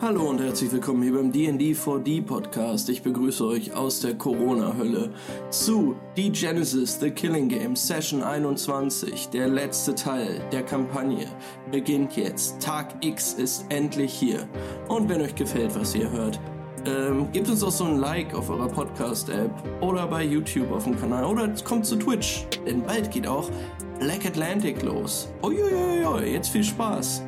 Hallo und herzlich willkommen hier beim D&D 4D Podcast. Ich begrüße euch aus der Corona-Hölle zu The Genesis The Killing Game Session 21. Der letzte Teil der Kampagne beginnt jetzt. Tag X ist endlich hier. Und wenn euch gefällt, was ihr hört, ähm, gebt uns auch so ein Like auf eurer Podcast-App oder bei YouTube auf dem Kanal oder kommt zu Twitch, denn bald geht auch Black Atlantic los. Uiuiui, jetzt viel Spaß.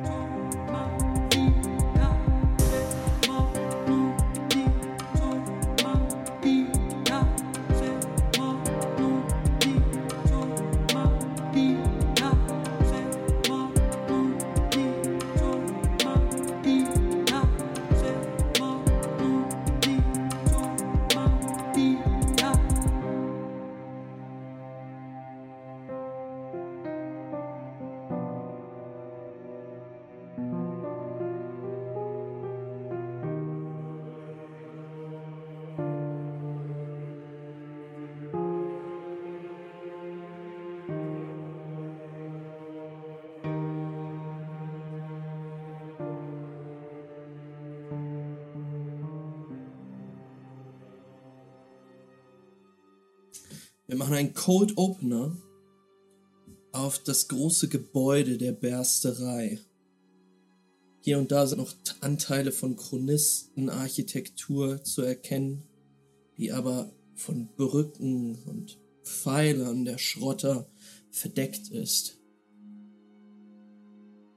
Machen einen Cold Opener auf das große Gebäude der Bersterei. Hier und da sind noch Anteile von Chronistenarchitektur zu erkennen, die aber von Brücken und Pfeilern der Schrotter verdeckt ist.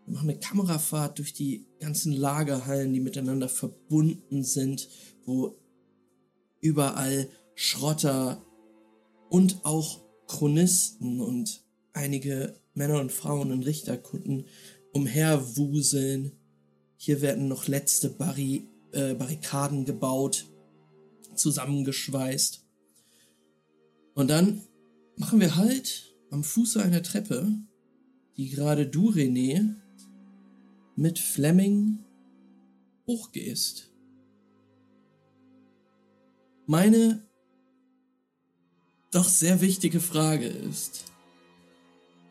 Wir machen eine Kamerafahrt durch die ganzen Lagerhallen, die miteinander verbunden sind, wo überall Schrotter und auch Chronisten und einige Männer und Frauen in Richterkutten umherwuseln. Hier werden noch letzte Barri äh, Barrikaden gebaut, zusammengeschweißt. Und dann machen wir halt am Fuße einer Treppe, die gerade du, René, mit Fleming hochgehst. Meine doch sehr wichtige Frage ist,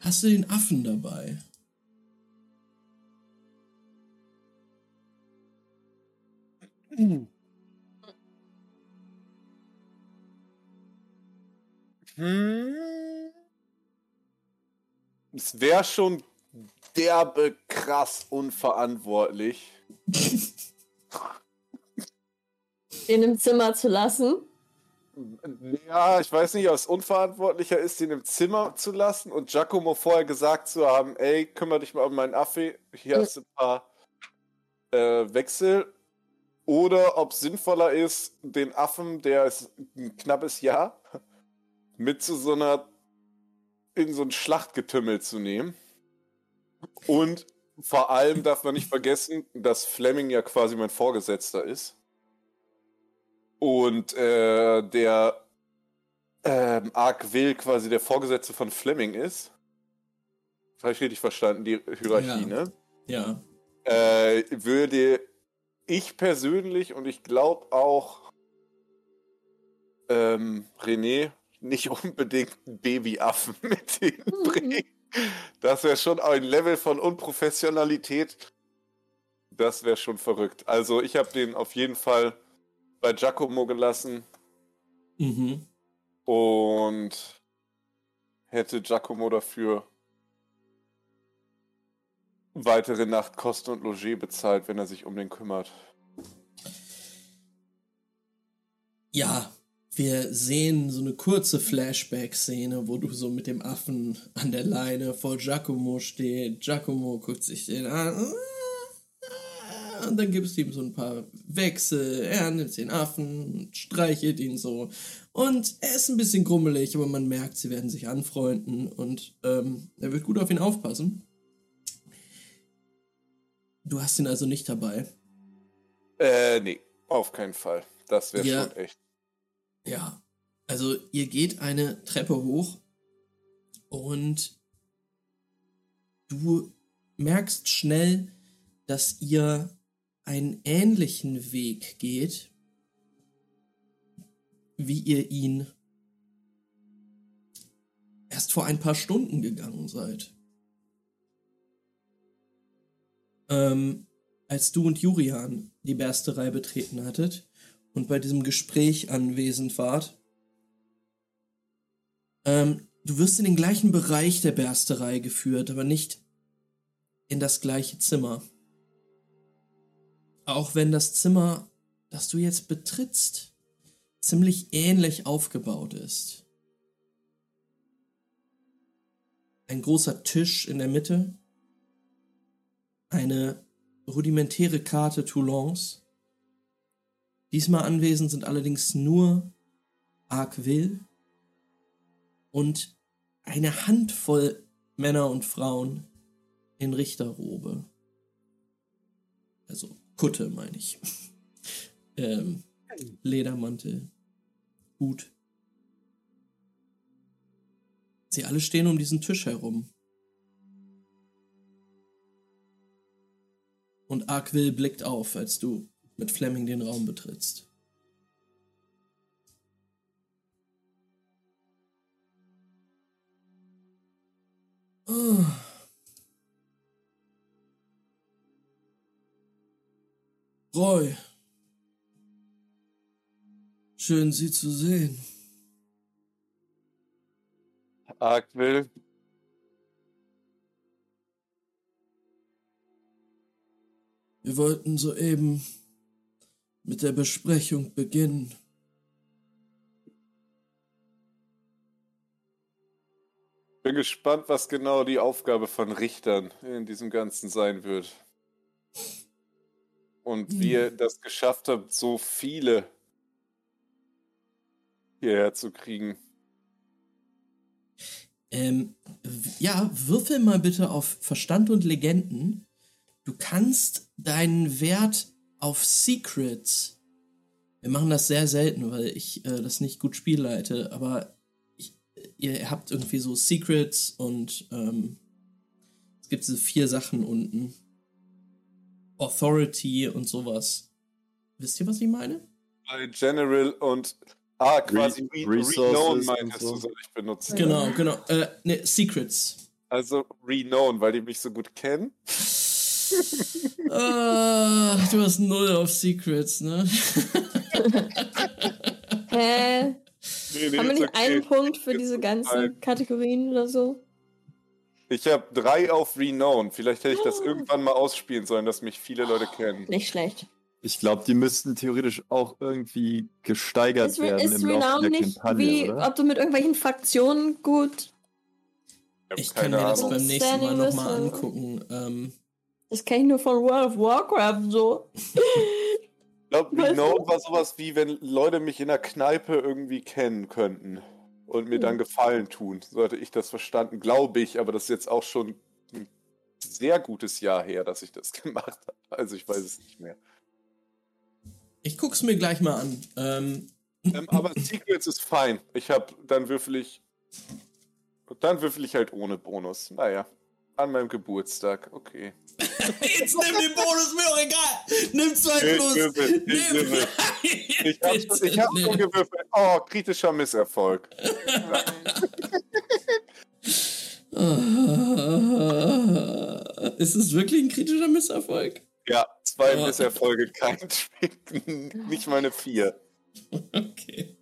hast du den Affen dabei? Hm. Es wäre schon derbe krass unverantwortlich. Den im Zimmer zu lassen. Ja, ich weiß nicht, ob es unverantwortlicher ist, ihn im Zimmer zu lassen und Giacomo vorher gesagt zu haben, ey, kümmere dich mal um meinen Affe, hier hast du ein paar äh, Wechsel. Oder ob es sinnvoller ist, den Affen, der ist ein knappes Jahr, mit zu so einer, in so ein Schlachtgetümmel zu nehmen. Und vor allem darf man nicht vergessen, dass Fleming ja quasi mein Vorgesetzter ist. Und äh, der ähm, Ark Will quasi der Vorgesetzte von Fleming ist. Das habe ich richtig verstanden, die Hierarchie, Ja. ne? Ja. Äh, würde ich persönlich und ich glaube auch ähm, René nicht unbedingt einen Babyaffen mit hinbringen. Das wäre schon ein Level von Unprofessionalität. Das wäre schon verrückt. Also ich habe den auf jeden Fall bei Giacomo gelassen Mhm. und hätte Giacomo dafür weitere Nachtkosten und Logis bezahlt, wenn er sich um den kümmert. Ja, wir sehen so eine kurze Flashback-Szene, wo du so mit dem Affen an der Leine vor Giacomo steht. Giacomo guckt sich den an. Und dann gibst du ihm so ein paar Wechsel. Er nimmt den Affen streichelt ihn so. Und er ist ein bisschen grummelig, aber man merkt, sie werden sich anfreunden und ähm, er wird gut auf ihn aufpassen. Du hast ihn also nicht dabei. Äh, nee, auf keinen Fall. Das wäre Ja. schon echt. Ja, also ihr geht eine Treppe hoch und du merkst schnell, dass ihr einen ähnlichen Weg geht, wie ihr ihn erst vor ein paar Stunden gegangen seid. Ähm, als du und Jurian die Bersterei betreten hattet und bei diesem Gespräch anwesend wart, ähm, du wirst in den gleichen Bereich der Bersterei geführt, aber nicht in das gleiche Zimmer. Auch wenn das Zimmer, das du jetzt betrittst, ziemlich ähnlich aufgebaut ist. Ein großer Tisch in der Mitte, eine rudimentäre Karte Toulons. Diesmal anwesend sind allerdings nur Arquil und eine Handvoll Männer und Frauen in Richterrobe. Also Kutte, meine ich. ähm, Ledermantel, Hut. Sie alle stehen um diesen Tisch herum. Und Arquil blickt auf, als du mit Fleming den Raum betrittst. Oh. Roy. Schön, Sie zu sehen. Argwill. Wir wollten soeben mit der Besprechung beginnen. Bin gespannt, was genau die Aufgabe von Richtern in diesem Ganzen sein wird. Und wie ihr das geschafft habt, so viele hierher zu kriegen. Ähm, ja, würfel mal bitte auf Verstand und Legenden. Du kannst deinen Wert auf Secrets. Wir machen das sehr selten, weil ich äh, das nicht gut spielleite, aber ich, ihr habt irgendwie so Secrets und ähm, es gibt diese vier Sachen unten. Authority und sowas. Wisst ihr, was ich meine? Bei General und Ah, quasi Re Resources Renown und meintest so. du, soll ich benutzen. Genau, genau. Äh, ne, Secrets. Also Renown, weil die mich so gut kennen. Ah, du hast null auf Secrets, ne? Hä? Nee, nee, Haben wir nicht okay. einen Punkt für diese ganzen Kategorien oder so? Ich habe drei auf Renown. Vielleicht hätte ich das irgendwann mal ausspielen sollen, dass mich viele Leute kennen. Nicht schlecht. Ich glaube, die müssten theoretisch auch irgendwie gesteigert Ist, werden ist im Renown der nicht Kampagne, wie, oder? ob du mit irgendwelchen Faktionen gut. hab Ich kann mir keine das Ahnung. beim nächsten Mal nochmal angucken. Ähm, Das kenne ich nur von World of Warcraft so. Ich glaube, Renown war sowas wie, wenn Leute mich in der Kneipe irgendwie kennen könnten und mir Hm. dann Gefallen tun. So hatte ich das verstanden, glaube ich, aber das ist jetzt auch schon ein sehr gutes Jahr her, dass ich das gemacht habe. Also ich weiß es nicht mehr. ich guck's mir gleich mal an. Ähm, Ähm, aber Secrets ist fein. Ich habe, dann würfel ich, dann würfel ich halt ohne Bonus. Naja, an meinem Geburtstag, okay. Jetzt nimm den Bonus, mir auch egal. Nimm zwei Ich plus. würfel, Nimm-. Ich hab's, Bitte, ich nimm. schon gewürfelt. Oh, kritischer Misserfolg. Ist es wirklich ein kritischer Misserfolg? Ja, zwei Ja. Misserfolge, kein nicht mal eine vier. Okay.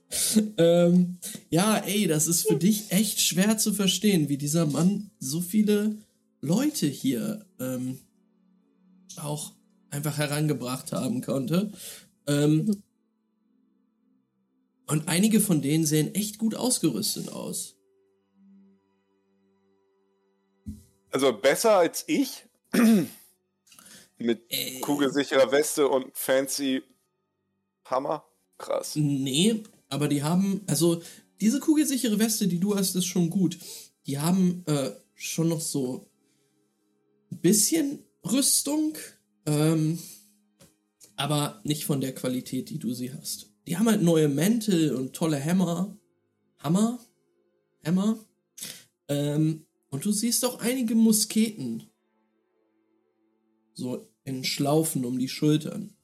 Ähm, ja, ey, das ist für dich echt schwer zu verstehen, wie dieser Mann so viele Leute hier ähm, auch einfach herangebracht haben konnte. Ähm, und einige von denen sehen echt gut ausgerüstet aus. Also besser als ich. Mit Äh, kugelsicherer Weste und fancy Hammer. Krass. Nee, aber die haben, also diese kugelsichere Weste, die du hast, ist schon gut. Die haben äh, schon noch so ein bisschen Rüstung, ähm, aber nicht von der Qualität, die du sie hast. Die haben halt neue Mäntel und tolle Hämmer. Hammer? Hämmer? Ähm, und du siehst auch einige Musketen. So in Schlaufen um die Schultern.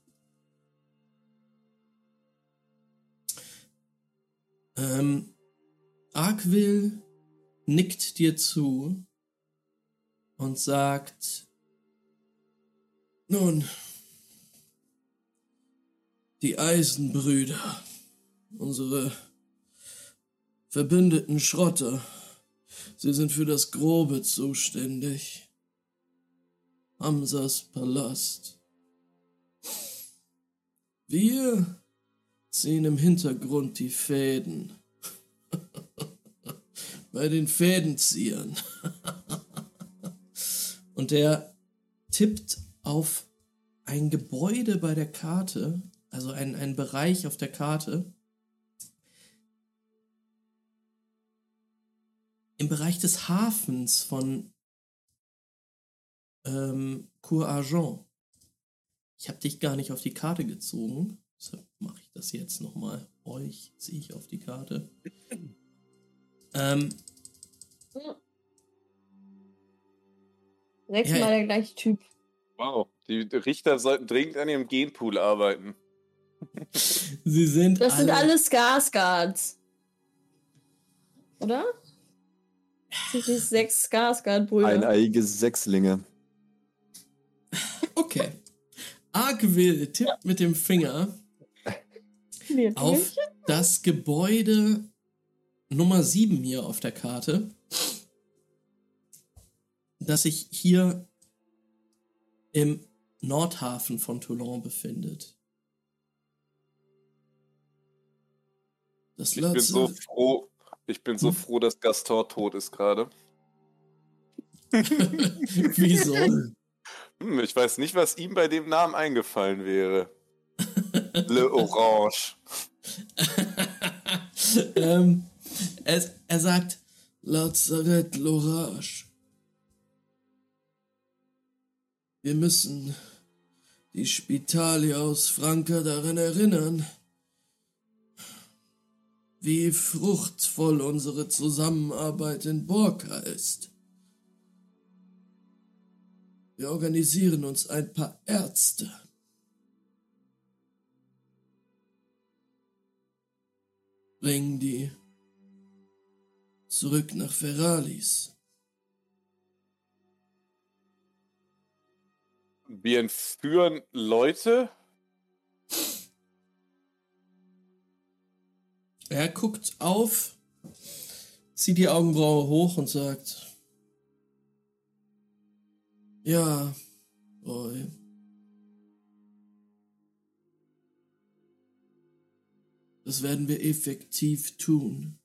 Ähm, Arkwil nickt dir zu und sagt, nun, Die Eisenbrüder, unsere verbündeten Schrotter, sie sind für das Grobe zuständig. Hamsas Palast. Wir ziehen im Hintergrund die Fäden. Bei den Fädenziehern. Und er tippt auf ein Gebäude bei der Karte, also ein, ein Bereich auf der Karte, im Bereich des Hafens von ähm, Cour Argent. Ich habe dich gar nicht auf die Karte gezogen, deshalb mache ich das jetzt nochmal. Euch ziehe ich auf die Karte. Ähm, Sechsmal Ja. der gleiche Typ. Wow. Die Richter sollten dringend an ihrem Genpool arbeiten. Sie sind Das sind alle, alle Skarsguards. Oder? Das sind die sechs Skarsguard-Brüder. Eineige Sechslinge. Okay. Arkwill tippt mit dem Finger auf das Gebäude Nummer 7 hier auf der Karte, das sich hier im Nordhafen von Toulon befindet. Das Ich bin so froh. Ich bin so froh, dass Gaston tot ist gerade. Wieso? Hm, ich weiß nicht, was ihm bei dem Namen eingefallen wäre. Le Orange. ähm, er, er sagt Lazarett Lorage. Wir müssen die Spitalia aus Franka daran erinnern, wie fruchtvoll unsere Zusammenarbeit in Borka ist. Wir organisieren uns ein paar Ärzte. Bringen die zurück nach Feralis. Wir entführen Leute. Er guckt auf, zieht die Augenbraue hoch und sagt, ja, Roy. Das werden wir effektiv tun.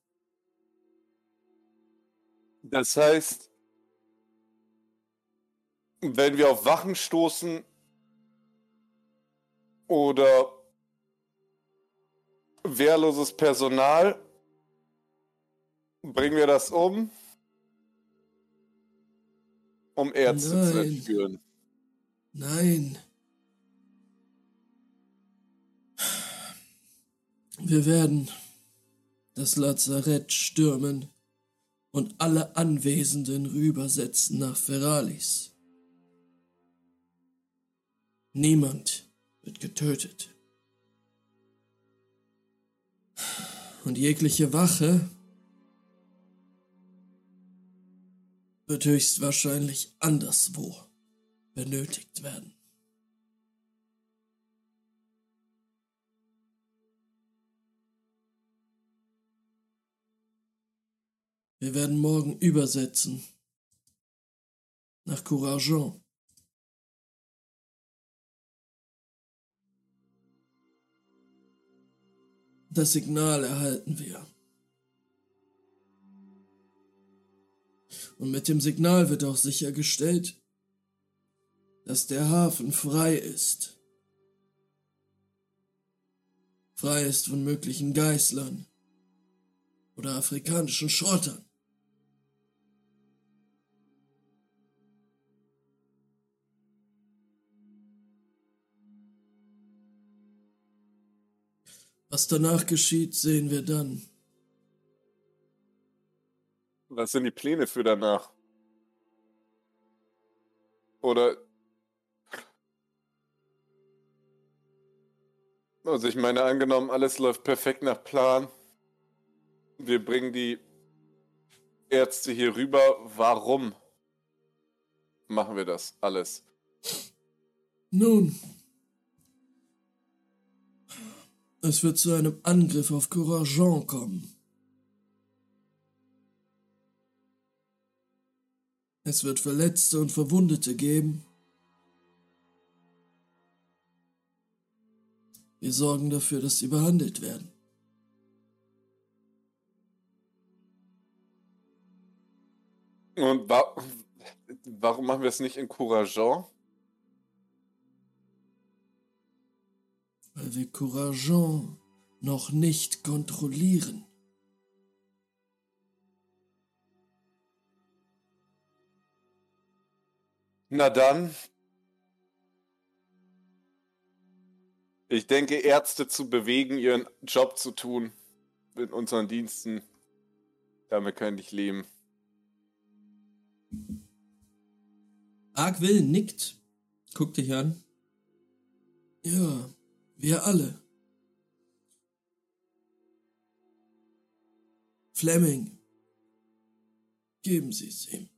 Das heißt, wenn wir auf Wachen stoßen oder wehrloses Personal, bringen wir das um, um Ärzte zu Nein. entführen. Nein. Wir werden das Lazarett stürmen und alle Anwesenden rübersetzen nach Feralis. Niemand wird getötet. Und jegliche Wache wird höchstwahrscheinlich anderswo benötigt werden. Wir werden morgen übersetzen nach Courageant. Das Signal erhalten wir. Und mit dem Signal wird auch sichergestellt, dass der Hafen frei ist. Frei ist von möglichen Geißlern oder afrikanischen Schrottern. Was danach geschieht, sehen wir dann. Was sind die Pläne für danach? Oder. Also, ich meine, angenommen, alles läuft perfekt nach Plan. Wir bringen die Ärzte hier rüber. Warum machen wir das alles? Nun, Es wird zu einem Angriff auf Courageon kommen. Es wird Verletzte und Verwundete geben. Wir sorgen dafür, dass sie behandelt werden. Und wa warum machen wir es nicht in Courageant? Weil wir Courageant noch nicht kontrollieren. Na dann. Ich denke, Ärzte zu bewegen, ihren Job zu tun in unseren Diensten. Damit könnte ich leben. Argwill nickt, guckt dich an. Ja, wir alle. Fleming, geben Sie es ihm.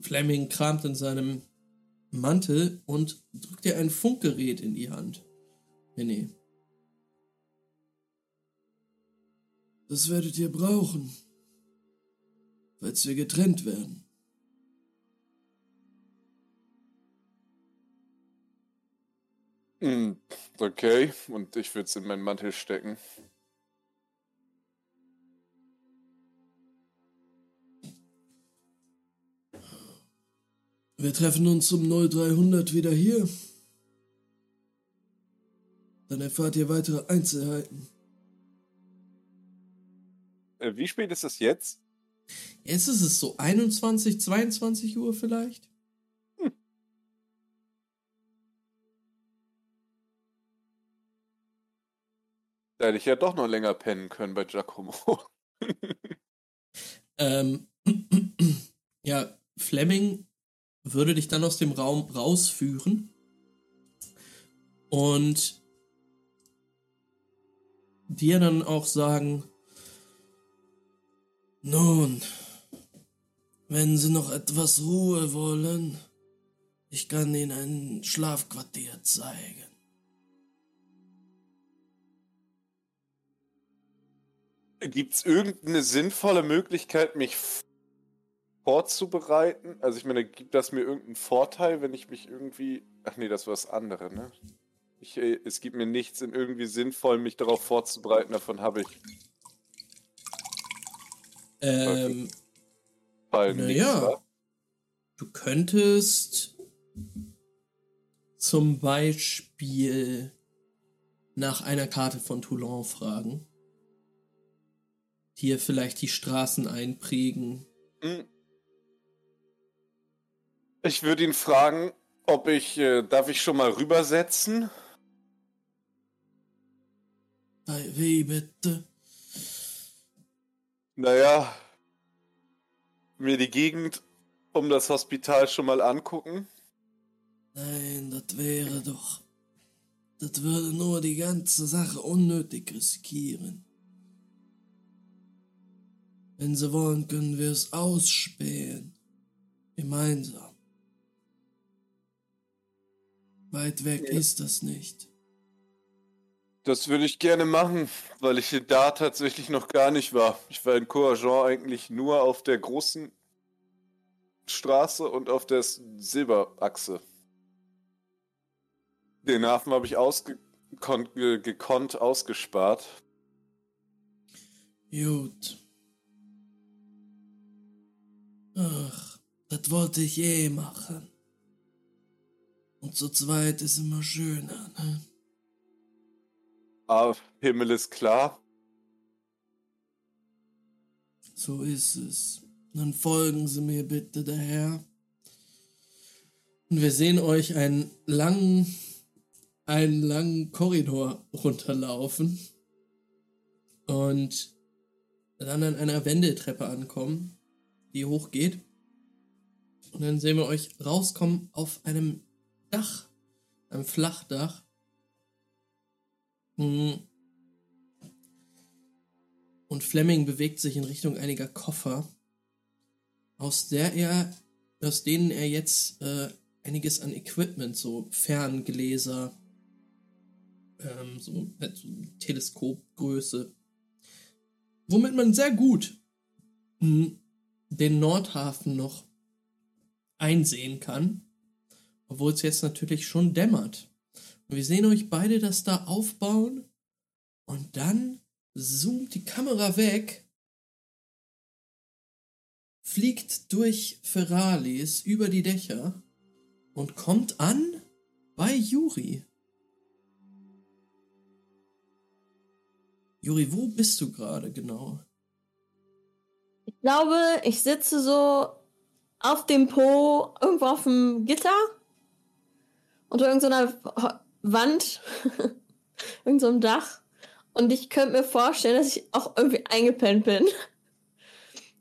Fleming kramt in seinem Mantel und drückt dir ein Funkgerät in die Hand. René. Das werdet ihr brauchen, falls wir getrennt werden. Okay, und ich würde es in meinen Mantel stecken. Wir treffen uns um 0300 wieder hier. Dann erfahrt ihr weitere Einzelheiten. Äh, wie spät ist es jetzt? Jetzt ist es so 21, 22 Uhr vielleicht. Da hätte ich ja doch noch länger pennen können bei Giacomo. Ähm, ja, Fleming würde dich dann aus dem Raum rausführen und dir dann auch sagen, nun, wenn Sie noch etwas Ruhe wollen, ich kann Ihnen ein Schlafquartier zeigen. Gibt es irgendeine sinnvolle Möglichkeit, mich vorzubereiten? Also ich meine, gibt das mir irgendeinen Vorteil, wenn ich mich irgendwie... Ach nee, das war das andere, ne? Ich, äh, es gibt mir nichts in irgendwie sinnvoll, mich darauf vorzubereiten. Davon habe ich Ähm, Fall Na nichts. ja. wa? Du könntest zum Beispiel nach einer Karte von Toulon fragen. Hier vielleicht die Straßen einprägen. Hm. Ich würde ihn fragen, ob ich... Äh, darf ich schon mal rübersetzen? Bei wie bitte? Naja, mir die Gegend um das Hospital schon mal angucken. Nein, das wäre doch. Das würde nur die ganze Sache unnötig riskieren. Wenn Sie wollen, können wir es ausspähen. Gemeinsam. Weit weg Ja. ist das nicht. Das würde ich gerne machen, weil ich da tatsächlich noch gar nicht war. Ich war in Couragent eigentlich nur auf der großen Straße und auf der Silberachse. Den Hafen habe ich ausgekon ge gekonnt ausgespart. Gut. Ach, das wollte ich eh machen. Und zu zweit ist immer schöner, ne? Aber Himmel ist klar. So ist es. Dann folgen Sie mir bitte daher. Und wir sehen euch einen langen, einen langen Korridor runterlaufen und dann an einer Wendeltreppe ankommen, die hochgeht. Und dann sehen wir euch rauskommen auf einem Dach, einem Flachdach. Hm. Und Fleming bewegt sich in Richtung einiger Koffer, aus der er, aus denen er jetzt äh, einiges an Equipment, so Ferngläser, ähm, so, halt so Teleskopgröße, womit man sehr gut mh, den Nordhafen noch einsehen kann, obwohl es jetzt natürlich schon dämmert. Und wir sehen euch beide das da aufbauen und dann zoomt die Kamera weg, fliegt durch Ferralis über die Dächer und kommt an bei Juri. Juri, wo bist du gerade genau? Ich glaube, ich sitze so auf dem Po, irgendwo auf dem Gitter. Unter irgendeiner Wand. irgend so Dach. Und ich könnte mir vorstellen, dass ich auch irgendwie eingepennt bin.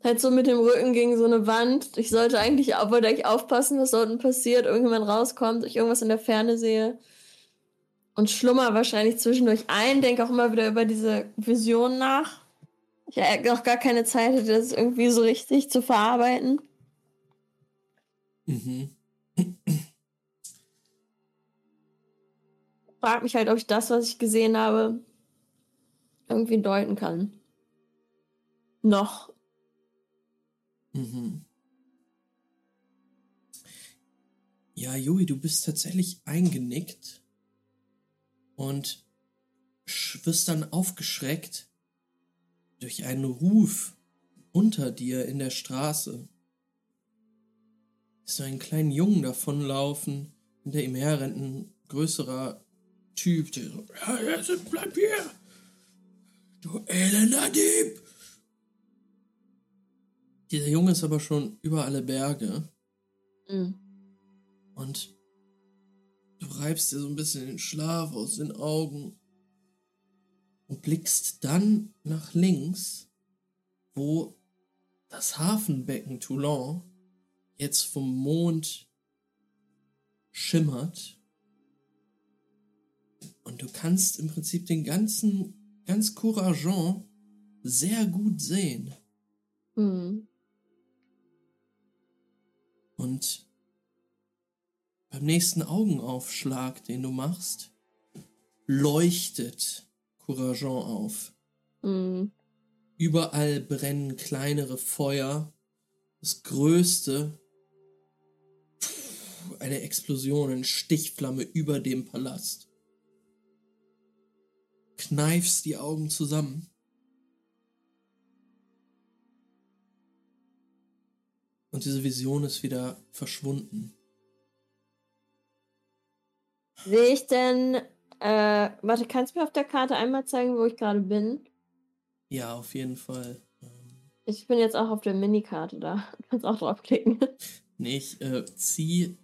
halt so mit dem Rücken gegen so eine Wand. Ich sollte eigentlich, wollte eigentlich aufpassen, was dort passiert. Irgendjemand rauskommt, ich irgendwas in der Ferne sehe. Und schlummer wahrscheinlich zwischendurch ein, denke auch immer wieder über diese Vision nach. Ich äh, noch gar keine Zeit hatte, das irgendwie so richtig zu verarbeiten. Mhm. Frag mich halt, ob ich das, was ich gesehen habe, irgendwie deuten kann. Noch. Mhm. Ja, Juri, du bist tatsächlich eingenickt und wirst dann aufgeschreckt durch einen Ruf unter dir in der Straße. Du einen kleinen Jungen davonlaufen, hinter ihm her rennt ein größerer Typ, der so, ja, jetzt bleib hier! Du elender Dieb! Dieser Junge ist aber schon über alle Berge Mhm. und du reibst dir so ein bisschen den Schlaf aus den Augen und blickst dann nach links, wo das Hafenbecken Toulon jetzt vom Mond schimmert. Und du kannst im Prinzip den ganzen, ganz Courageant sehr gut sehen. Mhm. Und beim nächsten Augenaufschlag, den du machst, leuchtet Courageant auf. Mhm. Überall brennen kleinere Feuer. Das größte, pff, eine Explosion, eine Stichflamme über dem Palast. Kneifst die Augen zusammen. Und diese Vision ist wieder verschwunden. Sehe ich denn, äh, warte, kannst du mir auf der Karte einmal zeigen, wo ich gerade bin? Ja, auf jeden Fall. Ähm, Ich bin jetzt auch auf der Minikarte da. Kannst auch draufklicken. Nee, ich äh, zieh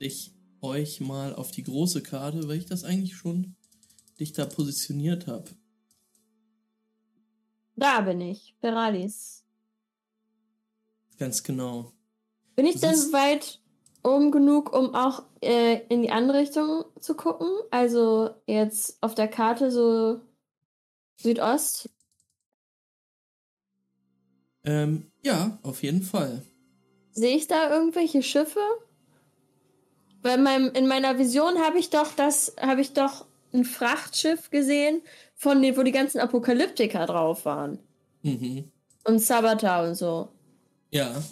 dich euch mal auf die große Karte, weil ich das eigentlich schon dich da positioniert habe. Da bin ich. Ferralis. Ganz genau. Bin ich Du denn weit oben genug, um auch äh, in die andere Richtung zu gucken? Also jetzt auf der Karte so Südost. Ähm, ja, auf jeden Fall. Sehe ich da irgendwelche Schiffe? Weil in, meinem, in meiner Vision habe ich doch das, habe ich doch ein Frachtschiff gesehen, von den, wo die ganzen Apokalyptiker drauf waren. Mhm. Und Sabata und so. Ja.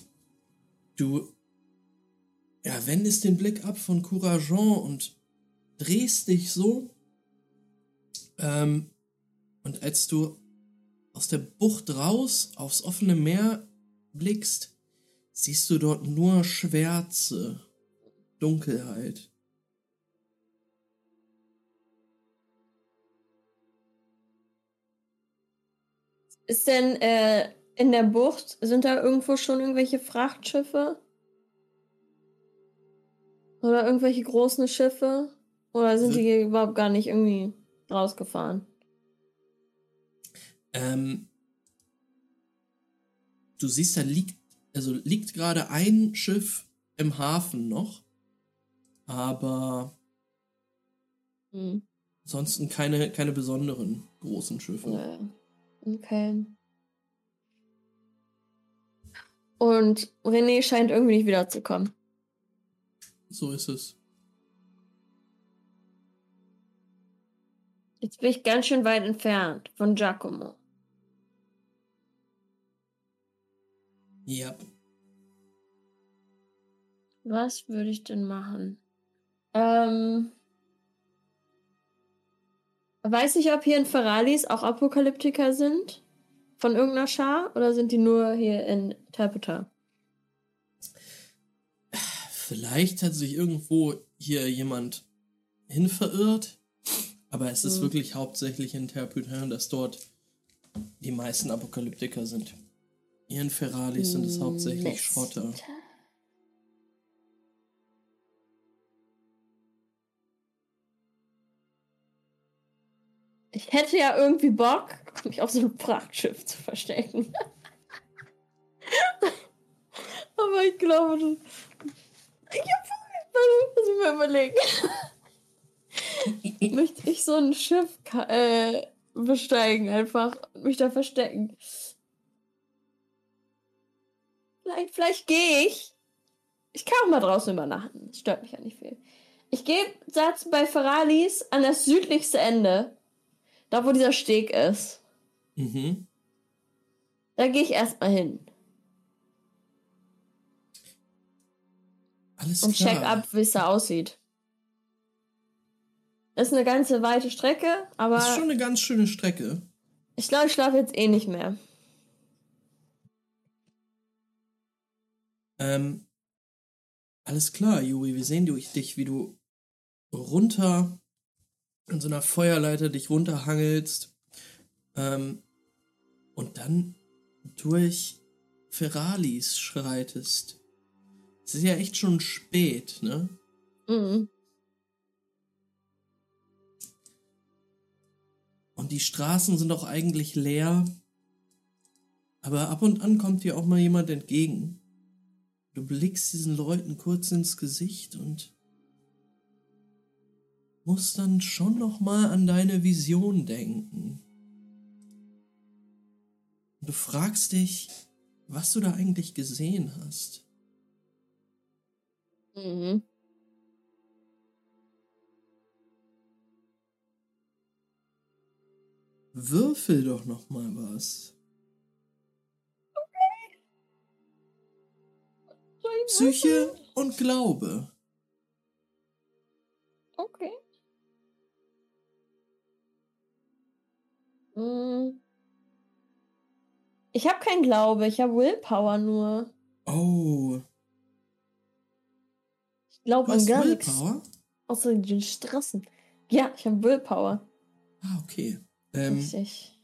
Du ja, wendest den Blick ab von Courageant und drehst dich so. Ähm, und als du aus der Bucht raus aufs offene Meer blickst, siehst du dort nur Schwärze, Dunkelheit. Ist denn äh, in der Bucht, sind da irgendwo schon irgendwelche Frachtschiffe? Oder irgendwelche großen Schiffe? Oder sind Also- die überhaupt gar nicht irgendwie rausgefahren? Ähm, du siehst, da liegt, also liegt gerade ein Schiff im Hafen noch, aber Hm. ansonsten keine, keine besonderen großen Schiffe. Ja. Okay. Und René scheint irgendwie nicht wiederzukommen. So ist es. Jetzt bin ich ganz schön weit entfernt von Giacomo. Ja. Was würde ich denn machen? Ähm. Weiß ich, ob hier in Ferralis auch Apokalyptiker sind? Von irgendeiner Schar? Oder sind die nur hier in Terpeta? Vielleicht hat sich irgendwo hier jemand hin verirrt, aber es ist Hm. wirklich hauptsächlich in Terpytern, dass dort die meisten Apokalyptiker sind. Hier in Ferralis sind es hauptsächlich Mist. Schrotter. Ich hätte ja irgendwie Bock, mich auf so einem Frachtschiff zu verstecken. Aber ich glaube, das. Ich hab muss ich mal überlegen. Möchte ich so ein Schiff äh, besteigen einfach und mich da verstecken. Vielleicht, vielleicht gehe ich. Ich kann auch mal draußen übernachten. Das stört mich ja nicht viel. Ich gehe Satz bei Ferralis an das südlichste Ende. Da, wo dieser Steg ist. Mhm. Da gehe ich erstmal hin Alles und klar. check ab, wie es da aussieht. Ist eine ganze weite Strecke, aber ist schon eine ganz schöne Strecke. ich glaube, ich schlafe jetzt eh nicht mehr. Ähm, alles klar, Juri, wir sehen dich, wie du runter an so einer Feuerleiter dich runterhangelst ähm, und dann durch Ferralis schreitest. Es ist ja echt schon spät, ne? Mhm. Und die Straßen sind auch eigentlich leer. Aber ab und an kommt dir auch mal jemand entgegen. Du blickst diesen Leuten kurz ins Gesicht und musst dann schon noch mal an deine Vision denken. Und du fragst dich, was du da eigentlich gesehen hast. Mhm. Würfel doch noch mal was. Ich Psyche und Glaube. Okay. Mm. Ich habe keinen Glaube, ich habe Willpower nur. Oh, glaube an gar nichts. Willpower? Außer den Stressen. Ja, ich habe Willpower. Ah, okay. Ähm, Richtig.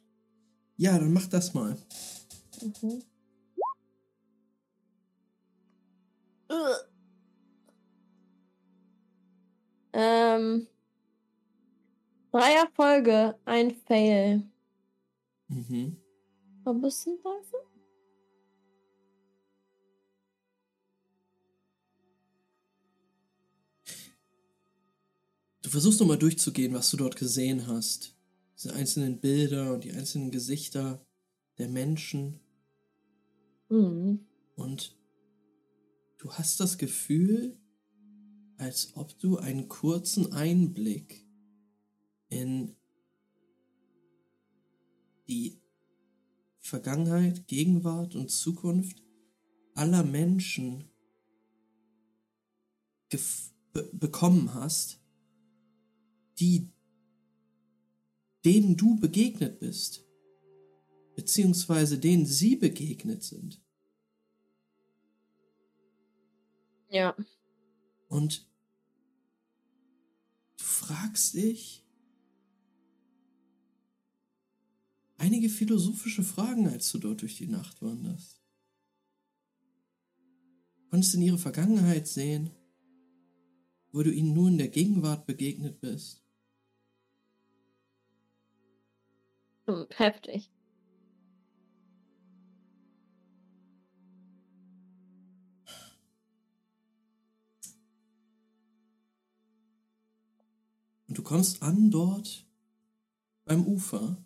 ja, dann mach das mal. Mhm. Ugh. Ähm. Drei Erfolge, ein Fail. Mhm. Ein Du versuchst nochmal durchzugehen, was du dort gesehen hast. Diese einzelnen Bilder und die einzelnen Gesichter der Menschen. Mhm. Und du hast das Gefühl, als ob du einen kurzen Einblick in die Vergangenheit, Gegenwart und Zukunft aller Menschen bekommen hast, die denen du begegnet bist, beziehungsweise denen sie begegnet sind. Ja. Und du fragst dich einige philosophische Fragen, als du dort durch die Nacht wanderst. Konntest in ihre Vergangenheit sehen, wo du ihnen nur in der Gegenwart begegnet bist. Heftig. Und du kommst an dort beim Ufer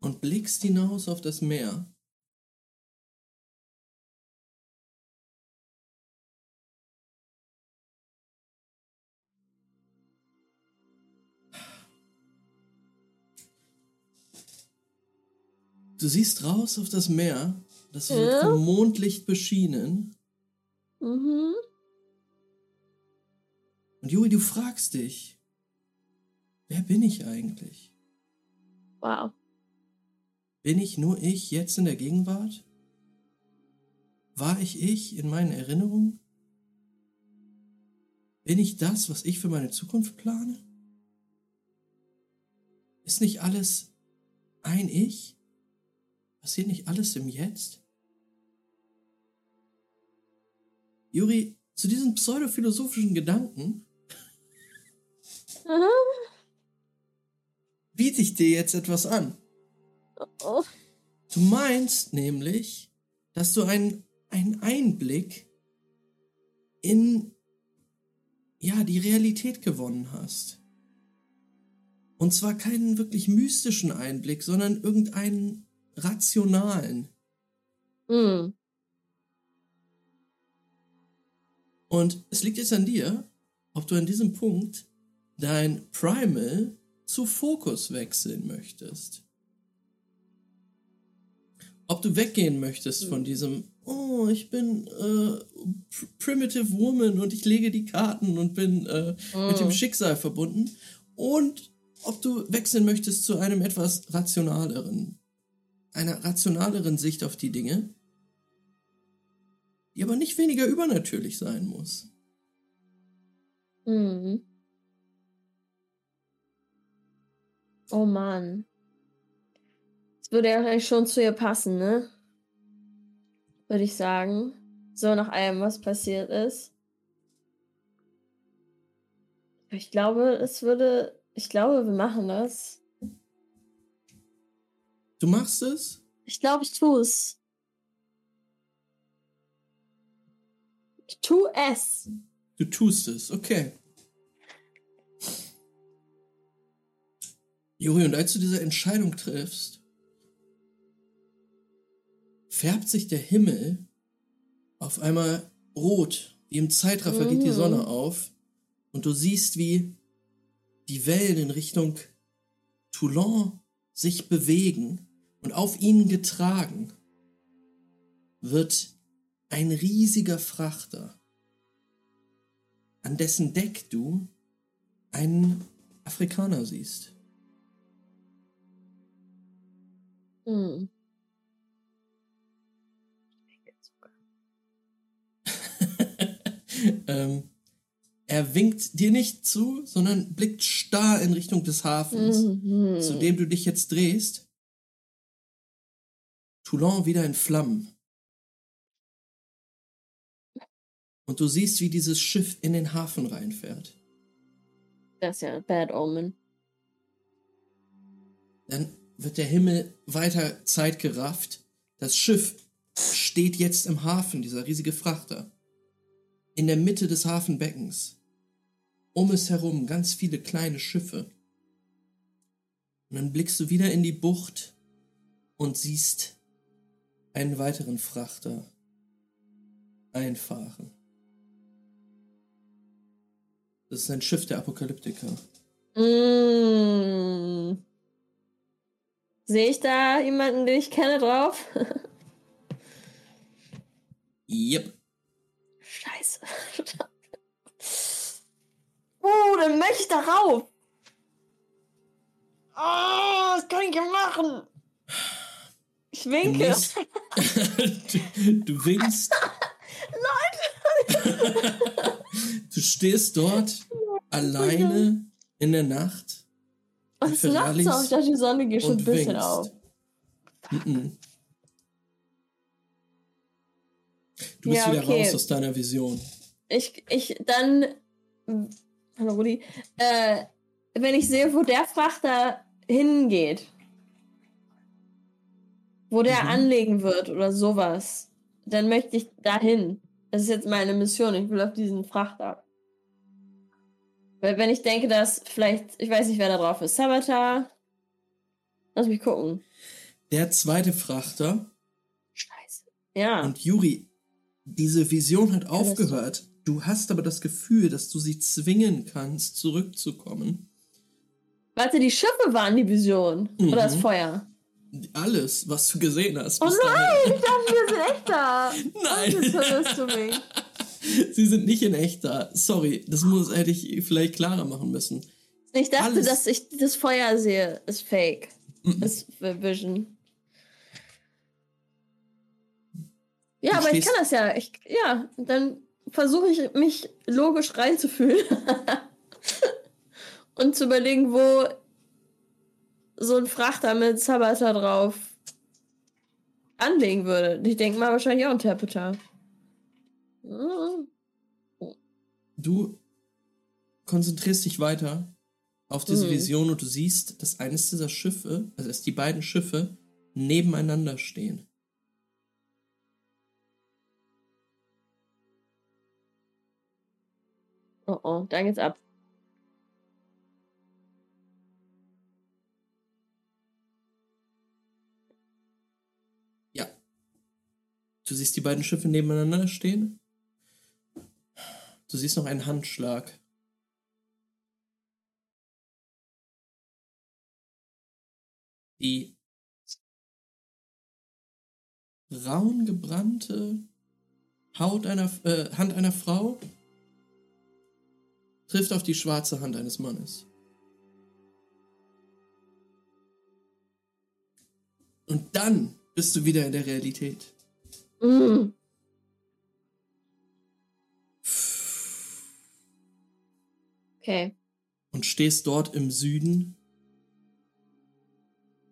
und blickst hinaus auf das Meer. Du siehst raus auf das Meer. Das wird Ja. vom Mondlicht beschienen. Mhm. Und Juri, du fragst dich, wer bin ich eigentlich? Wow. Bin ich nur ich jetzt in der Gegenwart? War ich ich in meinen Erinnerungen? Bin ich das, was ich für meine Zukunft plane? Ist nicht alles ein Ich? Passiert nicht alles im Jetzt? Juri, zu diesen pseudophilosophischen Gedanken Aha. biete ich dir jetzt etwas an. Oh. Du meinst nämlich, dass du einen, einen Einblick in ja, die Realität gewonnen hast. Und zwar keinen wirklich mystischen Einblick, sondern irgendeinen rationalen. Mhm. Und es liegt jetzt an dir, ob du an diesem Punkt dein Primal zu Fokus wechseln möchtest. Ob du weggehen möchtest von diesem, oh, ich bin äh, pr- Primitive Woman und ich lege die Karten und bin äh, mit dem Mhm. Schicksal verbunden. Und ob du wechseln möchtest zu einem etwas rationaleren, einer rationaleren Sicht auf die Dinge, die aber nicht weniger übernatürlich sein muss. Mhm. Oh Mann. Das würde ja eigentlich schon zu ihr passen, ne? Würde ich sagen. So nach allem, was passiert ist. Ich glaube, es würde. Ich glaube, wir machen das. Du machst es? Ich glaube, ich tue es. Ich tue es. Du tust es, okay. Juri, und als du diese Entscheidung triffst, färbt sich der Himmel auf einmal rot, wie im Zeitraffer geht die Mhm. Sonne auf, und du siehst, wie die Wellen in Richtung Toulon sich bewegen und auf ihnen getragen wird ein riesiger Frachter, an dessen Deck du einen Afrikaner siehst. Hm. ähm, er winkt dir nicht zu, sondern blickt starr in Richtung des Hafens, Mhm. zu dem du dich jetzt drehst. Toulon wieder in Flammen. Und du siehst, wie dieses Schiff in den Hafen reinfährt. Das ist ja ein Bad Omen. Dann wird der Himmel weiter zeitgerafft. Das Schiff steht jetzt im Hafen, dieser riesige Frachter. In der Mitte des Hafenbeckens. Um es herum ganz viele kleine Schiffe. Und dann blickst du wieder in die Bucht und siehst einen weiteren Frachter einfahren. Das ist ein Schiff der Apokalyptiker. Mm. Sehe ich da jemanden, den ich kenne, drauf? Yep. Scheiße. Uh, dann möchte ich darauf. Oh, was kann ich machen? Ich Du, winke. nächst- du, du winkst. du stehst dort alleine in der Nacht Und es nachts auch. Ich dachte, die Sonne geht schon ein bisschen winkst. auf. Mhm. Du bist Ja, wieder okay. raus aus deiner Vision. Ich, ich, dann. Hallo Rudi. Äh, wenn ich sehe, wo der Frachter hingeht, wo der Mhm. anlegen wird oder sowas, dann möchte ich dahin. Das ist jetzt meine Mission. Ich will auf diesen Frachter. Weil wenn ich denke, dass vielleicht, ich weiß nicht, wer da drauf ist, Sabatar. Lass mich gucken. Der zweite Frachter Scheiße. Ja. und Juri, diese Vision hat aufgehört. Du hast aber das Gefühl, dass du sie zwingen kannst, zurückzukommen. Warte, die Schiffe waren die Vision. Mhm. Oder das Feuer. Alles, was du gesehen hast. Oh nein, ich dachte, wir sind echt da. Nein. Jetzt verwirrst du mich. dahin. Sie sind nicht in echt da. Sorry, das muss hätte ich vielleicht klarer machen müssen. Ich dachte, Alles. dass ich das Feuer sehe, ist fake. Mhm. Ist Vision. Ja, Du aber ich kann das ja. Ich, ja, dann versuche ich mich logisch reinzufühlen. Und zu überlegen, wo so ein Frachter mit Sabata drauf anlegen würde. Ich denke mal wahrscheinlich auch ein Terpeter. Hm. Du konzentrierst dich weiter auf diese Mhm. Vision und du siehst, dass eines dieser Schiffe, also dass die beiden Schiffe nebeneinander stehen. Oh oh, dann geht's ab. Du siehst die beiden Schiffe nebeneinander stehen. Du siehst noch einen Handschlag. Die braun gebrannte Haut einer, äh, Hand einer Frau trifft auf die schwarze Hand eines Mannes. Und dann bist du wieder in der Realität. Mm. Okay. und stehst dort im Süden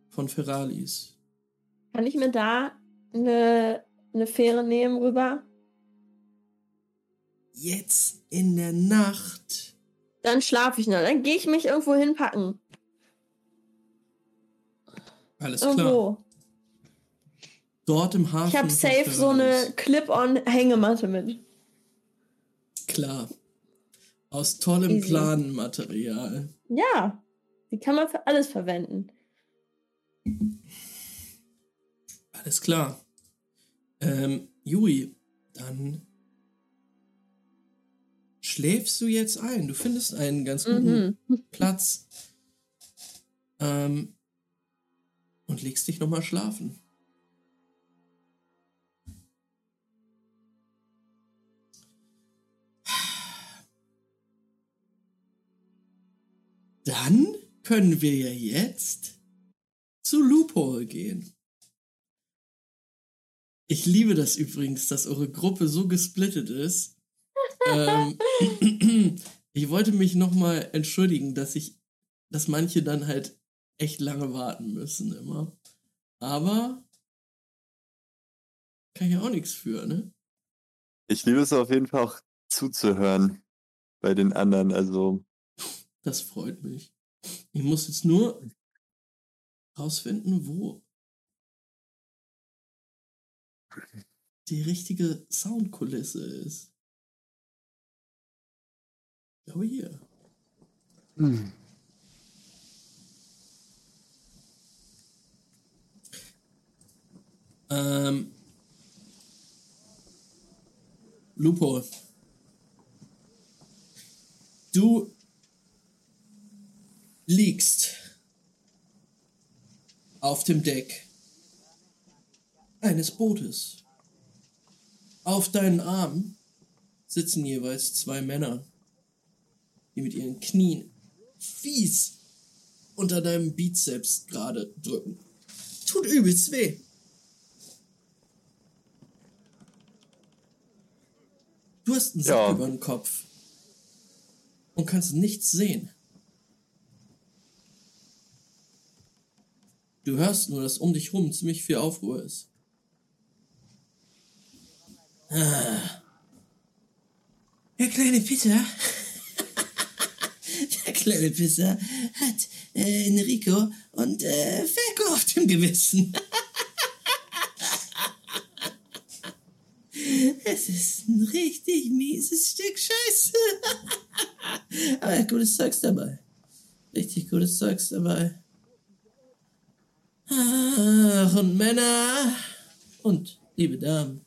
von Feralis. Kann ich mir da eine, eine Fähre nehmen rüber? Jetzt in der Nacht. Dann schlafe ich noch. Dann gehe ich mich irgendwo hinpacken. Alles klar. Irgendwo. Dort im Hafen. Ich habe safe so eine. Clip-on-Hängematte mit. Klar. Aus tollem Easy. Planenmaterial. Ja. Die kann man für alles verwenden. Alles klar. Ähm, Juri, dann schläfst du jetzt ein. Du findest einen ganz guten Mhm. Platz. Ähm, und legst dich nochmal schlafen. Dann können wir ja jetzt zu Loophole gehen. Ich liebe das übrigens, dass eure Gruppe so gesplittet ist. ähm, ich wollte mich nochmal entschuldigen, dass ich, dass manche dann halt echt lange warten müssen immer. Aber kann ja auch nichts für, ne? Ich liebe es auf jeden Fall auch zuzuhören bei den anderen. Also, Das freut mich. Ich muss jetzt nur rausfinden, wo die richtige Soundkulisse ist. Ich glaube hier. Ähm, Lupo. Du liegst auf dem Deck eines Bootes. Auf deinen Armen sitzen jeweils zwei Männer, die mit ihren Knien fies unter deinem Bizeps gerade drücken. Tut übelst weh. Du hast einen Sack Ja. über den Kopf und kannst nichts sehen. Du hörst nur, dass um dich rum ziemlich viel Aufruhr ist. Ah. Der kleine Peter. Der kleine Pisser hat äh, Enrico und äh, Falco auf dem Gewissen. Es ist ein richtig mieses Stück Scheiße. Aber er gutes Zeugs dabei. Richtig gutes Zeugs dabei. Ach, und Männer und liebe Damen,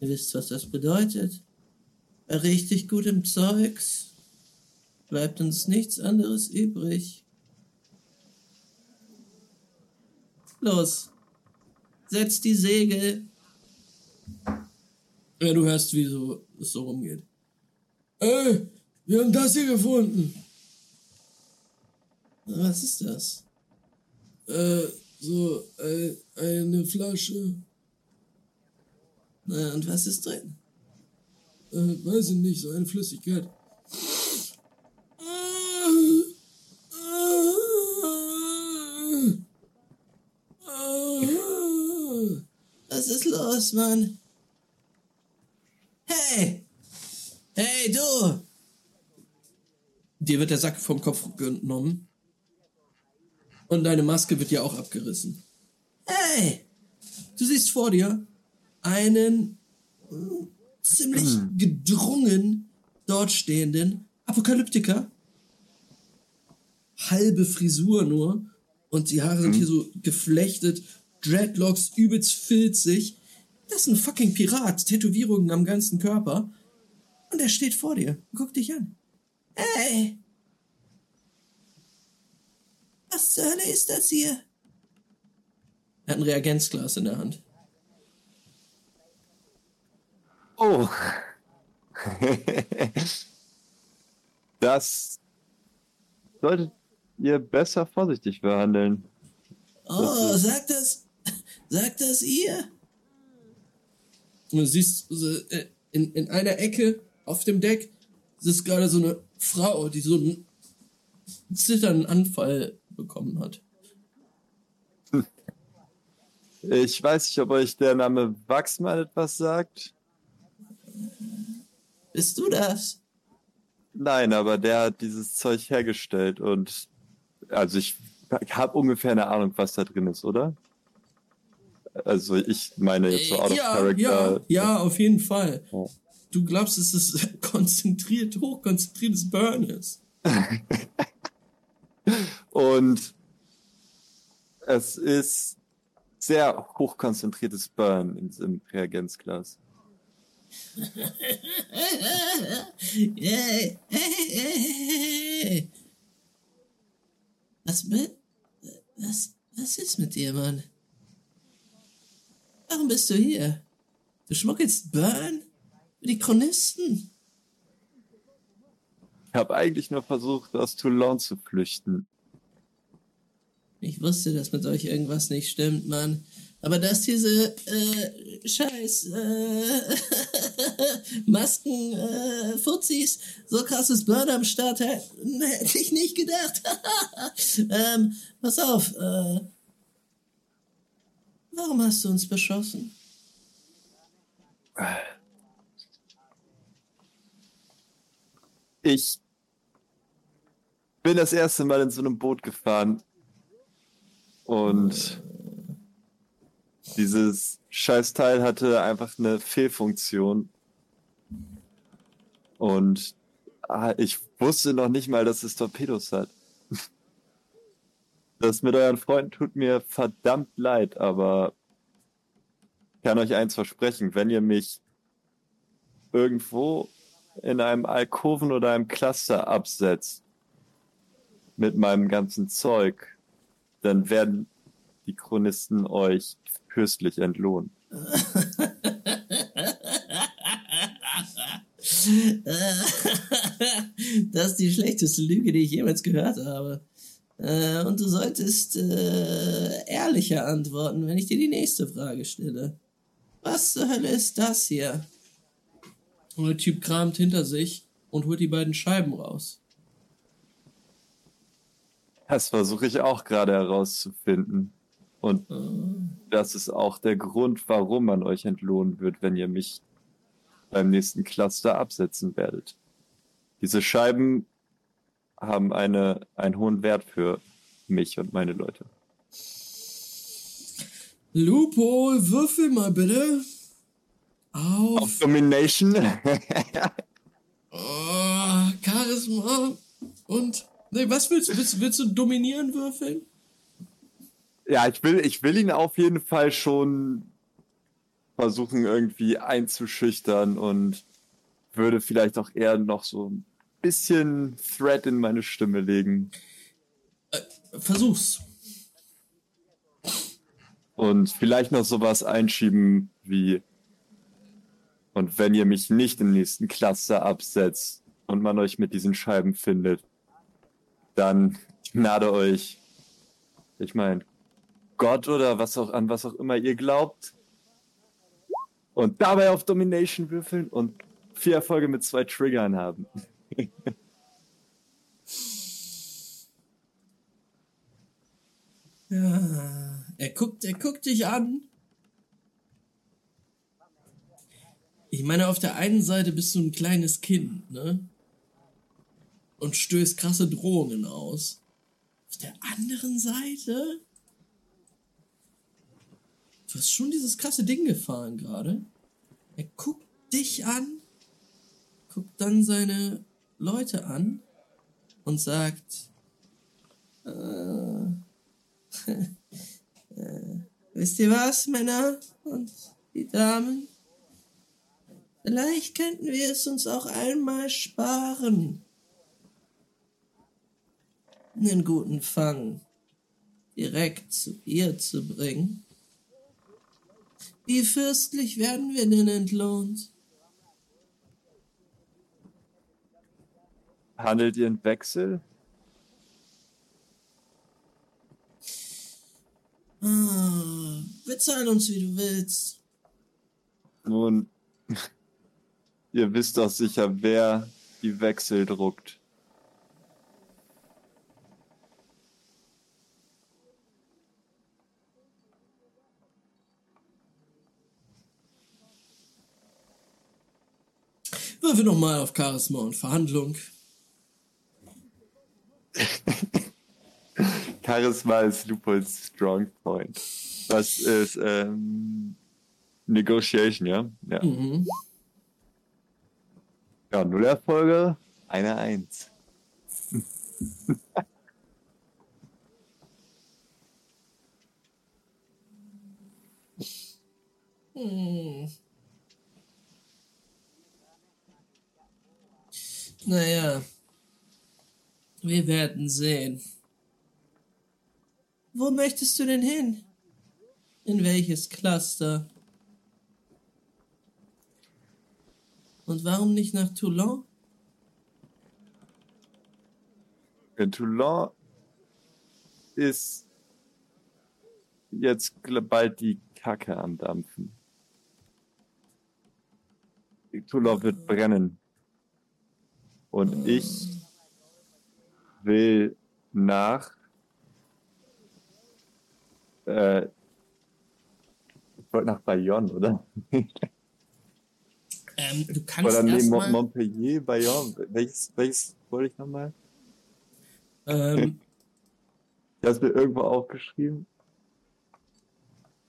ihr wisst, was das bedeutet. Bei richtig gutem Zeugs bleibt uns nichts anderes übrig. Los, setzt die Segel. Ja, du hörst, wie so, es so rumgeht. Ey, wir haben das hier gefunden. Was ist das? Äh, so, äh, eine Flasche. Na, und was ist drin? Äh, weiß ich nicht, so eine Flüssigkeit. Was ist los, Mann? Hey! Hey, du! Dir wird der Sack vom Kopf genommen. Und deine Maske wird dir auch abgerissen. Hey! Du siehst vor dir einen äh, ziemlich gedrungen dort stehenden Apokalyptiker. Halbe Frisur nur. Und die Haare sind hier so geflechtet. Dreadlocks übelst filzig. Das ist ein fucking Pirat. Tätowierungen am ganzen Körper. Und er steht vor dir. Guck dich an. Hey! Was zur Hölle ist das hier? Er hat ein Reagenzglas in der Hand. Oh. das solltet ihr besser vorsichtig behandeln. Oh, sagt das, sagt das ihr? Und du siehst äh, in, in einer Ecke auf dem Deck ist gerade so eine Frau, die so einen zitternden Anfall bekommen hat. Ich weiß nicht, ob euch der Name Wachsmann etwas sagt. Bist du das? Nein, aber der hat dieses Zeug hergestellt und also ich habe ungefähr eine Ahnung, was da drin ist, oder? Also ich meine jetzt so out of ja, character. ja, ja, auf jeden Fall. Ja. Du glaubst, dass es konzentriert, hochkonzentriertes Burn ist. Und es ist sehr hochkonzentriertes Burn in diesem Reagenzglas. Was mit? Was, was ist mit dir, Mann? Warum bist du hier? Du schmuggelst Burn? Für die Chronisten? Ich habe eigentlich nur versucht, aus Toulon zu flüchten. Ich wusste, dass mit euch irgendwas nicht stimmt, Mann. Aber dass diese äh, scheiß äh, Masken, äh, Fuzis so krasses Burn am Start hätten, hätte ich nicht gedacht. ähm, pass auf, äh, warum hast du uns beschossen? Ich bin das erste Mal in so einem Boot gefahren. Und dieses Scheißteil hatte einfach eine Fehlfunktion. Und ah, ich wusste noch nicht mal, dass es Torpedos hat. Das mit euren Freunden tut mir verdammt leid, aber ich kann euch eins versprechen, wenn ihr mich irgendwo in einem Alkoven oder einem Cluster absetzt mit meinem ganzen Zeug, dann werden die Chronisten euch fürstlich entlohnen. Das ist die schlechteste Lüge, die ich jemals gehört habe. Äh, Und du solltest äh, ehrlicher antworten, wenn ich dir die nächste Frage stelle. Was zur Hölle ist das hier? Und der Typ kramt hinter sich und holt die beiden Scheiben raus. Das versuche ich auch gerade herauszufinden. Und das ist auch der Grund, warum man euch entlohnen wird, wenn ihr mich beim nächsten Cluster absetzen werdet. Diese Scheiben haben eine, einen hohen Wert für mich und meine Leute. Lupo, würfel mal bitte. Auf, Auf Domination? oh, Charisma und. Nee, was willst du? Willst, willst du dominieren würfeln? ja, ich will, ich will ihn auf jeden Fall schon versuchen, irgendwie einzuschüchtern und würde vielleicht auch eher noch so ein bisschen Threat in meine Stimme legen. Versuch's. Und vielleicht noch sowas einschieben wie, und wenn ihr mich nicht im nächsten Cluster absetzt und man euch mit diesen Scheiben findet, dann gnade euch, ich meine, Gott oder was auch an was auch immer ihr glaubt. Und dabei auf Domination würfeln und vier Erfolge mit zwei Triggern haben. Ja, er guckt, er guckt dich an. Ich meine, auf der einen Seite bist du ein kleines Kind, ne? Und stößt krasse Drohungen aus. Auf der anderen Seite. Du hast schon dieses krasse Ding gefahren gerade. Er guckt dich an, guckt dann seine Leute an und sagt, äh, äh, wisst ihr was, Männer und die Damen? Vielleicht könnten wir es uns auch einmal sparen. Einen guten Fang direkt zu ihr zu bringen. Wie fürstlich werden wir denn entlohnt? Handelt ihr in Wechsel? Ah, bezahl uns, wie du willst. Nun, ihr wisst doch sicher, wer die Wechsel druckt. Würfe nochmal auf Charisma und Verhandlung. Charisma ist Lupols Strong Point. Was ist ähm, Negotiation, ja? Ja. Mhm. Ja, null Erfolge, eine Eins. Hm. Naja, wir werden sehen. Wo möchtest du denn hin? In welches Cluster? Und warum nicht nach Toulon? In Toulon ist jetzt bald die Kacke am Dampfen. Toulon wird brennen. Und ich will nach äh, ich wollte nach Bayonne, oder? Ähm, du kannst Oder nee, Mon- erstmal... Montpellier, Bayonne. Welches, welches wollte ich nochmal? Ähm, Ich habe es mir irgendwo aufgeschrieben.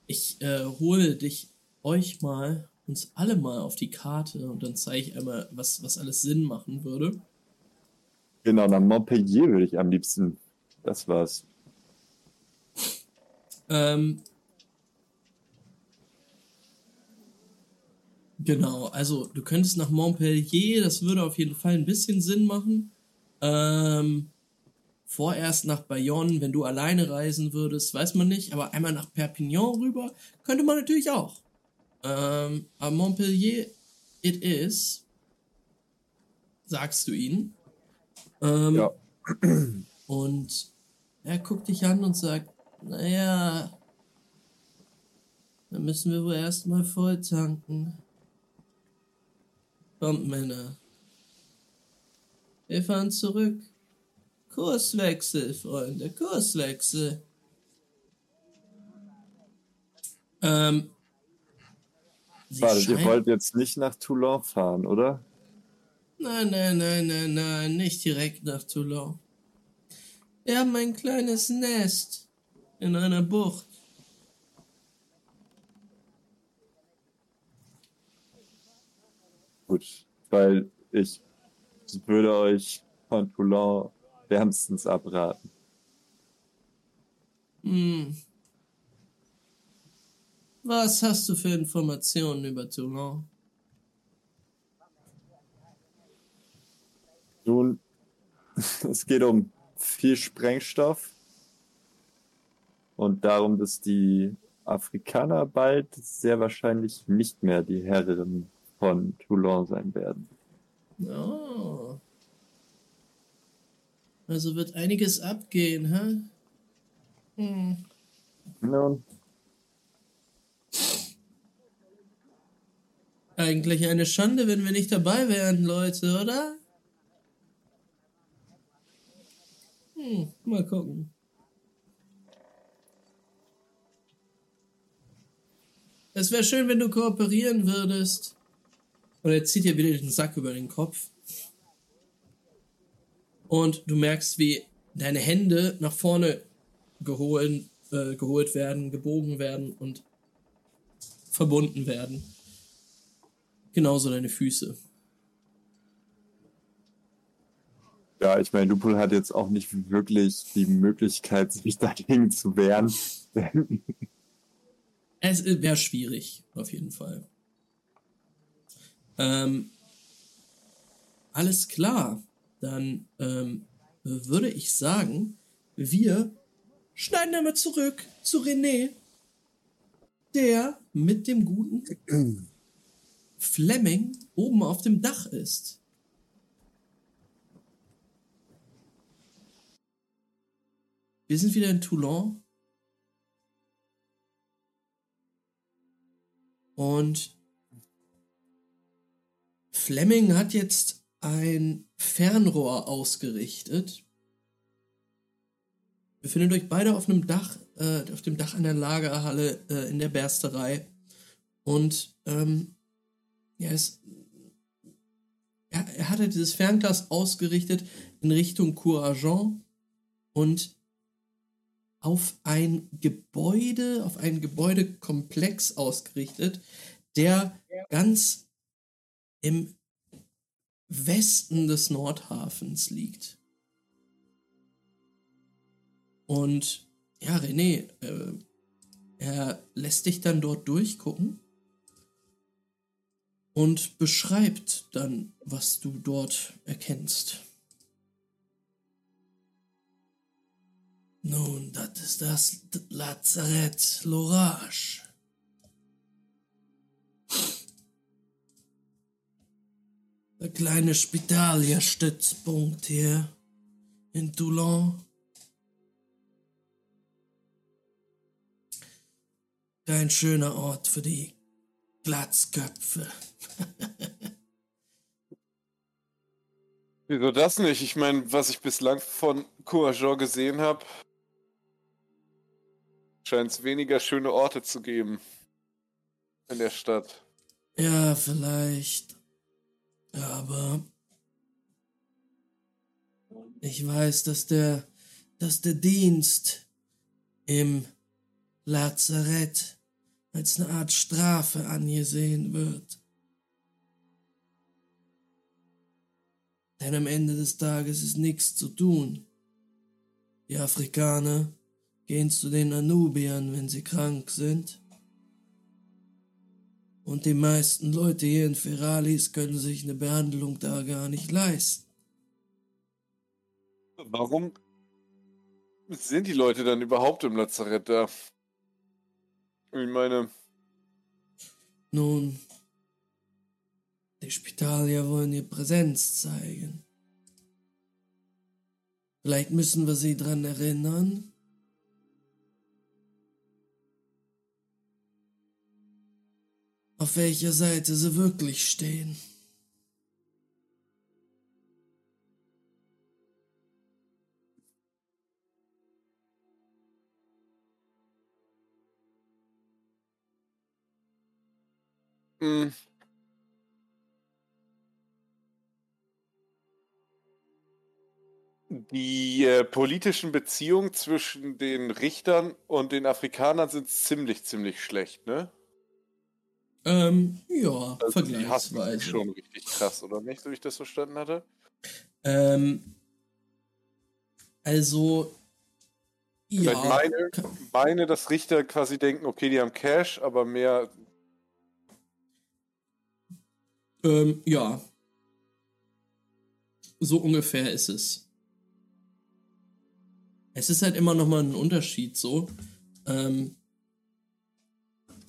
ich äh, hole dich, euch mal, uns alle mal auf die Karte und dann zeige ich einmal, was, was alles Sinn machen würde. Genau, nach Montpellier würde ich am liebsten. Das war's. Ähm, genau, also du könntest nach Montpellier, das würde auf jeden Fall ein bisschen Sinn machen. Ähm, vorerst nach Bayonne, wenn du alleine reisen würdest, weiß man nicht, aber einmal nach Perpignan rüber könnte man natürlich auch. Ähm, Montpellier, it is, sagst du ihnen. Ähm, Ja. Und er guckt dich an und sagt, naja, dann müssen wir wohl erstmal voll tanken. Kommt, Männer. Wir fahren zurück. Kurswechsel, Freunde, Kurswechsel. Ähm, sie Warte, ihr wollt jetzt nicht nach Toulon fahren, oder? Nein, nein, nein, nein, nein, nicht direkt nach Toulon. Wir haben ein kleines Nest in einer Bucht. Gut, weil ich würde euch von Toulon wärmstens abraten. Hm. Was hast du für Informationen über Toulon? Nun, es geht um viel Sprengstoff und darum, dass die Afrikaner bald sehr wahrscheinlich nicht mehr die Herren von Toulon sein werden. Oh. Also wird einiges abgehen, hä? Hm. Nun, Eigentlich eine Schande, wenn wir nicht dabei wären, Leute, oder? Hm, mal gucken. Es wäre schön, wenn du kooperieren würdest. Und er zieht dir wieder den Sack über den Kopf. Und du merkst, wie deine Hände nach vorne geholt, äh, geholt werden, gebogen werden und verbunden werden. Genauso deine Füße. ja, ich meine, Lupul hat jetzt auch nicht wirklich die Möglichkeit, sich dagegen zu wehren. Es wäre schwierig, auf jeden Fall. Ähm, alles klar. Dann ähm, würde ich sagen, wir schneiden einmal zurück zu René, der mit dem guten Fleming oben auf dem Dach ist. Wir sind wieder in Toulon. Und Fleming hat jetzt ein Fernrohr ausgerichtet. Wir finden euch beide auf einem Dach, äh, auf dem Dach einer Lagerhalle äh, in der Bersterei. Und ähm, ja, es, er, er hatte dieses Fernglas ausgerichtet in Richtung Courageant und auf ein Gebäude, auf einen Gebäudekomplex ausgerichtet, der ganz im Westen des Nordhafens liegt. Und ja, René, äh, er lässt dich dann dort durchgucken und beschreibt dann, was du dort erkennst. Nun, das ist das Lazarett Lorage. Der kleine Spitalierstützpunkt hier in Toulon. Kein schöner Ort für die Glatzköpfe. Wieso das nicht? Ich meine, was ich bislang von Courageur gesehen habe, scheint es weniger schöne Orte zu geben in der Stadt. Ja, vielleicht. Aber ich weiß, dass der, dass der Dienst im Lazarett als eine Art Strafe angesehen wird. Denn am Ende des Tages ist nichts zu tun. Die Afrikaner gehen zu den Anubiern, wenn sie krank sind. Und die meisten Leute hier in Feralis können sich eine Behandlung da gar nicht leisten. Warum sind die Leute dann überhaupt im Lazarett da? Ich meine, Nun, die Spitalier wollen ihr Präsenz zeigen. Vielleicht müssen wir sie dran erinnern. Auf welcher Seite sie wirklich stehen. mh, die äh, politischen Beziehungen zwischen den Richtern und den Afrikanern sind ziemlich, ziemlich schlecht, ne? Ähm, ja, Also die hassen vergleichsweise. schon richtig krass, oder nicht, so wie ich das verstanden hatte? Ähm, also, ja, meine, meine, dass Richter quasi denken, okay, die haben Cash, aber mehr. ähm, ja. So ungefähr ist es. Es ist halt immer noch mal ein Unterschied so. Ähm,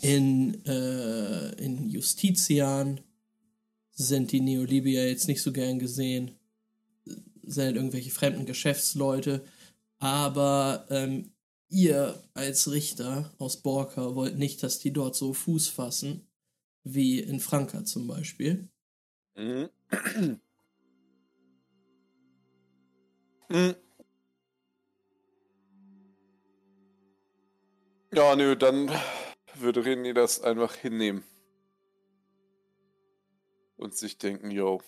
In, äh, in Justitian sind die Neolibier jetzt nicht so gern gesehen. Sind halt irgendwelche fremden Geschäftsleute. Aber ähm, ihr als Richter aus Borka wollt nicht, dass die dort so Fuß fassen, wie in Franka zum Beispiel. Mhm. Mhm. Ja, nö, dann würde René das einfach hinnehmen. Und sich denken, yo.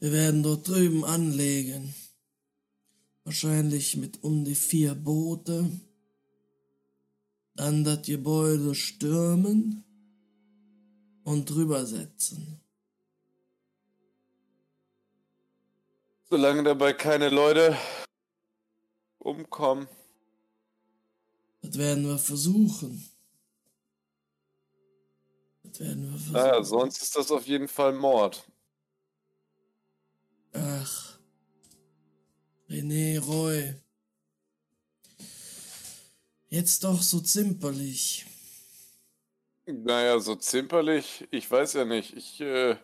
Wir werden dort drüben anlegen. Wahrscheinlich mit um die vier Boote. Dann das Gebäude stürmen und drüber setzen. Solange dabei keine Leute umkommen. Das werden wir versuchen. Das werden wir versuchen. Naja, sonst ist das auf jeden Fall Mord. Ach. René Roy. Jetzt doch so zimperlich. Naja, so zimperlich, ich weiß ja nicht. Ich, äh,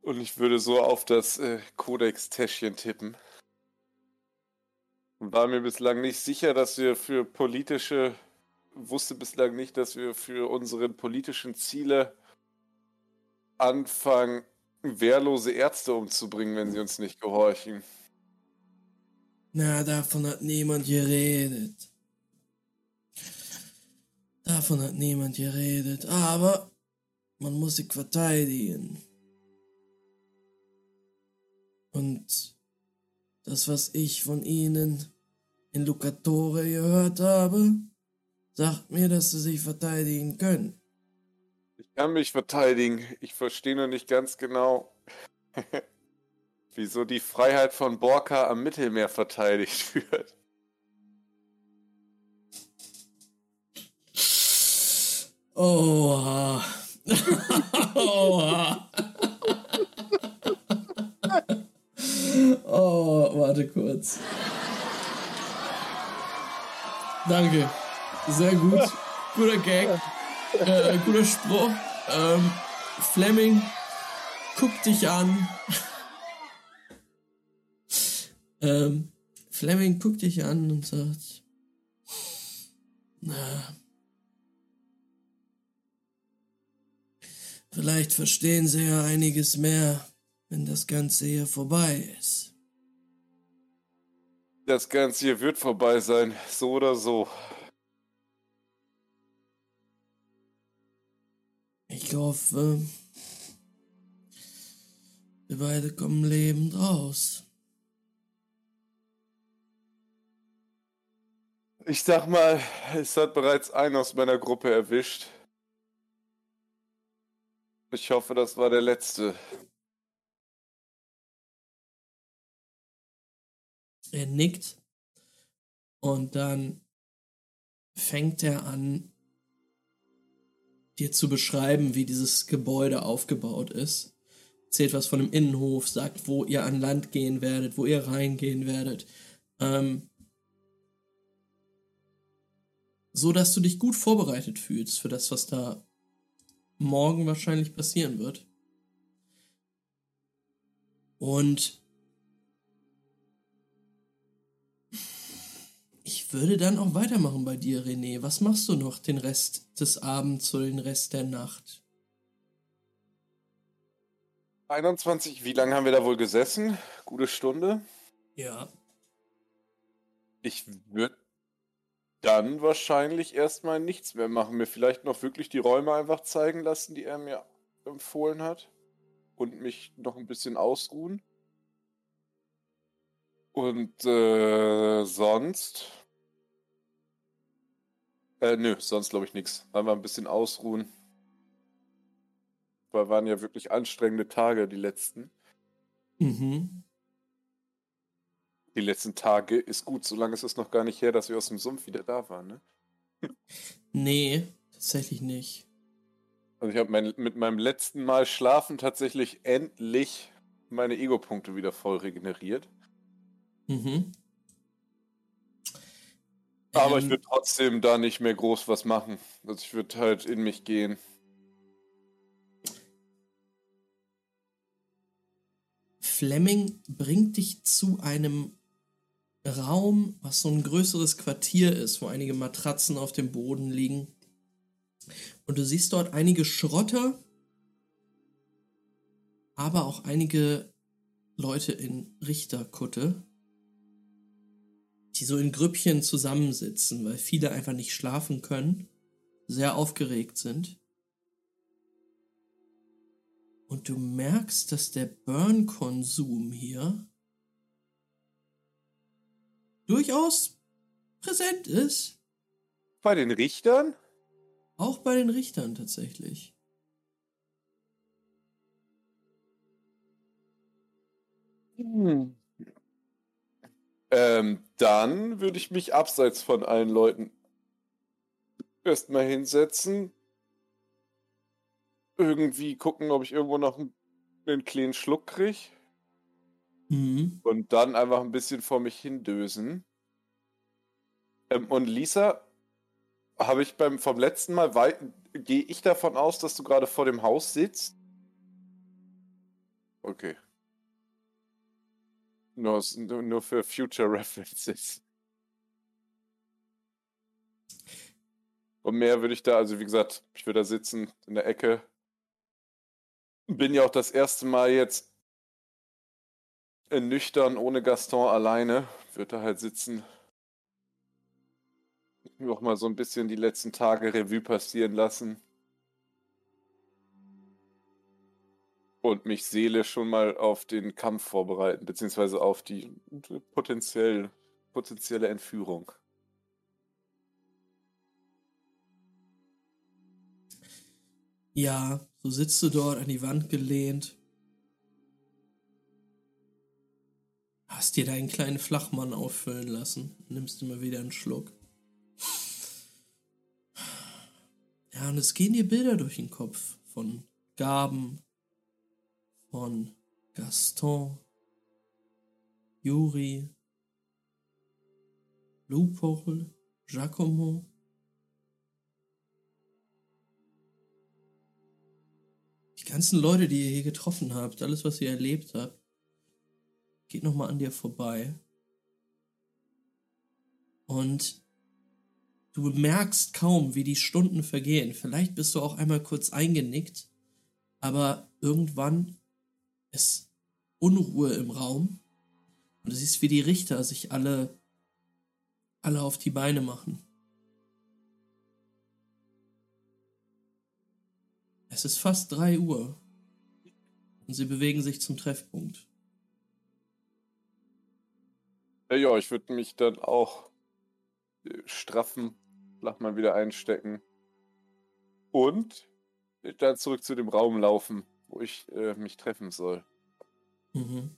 und ich würde so auf das äh, Kodex-Täschchen tippen. War mir bislang nicht sicher, dass wir für politische, wusste bislang nicht, dass wir für unsere politischen Ziele anfangen, wehrlose Ärzte umzubringen, wenn sie uns nicht gehorchen. Na, davon hat niemand geredet. Davon hat niemand geredet. Aber man muss sich verteidigen. Und das, was ich von ihnen in Lucatore gehört habe, sagt mir, dass sie sich verteidigen können. Ich kann mich verteidigen. Ich verstehe nur nicht ganz genau, wieso die Freiheit von Borka am Mittelmeer verteidigt wird. Oha. Oha. oh, warte kurz. Danke. Sehr gut. Guter Gag. Äh, guter Spruch. Ähm, Fleming, guck dich an. ähm, Fleming guckt dich an und sagt, na, vielleicht verstehen sie ja einiges mehr, wenn das Ganze hier vorbei ist. Das Ganze hier wird vorbei sein, so oder so. Ich hoffe, wir beide kommen lebend raus. Ich sag mal, es hat bereits einen aus meiner Gruppe erwischt. Ich hoffe, das war der letzte. Er nickt und dann fängt er an, dir zu beschreiben, wie dieses Gebäude aufgebaut ist. Erzählt was von dem Innenhof, sagt, wo ihr an Land gehen werdet, wo ihr reingehen werdet. Ähm, so dass du dich gut vorbereitet fühlst für das, was da morgen wahrscheinlich passieren wird. Und ich würde dann auch weitermachen bei dir, René. Was machst du noch den Rest des Abends oder den Rest der Nacht? 21, wie lange haben wir da wohl gesessen? Gute Stunde. Ja. Ich würde dann wahrscheinlich erstmal nichts mehr machen. Mir vielleicht noch wirklich die Räume einfach zeigen lassen, die er mir empfohlen hat. Und mich noch ein bisschen ausruhen. Und äh, sonst. Äh, nö, sonst glaube ich nichts. Einfach ein bisschen ausruhen. Weil waren ja wirklich anstrengende Tage, die letzten. Mhm. Die letzten Tage ist gut, solange ist es noch gar nicht her, dass wir aus dem Sumpf wieder da waren, ne? Nee, tatsächlich nicht. Also ich habe mein, mit meinem letzten Mal schlafen tatsächlich endlich meine Ego-Punkte wieder voll regeneriert. Mhm. Aber ich würde trotzdem da nicht mehr groß was machen. Also ich würde halt in mich gehen. Fleming bringt dich zu einem Raum, was so ein größeres Quartier ist, wo einige Matratzen auf dem Boden liegen. Und du siehst dort einige Schrotter, aber auch einige Leute in Richterkutte, die so in Grüppchen zusammensitzen, weil viele einfach nicht schlafen können, sehr aufgeregt sind. Und du merkst, dass der Burn-Konsum hier durchaus präsent ist. Bei den Richtern? Auch bei den Richtern tatsächlich. Hm. Ähm, dann würde ich mich abseits von allen Leuten erstmal hinsetzen. Irgendwie gucken, ob ich irgendwo noch einen, einen kleinen Schluck kriege. Mhm. Und dann einfach ein bisschen vor mich hindösen. Ähm, und Lisa, habe ich beim vom letzten Mal weit, gehe ich davon aus, dass du gerade vor dem Haus sitzt? Okay. Nur, nur für Future References. Und mehr würde ich da, also wie gesagt, ich würde da sitzen in der Ecke. Bin ja auch das erste Mal jetzt nüchtern ohne Gaston alleine. Würde da halt sitzen. Noch mal so ein bisschen die letzten Tage Revue passieren lassen. Und mich seelisch schon mal auf den Kampf vorbereiten, beziehungsweise auf die potenziell, potenzielle Entführung. Ja, so sitzt du dort an die Wand gelehnt. Hast dir deinen kleinen Flachmann auffüllen lassen. Nimmst immer wieder einen Schluck. Ja, und es gehen dir Bilder durch den Kopf von Gaben, von Gaston, Juri, Lupol, Giacomo. Die ganzen Leute, die ihr hier getroffen habt, alles, was ihr erlebt habt, geht nochmal an dir vorbei. Und du merkst kaum, wie die Stunden vergehen. Vielleicht bist du auch einmal kurz eingenickt, aber irgendwann ist Unruhe im Raum. Und du siehst, wie die Richter sich alle, alle auf die Beine machen. Es ist fast 3 Uhr. Und sie bewegen sich zum Treffpunkt. Ja, ich würde mich dann auch äh, straffen, flach mal wieder einstecken. Und dann zurück zu dem Raum laufen, wo ich äh, mich treffen soll. Mhm.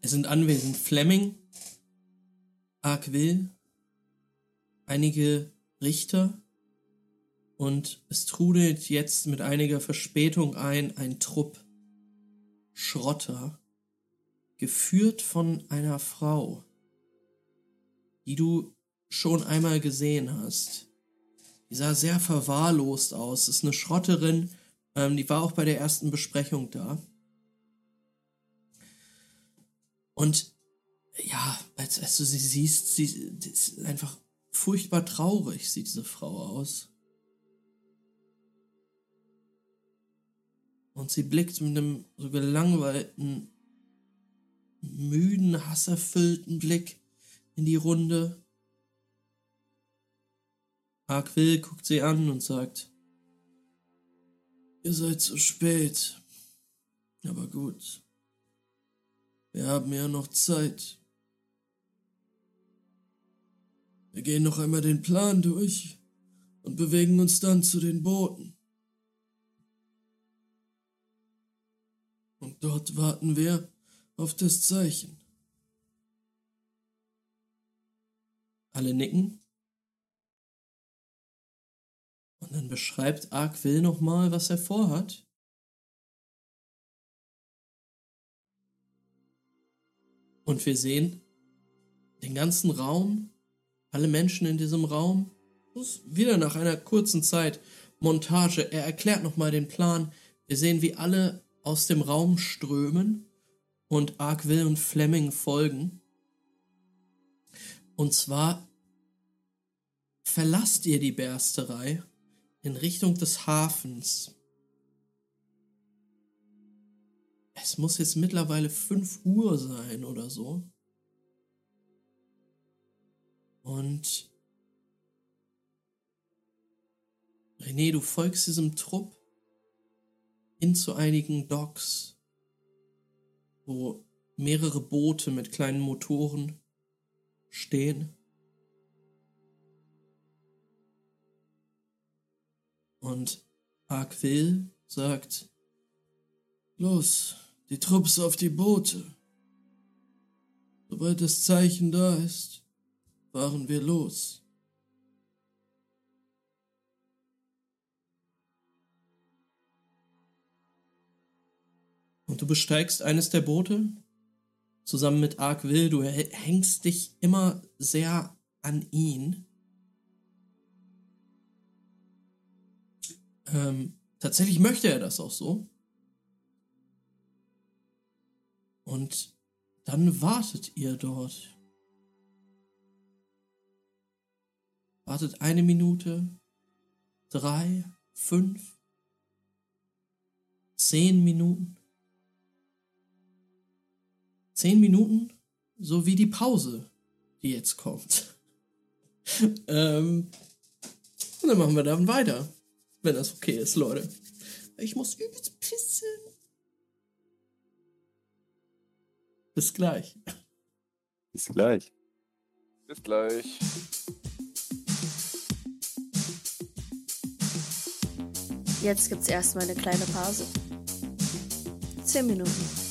Es sind anwesend Fleming, Arquil, einige Richter und es trudelt jetzt mit einiger Verspätung ein ein Trupp Schrotter, geführt von einer Frau, die du schon einmal gesehen hast. Die sah sehr verwahrlost aus. Ist eine Schrotterin, ähm, die war auch bei der ersten Besprechung da. Und ja, als, als du sie siehst, sie sie ist einfach furchtbar traurig, sieht diese Frau aus. Und sie blickt mit einem so gelangweilten, müden, hasserfüllten Blick in die Runde. Arquil guckt sie an und sagt, Ihr seid zu spät. Aber gut. Wir haben ja noch Zeit. Wir gehen noch einmal den Plan durch und bewegen uns dann zu den Booten. Und dort warten wir auf das Zeichen. Alle nicken. Und dann beschreibt Arquil nochmal, was er vorhat. Und wir sehen, den ganzen Raum, alle Menschen in diesem Raum. Wieder nach einer kurzen Zeit Montage. Er erklärt nochmal den Plan. Wir sehen, wie alle aus dem Raum strömen und Arkwill und Fleming folgen. Und zwar verlasst ihr die Bersterei in Richtung des Hafens. Es muss jetzt mittlerweile 5 Uhr sein oder so. Und René, du folgst diesem Trupp hin zu einigen Docks, wo mehrere Boote mit kleinen Motoren stehen. Und Arkville sagt, Los, die Trupps auf die Boote. Sobald das Zeichen da ist, fahren wir los. Und du besteigst eines der Boote zusammen mit Arkwill. Du hängst dich immer sehr an ihn. Ähm, tatsächlich möchte er das auch so. Und dann wartet ihr dort. Wartet eine Minute, drei, fünf, zehn Minuten. Zehn Minuten, so wie die Pause, die jetzt kommt. ähm, und dann machen wir dann weiter. Wenn das okay ist, Leute. Ich muss übelst pissen. Bis gleich. Bis gleich. Bis gleich. Jetzt gibt's erstmal eine kleine Pause. Zehn Minuten.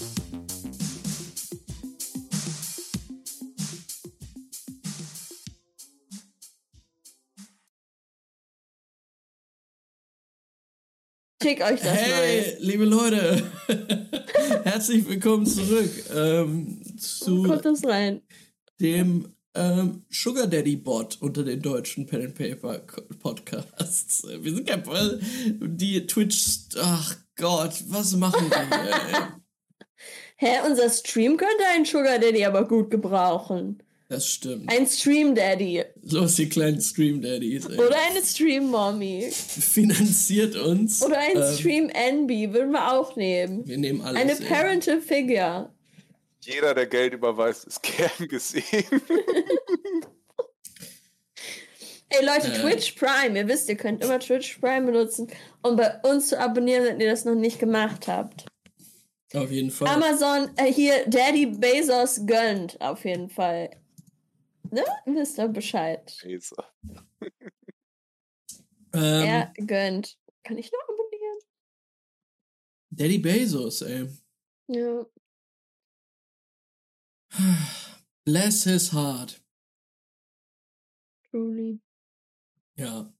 Schick euch das hey, mal. liebe Leute, herzlich willkommen zurück ähm, zu dem ähm, Sugar Daddy Bot unter den deutschen Pen and Paper Podcasts. Wir sind ja voll die Twitch. Ach Gott, was machen die? Hä, unser Stream könnte einen Sugar Daddy aber gut gebrauchen. Das stimmt. Ein Stream Daddy. Los, die kleinen Stream Daddies. Ey. Oder eine Stream Mommy. Finanziert uns. Oder ein ähm, Stream Enby würden wir auch nehmen. Wir nehmen alles. Eine Parental Figure. Jeder, der Geld überweist, ist gern gesehen. Ey Leute, äh. Twitch Prime, ihr wisst, ihr könnt immer Twitch Prime benutzen, um bei uns zu abonnieren, wenn ihr das noch nicht gemacht habt. Auf jeden Fall. Amazon, äh, hier, Daddy Bezos gönnt, auf jeden Fall. Ne? Wisst ihr Bescheid. Bezos. ähm, er gönnt. Kann ich noch abonnieren? Daddy Bezos, ey. Ja. Bless his heart. Truly. Ja.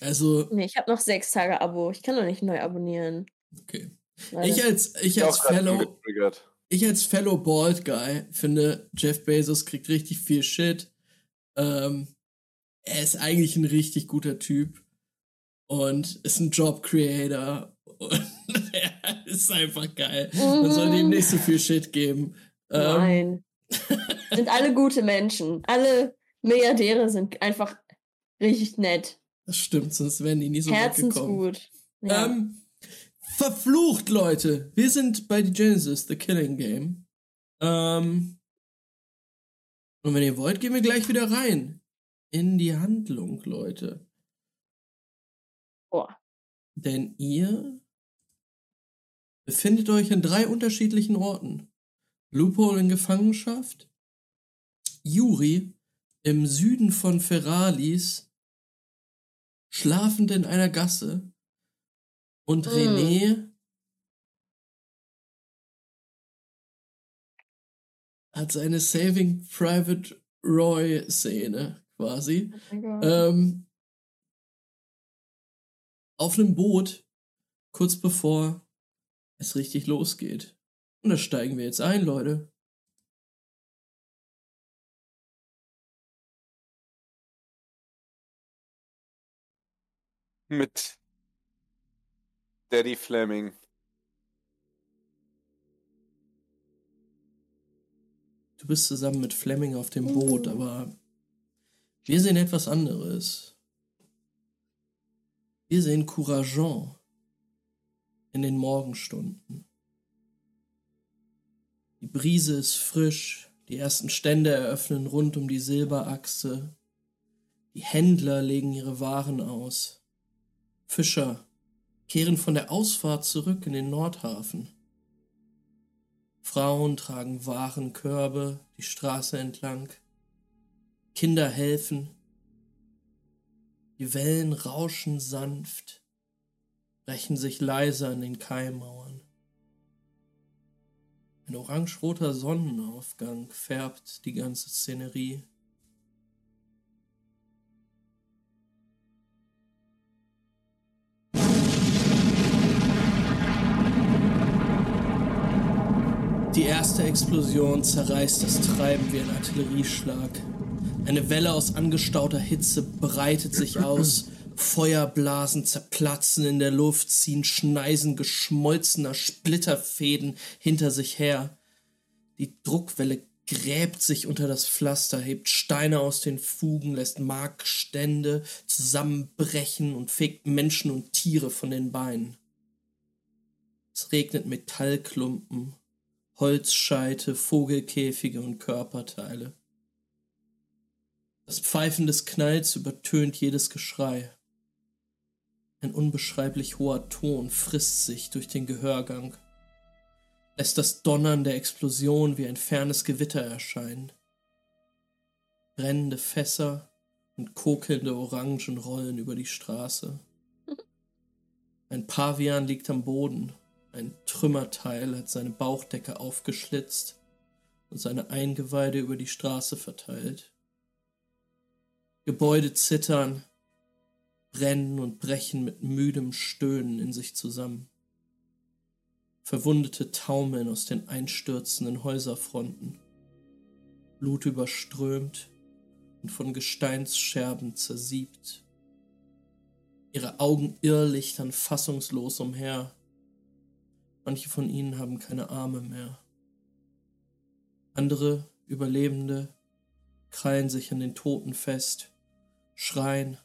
Also. Nee, ich habe noch sechs Tage Abo. Ich kann doch nicht neu abonnieren. Okay. Ich als, ich als Fellow. Ich als Fellow Bald Guy finde, Jeff Bezos kriegt richtig viel Shit. Ähm, er ist eigentlich ein richtig guter Typ und ist ein Job Creator und er ist einfach geil. Man soll ihm nicht so viel Shit geben. Ähm, Nein. sind alle gute Menschen. Alle Milliardäre sind einfach richtig nett. Das stimmt, sonst wären die nie so Herzensgut. Ja. Ähm, Verflucht, Leute! Wir sind bei The Genesis, The Killing Game. Ähm, und wenn ihr wollt, gehen wir gleich wieder rein. In die Handlung, Leute. Boah. Denn ihr befindet euch an drei unterschiedlichen Orten. Loophole in Gefangenschaft, Yuri im Süden von Ferralis, schlafend in einer Gasse und mm. René hat seine Saving Private Roy-Szene quasi. Oh ähm, auf einem Boot, kurz bevor es richtig losgeht. Und da steigen wir jetzt ein, Leute. Mit Daddy Fleming. Du bist zusammen mit Fleming auf dem Boot, aber wir sehen etwas anderes. Wir sehen Courageant in den Morgenstunden. Die Brise ist frisch, die ersten Stände eröffnen rund um die Silberachse, die Händler legen ihre Waren aus, Fischer kehren von der Ausfahrt zurück in den Nordhafen. Frauen tragen Warenkörbe die Straße entlang, Kinder helfen, die Wellen rauschen sanft, brechen sich leise an den Kaimauern. Ein orange-roter Sonnenaufgang färbt die ganze Szenerie. Die erste Explosion zerreißt das Treiben wie ein Artillerieschlag. Eine Welle aus angestauter Hitze breitet sich aus, Feuerblasen zerplatzen in der Luft, ziehen Schneisen geschmolzener Splitterfäden hinter sich her. Die Druckwelle gräbt sich unter das Pflaster, hebt Steine aus den Fugen, lässt Markstände zusammenbrechen und fegt Menschen und Tiere von den Beinen. Es regnet Metallklumpen, Holzscheite, Vogelkäfige und Körperteile. Das Pfeifen des Knalls übertönt jedes Geschrei. Ein unbeschreiblich hoher Ton frisst sich durch den Gehörgang, lässt das Donnern der Explosion wie ein fernes Gewitter erscheinen. Brennende Fässer und kokelnde Orangen rollen über die Straße. Ein Pavian liegt am Boden, ein Trümmerteil hat seine Bauchdecke aufgeschlitzt und seine Eingeweide über die Straße verteilt. Gebäude zittern, brennen und brechen mit müdem Stöhnen in sich zusammen. Verwundete taumeln aus den einstürzenden Häuserfronten, Blut überströmt und von Gesteinsscherben zersiebt. Ihre Augen irrlichtern fassungslos umher. Manche von ihnen haben keine Arme mehr. Andere Überlebende krallen sich an den Toten fest schreien,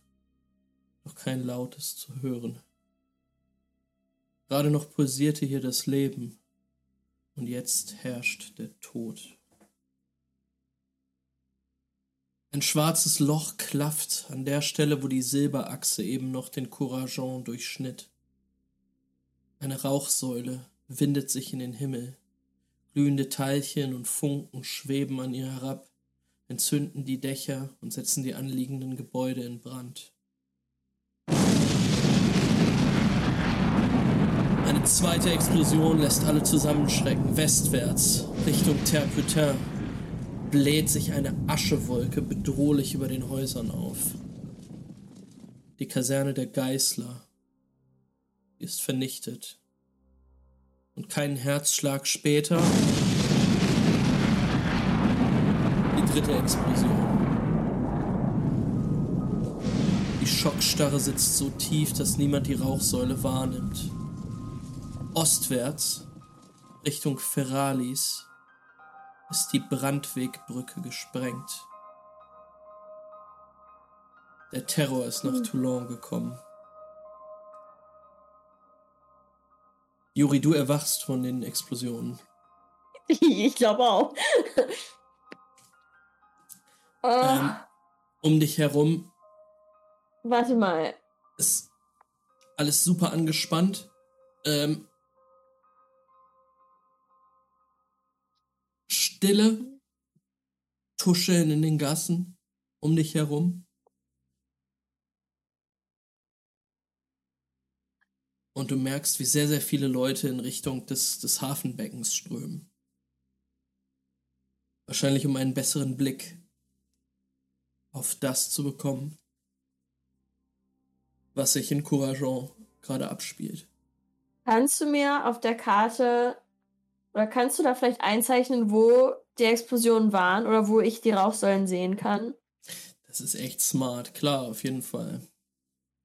doch kein Lautes zu hören. Gerade noch pulsierte hier das Leben, und jetzt herrscht der Tod. Ein schwarzes Loch klafft an der Stelle, wo die Silberachse eben noch den Courageant durchschnitt. Eine Rauchsäule windet sich in den Himmel. Glühende Teilchen und Funken schweben an ihr herab, entzünden die Dächer und setzen die anliegenden Gebäude in Brand. Eine zweite Explosion lässt alle zusammenschrecken. Westwärts, Richtung Terputin, bläht sich eine Aschewolke bedrohlich über den Häusern auf. Die Kaserne der Geißler ist vernichtet. Und keinen Herzschlag später dritte Explosion. Die Schockstarre sitzt so tief, dass niemand die Rauchsäule wahrnimmt. Ostwärts, Richtung Ferralis, ist die Brandwegbrücke gesprengt. Der Terror ist nach Toulon gekommen. Juri, du erwachst von den Explosionen. Ich glaube auch. Ähm, Oh, um dich herum warte mal. ist alles super angespannt. Ähm, Stille, Tuscheln in den Gassen um dich herum. Und du merkst, wie sehr, sehr viele Leute in Richtung des, des Hafenbeckens strömen. Wahrscheinlich um einen besseren Blick auf das zu bekommen, was sich in Courageant gerade abspielt. Kannst du mir auf der Karte oder kannst du da vielleicht einzeichnen, wo die Explosionen waren oder wo ich die Rauchsäulen sehen kann? Das ist echt smart, klar, auf jeden Fall.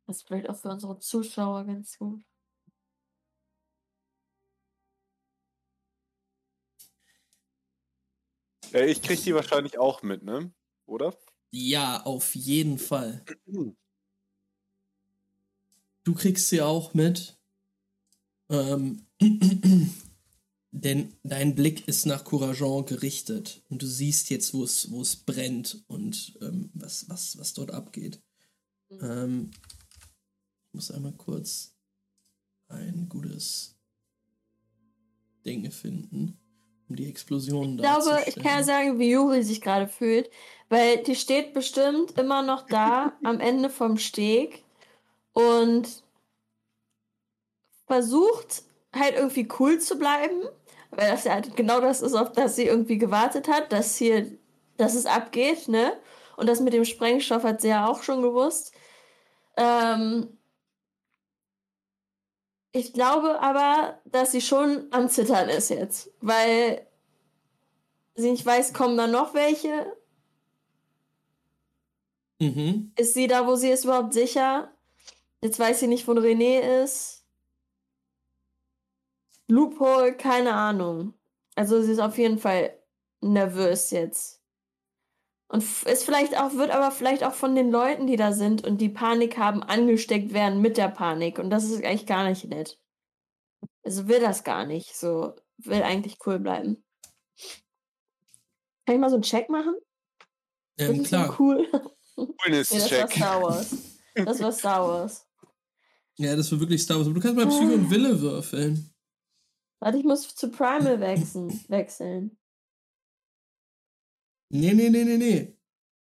Das ist vielleicht auch für unsere Zuschauer ganz gut. Ich krieg die wahrscheinlich auch mit, ne? Oder? Ja, auf jeden Fall. Du kriegst sie auch mit. Ähm, denn dein Blick ist nach Courageon gerichtet und du siehst jetzt, wo es, wo es brennt und ähm, was, was, was dort abgeht. Mhm. Ähm, ich muss einmal kurz ein gutes Ding finden, um die Explosionen Ich glaube, ich kann ja sagen, wie Juri sich gerade fühlt, weil die steht bestimmt immer noch da am Ende vom Steg und versucht halt irgendwie cool zu bleiben, weil das ja halt genau das ist, auf das sie irgendwie gewartet hat, dass hier, dass es abgeht, ne? Und das mit dem Sprengstoff hat sie ja auch schon gewusst. Ähm, ich glaube aber, dass sie schon am Zittern ist jetzt, weil sie nicht weiß, kommen da noch welche? Mhm. Ist sie da, wo sie ist, überhaupt sicher? Jetzt weiß sie nicht, wo René ist. Loophole, keine Ahnung. Also sie ist auf jeden Fall nervös jetzt. Und ist vielleicht auch, wird aber vielleicht auch von den Leuten, die da sind und die Panik haben, angesteckt werden mit der Panik. Und das ist eigentlich gar nicht nett. Also will das gar nicht. So, will eigentlich cool bleiben. Kann ich mal so einen Check machen? Das Ähm, klar. cool. Nee, das war Coolness-Check. Star Wars. Das war Star Wars. Ja, das war wirklich Star Wars. Aber du kannst mal Psycho und Wille würfeln. Warte, ich muss zu Primal wechseln. wechseln. Nee, nee, nee, nee, nee.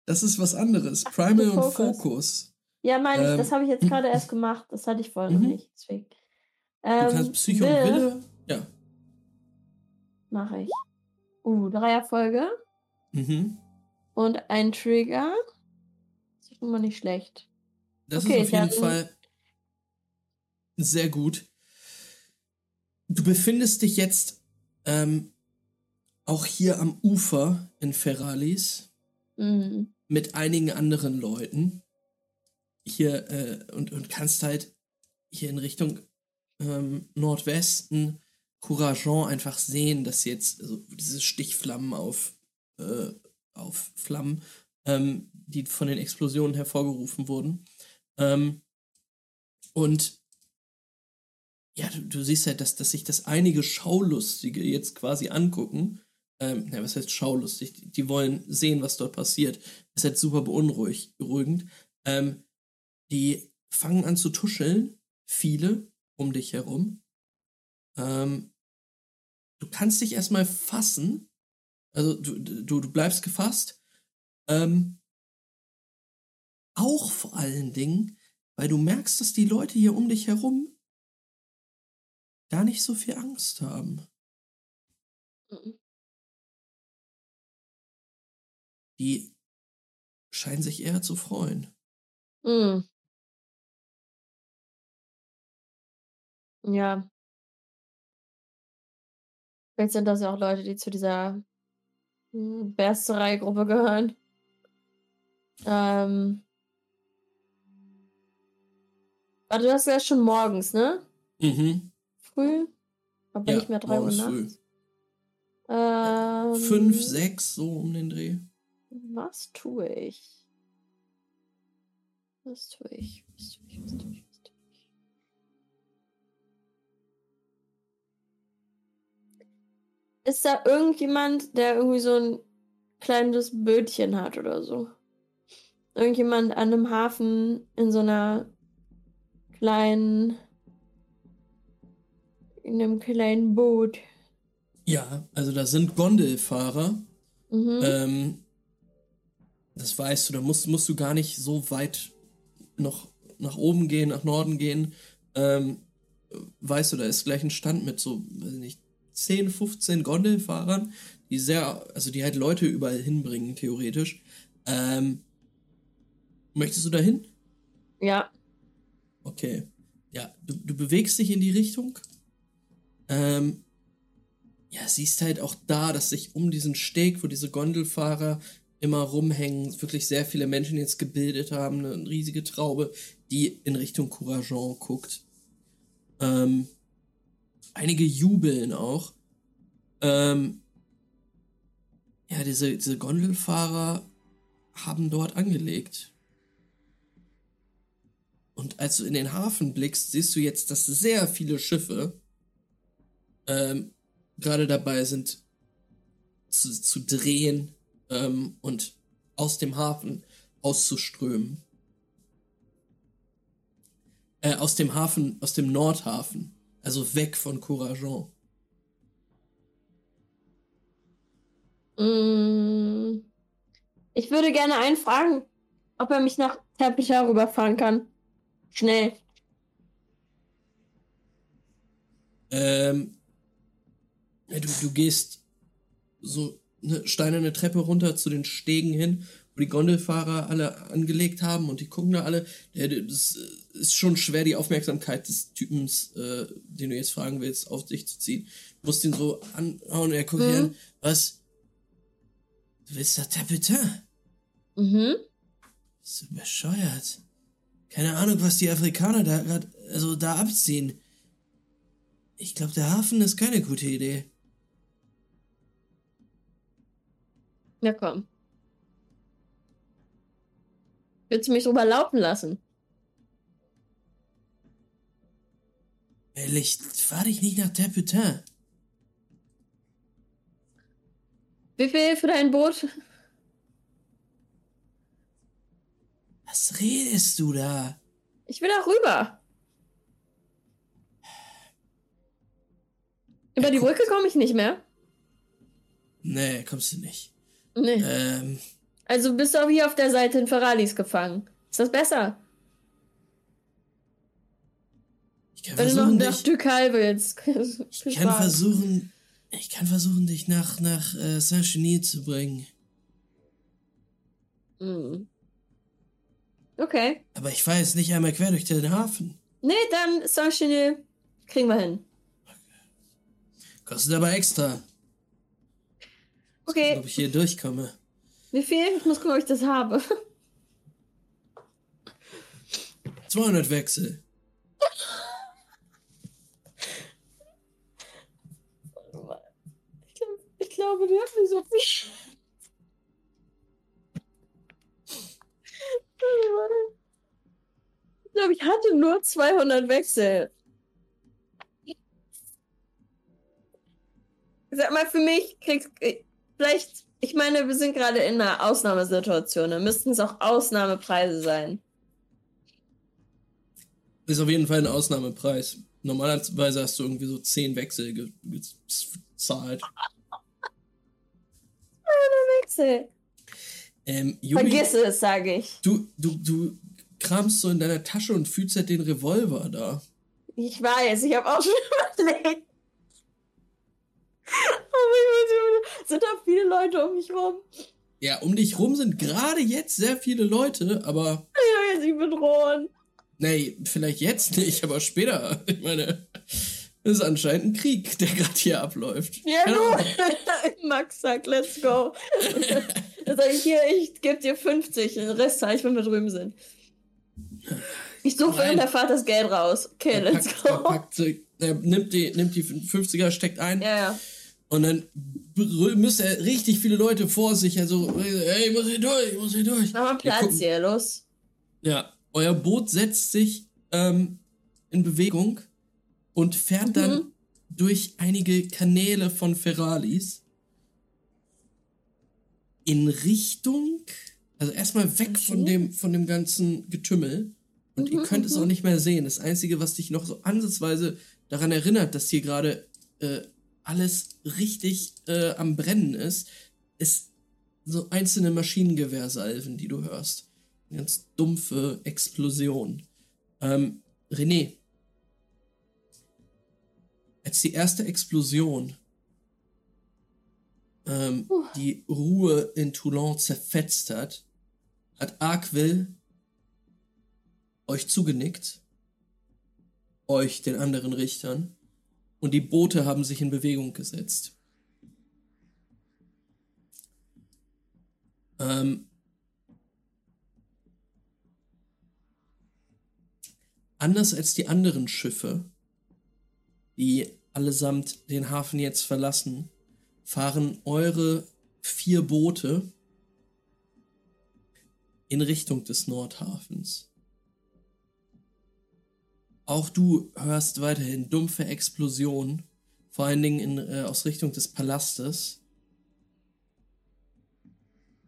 Das ist was anderes. Primal und Focus. Fokus. Ja, meine ich, Ähm, das habe ich jetzt gerade erst gemacht. Das hatte ich vorher noch Mhm. nicht. Deswegen. Du Ähm, kannst Psycho und Will Wille. Ja. mache ich. Uh, drei Erfolge Mhm. und ein Trigger. Das ist mal nicht schlecht. Das Okay, ist auf jeden Fall sehr gut. Du befindest dich jetzt ähm, auch hier am Ufer in Ferralis Mhm. mit einigen anderen Leuten. Hier äh, und, und kannst halt hier in Richtung ähm, Nordwesten Courageant einfach sehen, dass jetzt also diese Stichflammen auf, äh, auf Flammen, ähm, die von den Explosionen hervorgerufen wurden. Ähm, und ja, du, du siehst halt, dass, dass sich das einige Schaulustige jetzt quasi angucken. Ähm, ja, was heißt schaulustig? Die, die wollen sehen, was dort passiert. ist halt super beunruhigend. Ähm, die fangen an zu tuscheln, viele um dich herum. Ähm, du kannst dich erstmal fassen. Also du, du, du bleibst gefasst. Ähm, auch vor allen Dingen, weil du merkst, dass die Leute hier um dich herum gar nicht so viel Angst haben. Mhm. Die scheinen sich eher zu freuen. Mhm. Ja. Vielleicht sind das ja auch Leute, die zu dieser hm, Bersterei-Gruppe gehören. Ähm. Warte, du hast ja schon morgens, ne? Mhm. Früh? Aber Ja, nicht mehr drei Uhr morgens früh. nachts. Ähm, Fünf, sechs, so um den Dreh. Was tue ich? Was tue ich? Was tue ich? Was tue ich? Was tue ich? Ist da irgendjemand, der irgendwie so ein kleines Bötchen hat oder so? Irgendjemand an einem Hafen in so einer kleinen, in einem kleinen Boot. Ja, also da sind Gondelfahrer. Mhm. Ähm, das weißt du, da musst, musst du gar nicht so weit noch nach oben gehen, nach Norden gehen. Ähm, weißt du, da ist gleich ein Stand mit so, weiß ich nicht, 10, 15 Gondelfahrern, die sehr, also die halt Leute überall hinbringen, theoretisch. Ähm, möchtest du dahin? ja. Okay. Ja, du, du bewegst dich in die Richtung. Ähm, ja, siehst halt auch da, dass sich um diesen Steg, wo diese Gondelfahrer immer rumhängen, wirklich sehr viele Menschen jetzt gebildet haben, eine riesige Traube, die in Richtung Courageon guckt. Ähm, einige jubeln auch. Ähm, ja, diese, diese Gondelfahrer haben dort angelegt. Und als du in den Hafen blickst, siehst du jetzt, dass sehr viele Schiffe ähm, gerade dabei sind zu, zu drehen ähm, und aus dem Hafen auszuströmen. Äh, aus dem Hafen, aus dem Nordhafen. Also weg von Courageon. Mm, Ich würde gerne einen fragen, ob er mich nach Terpita rüberfahren kann. Schnell. Ähm, du, du gehst so eine steinerne Treppe runter zu den Stegen hin, wo die Gondelfahrer alle angelegt haben und die gucken da alle. Das ist schon schwer, die Aufmerksamkeit des Typens, äh, den du jetzt fragen willst, auf dich zu ziehen. Du musst ihn so anhauen und er guckt Mhm. an. Was? Du willst nach Tapetin? Mhm. Bist du bescheuert? Keine Ahnung, was die Afrikaner da grad, also da abziehen. Ich glaube, der Hafen ist keine gute Idee. Ja, komm. Willst du mich drüber laufen lassen? Ehrlich, fahr dich nicht nach Tapetin. Wie viel für dein Boot? Was redest du da? Ich will da rüber. Über die Brücke komme ich nicht mehr. Nee, kommst du nicht. Nee. Ähm, Also bist du auch hier auf der Seite in Ferralis gefangen. Ist das besser? ich kann Wenn du noch versuchen, nach dich, Ducal willst. ich kann versuchen, ich kann versuchen, dich nach, nach äh, Saint-Genis zu bringen. Mhm. Okay. Aber ich fahre jetzt nicht einmal quer durch den Hafen. Nee, dann Saint-Genis kriegen wir hin. Kostet aber extra. Okay. Ob ich hier durchkomme. Wie viel? Ich muss gucken, ob ich das habe. 200 Wechsel. Ich, glaub, ich glaube, die hat nicht so viel. Ich glaube, ich hatte nur 200 Wechsel. Sag mal, für mich kriegst vielleicht, ich meine, wir sind gerade in einer Ausnahmesituation. Da müssten es auch Ausnahmepreise sein. Ist auf jeden Fall ein Ausnahmepreis. Normalerweise hast du irgendwie so 10 Wechsel ge- gezahlt. Wechsel. Ähm, Juli, Vergiss es, sage ich. du, du, du kramst so in deiner Tasche und fühlst halt den Revolver da. Ich weiß, ich habe auch schon überlegt. Aber ich weiß, sind da viele Leute um mich rum? Ja, um dich rum sind gerade jetzt sehr viele Leute, aber Ja, sie bedrohen. nee, vielleicht jetzt nicht, aber später. Ich meine, das ist anscheinend ein Krieg, der gerade hier abläuft. Ja. Ahnung. Max sagt, let's go. Dann sage ich hier, ich gebe dir 50, den Rest zahle ich, wenn wir drüben sind. Ich suche Nein. in der Fahrt das Geld raus. Okay, Er let's packt, er go. packt, er nimmt die, nimmt die 50er, steckt ein Ja, ja. Und dann müsste er richtig viele Leute vor sich, also, hey, ich muss hier durch, ich muss hier durch. Mach mal Platz hier, los. Ja, euer Boot setzt sich ähm, in Bewegung und fährt dann Mhm. durch einige Kanäle von Ferralis in Richtung, also erstmal weg von Mhm. dem, von dem ganzen Getümmel. Und ihr Mhm, könnt es mhm. auch nicht mehr sehen. Das Einzige, was dich noch so ansatzweise daran erinnert, dass hier gerade äh, alles richtig äh, am Brennen ist, ist so einzelne Maschinengewehrsalven, die du hörst. Eine ganz dumpfe Explosion. Ähm, René, als die erste Explosion ähm, Puh. die Ruhe in Toulon zerfetzt hat, hat Arquil euch zugenickt, euch, den anderen Richtern, und die Boote haben sich in Bewegung gesetzt. Ähm, anders als die anderen Schiffe, die allesamt den Hafen jetzt verlassen, fahren eure vier Boote in Richtung des Nordhafens. Auch du hörst weiterhin dumpfe Explosionen, vor allen Dingen in, äh, aus Richtung des Palastes.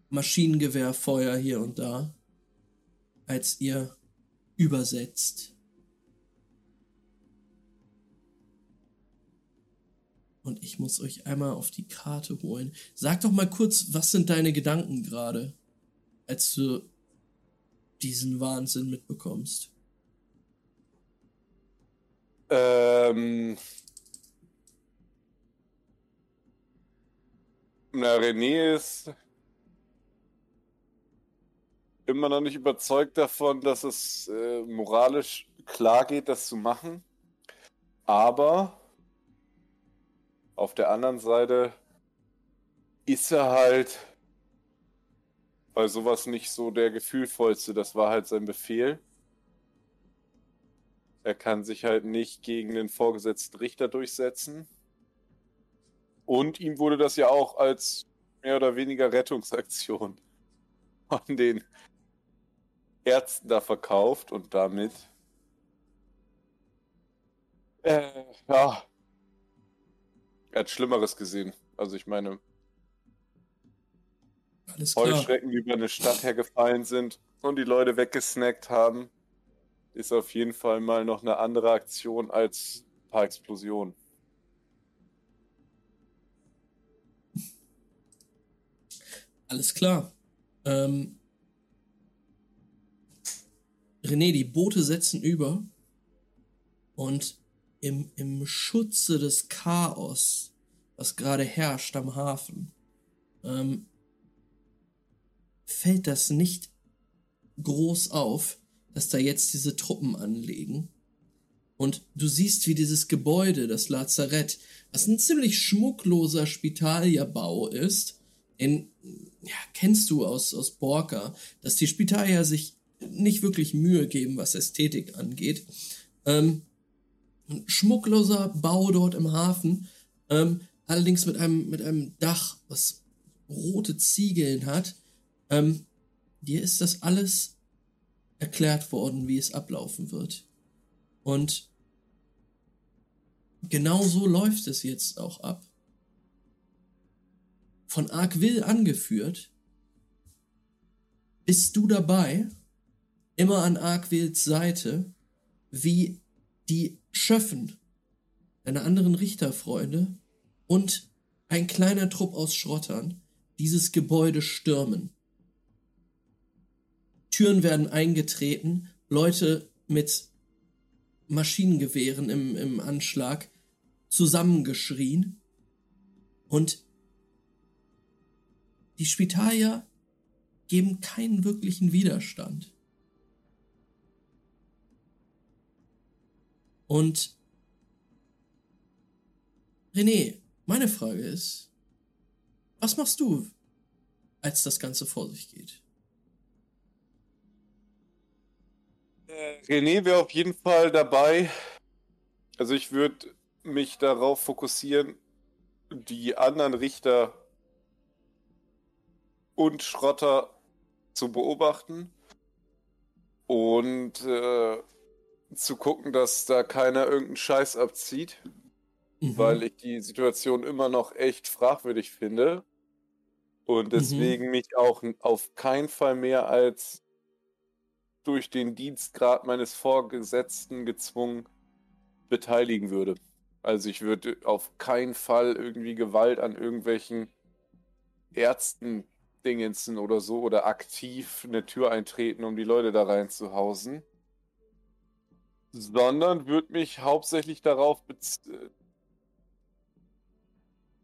Maschinengewehrfeuer hier und da, als ihr übersetzt. Und ich muss euch einmal auf die Karte holen. Sag doch mal kurz, was sind deine Gedanken gerade, als du diesen Wahnsinn mitbekommst? Ähm. Na, René ist immer noch nicht überzeugt davon, dass es äh, moralisch klar geht, das zu machen. Aber auf der anderen Seite ist er halt bei sowas nicht so der gefühlvollste. Das war halt sein Befehl. Er kann sich halt nicht gegen den vorgesetzten Richter durchsetzen. Und ihm wurde das ja auch als mehr oder weniger Rettungsaktion von den Ärzten da verkauft und damit äh, ja, er hat Schlimmeres gesehen. Also ich meine, Alles klar. Heuschrecken, die über eine Stadt hergefallen sind und die Leute weggesnackt haben, ist auf jeden Fall mal noch eine andere Aktion als ein paar Explosionen. Alles klar. Ähm, René, die Boote setzen über und im, im Schutze des Chaos, was gerade herrscht am Hafen, ähm, fällt das nicht groß auf, dass da jetzt diese Truppen anlegen. Und du siehst, wie dieses Gebäude, das Lazarett, was ein ziemlich schmuckloser Spitalierbau ist, den ja, kennst du aus, aus Borka, dass die Spitalier sich nicht wirklich Mühe geben, was Ästhetik angeht. Ähm, ein schmuckloser Bau dort im Hafen, ähm, allerdings mit einem, mit einem Dach, was rote Ziegeln hat. Ähm, dir ist das alles erklärt worden, wie es ablaufen wird. Und genau so läuft es jetzt auch ab. Von Arkwill angeführt, bist du dabei, immer an Arkwills Seite, wie die Schöffen, deine anderen Richterfreunde und ein kleiner Trupp aus Schrottern dieses Gebäude stürmen. Türen werden eingetreten, Leute mit Maschinengewehren im, im Anschlag zusammengeschrien und die Spitalier geben keinen wirklichen Widerstand. Und René, meine Frage ist, was machst du, als das Ganze vor sich geht? Äh, René wäre auf jeden Fall dabei. Also ich würde mich darauf fokussieren, die anderen Richter und Schrotter zu beobachten und äh, zu gucken, dass da keiner irgendeinen Scheiß abzieht, Mhm. weil ich die Situation immer noch echt fragwürdig finde und deswegen mich auch auf keinen Fall mehr als durch den Dienstgrad meines Vorgesetzten gezwungen beteiligen würde. Also ich würde auf keinen Fall irgendwie Gewalt an irgendwelchen Ärzten dingensen oder so oder aktiv eine Tür eintreten, um die Leute da reinzuhausen sondern würde mich hauptsächlich darauf bez äh,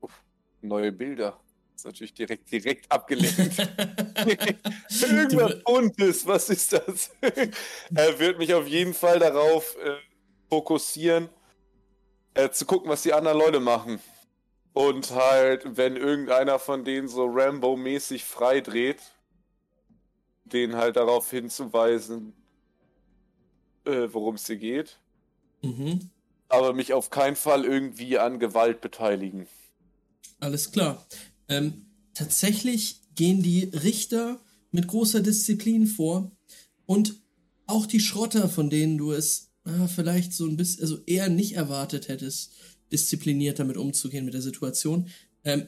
Uff, neue Bilder. Ist natürlich direkt direkt abgelenkt. Irgendwas Buntes, was ist das? er wird mich auf jeden Fall darauf äh, fokussieren, äh, zu gucken, was die anderen Leute machen. Und halt, wenn irgendeiner von denen so Rambo-mäßig freidreht, den halt darauf hinzuweisen, äh, worum es hier geht. Mhm. Aber mich auf keinen Fall irgendwie an Gewalt beteiligen. Alles klar. Ähm, tatsächlich gehen die Richter mit großer Disziplin vor und auch die Schrotter, von denen du es ah, vielleicht so ein bisschen, also eher nicht erwartet hättest, diszipliniert damit umzugehen mit der Situation, ähm,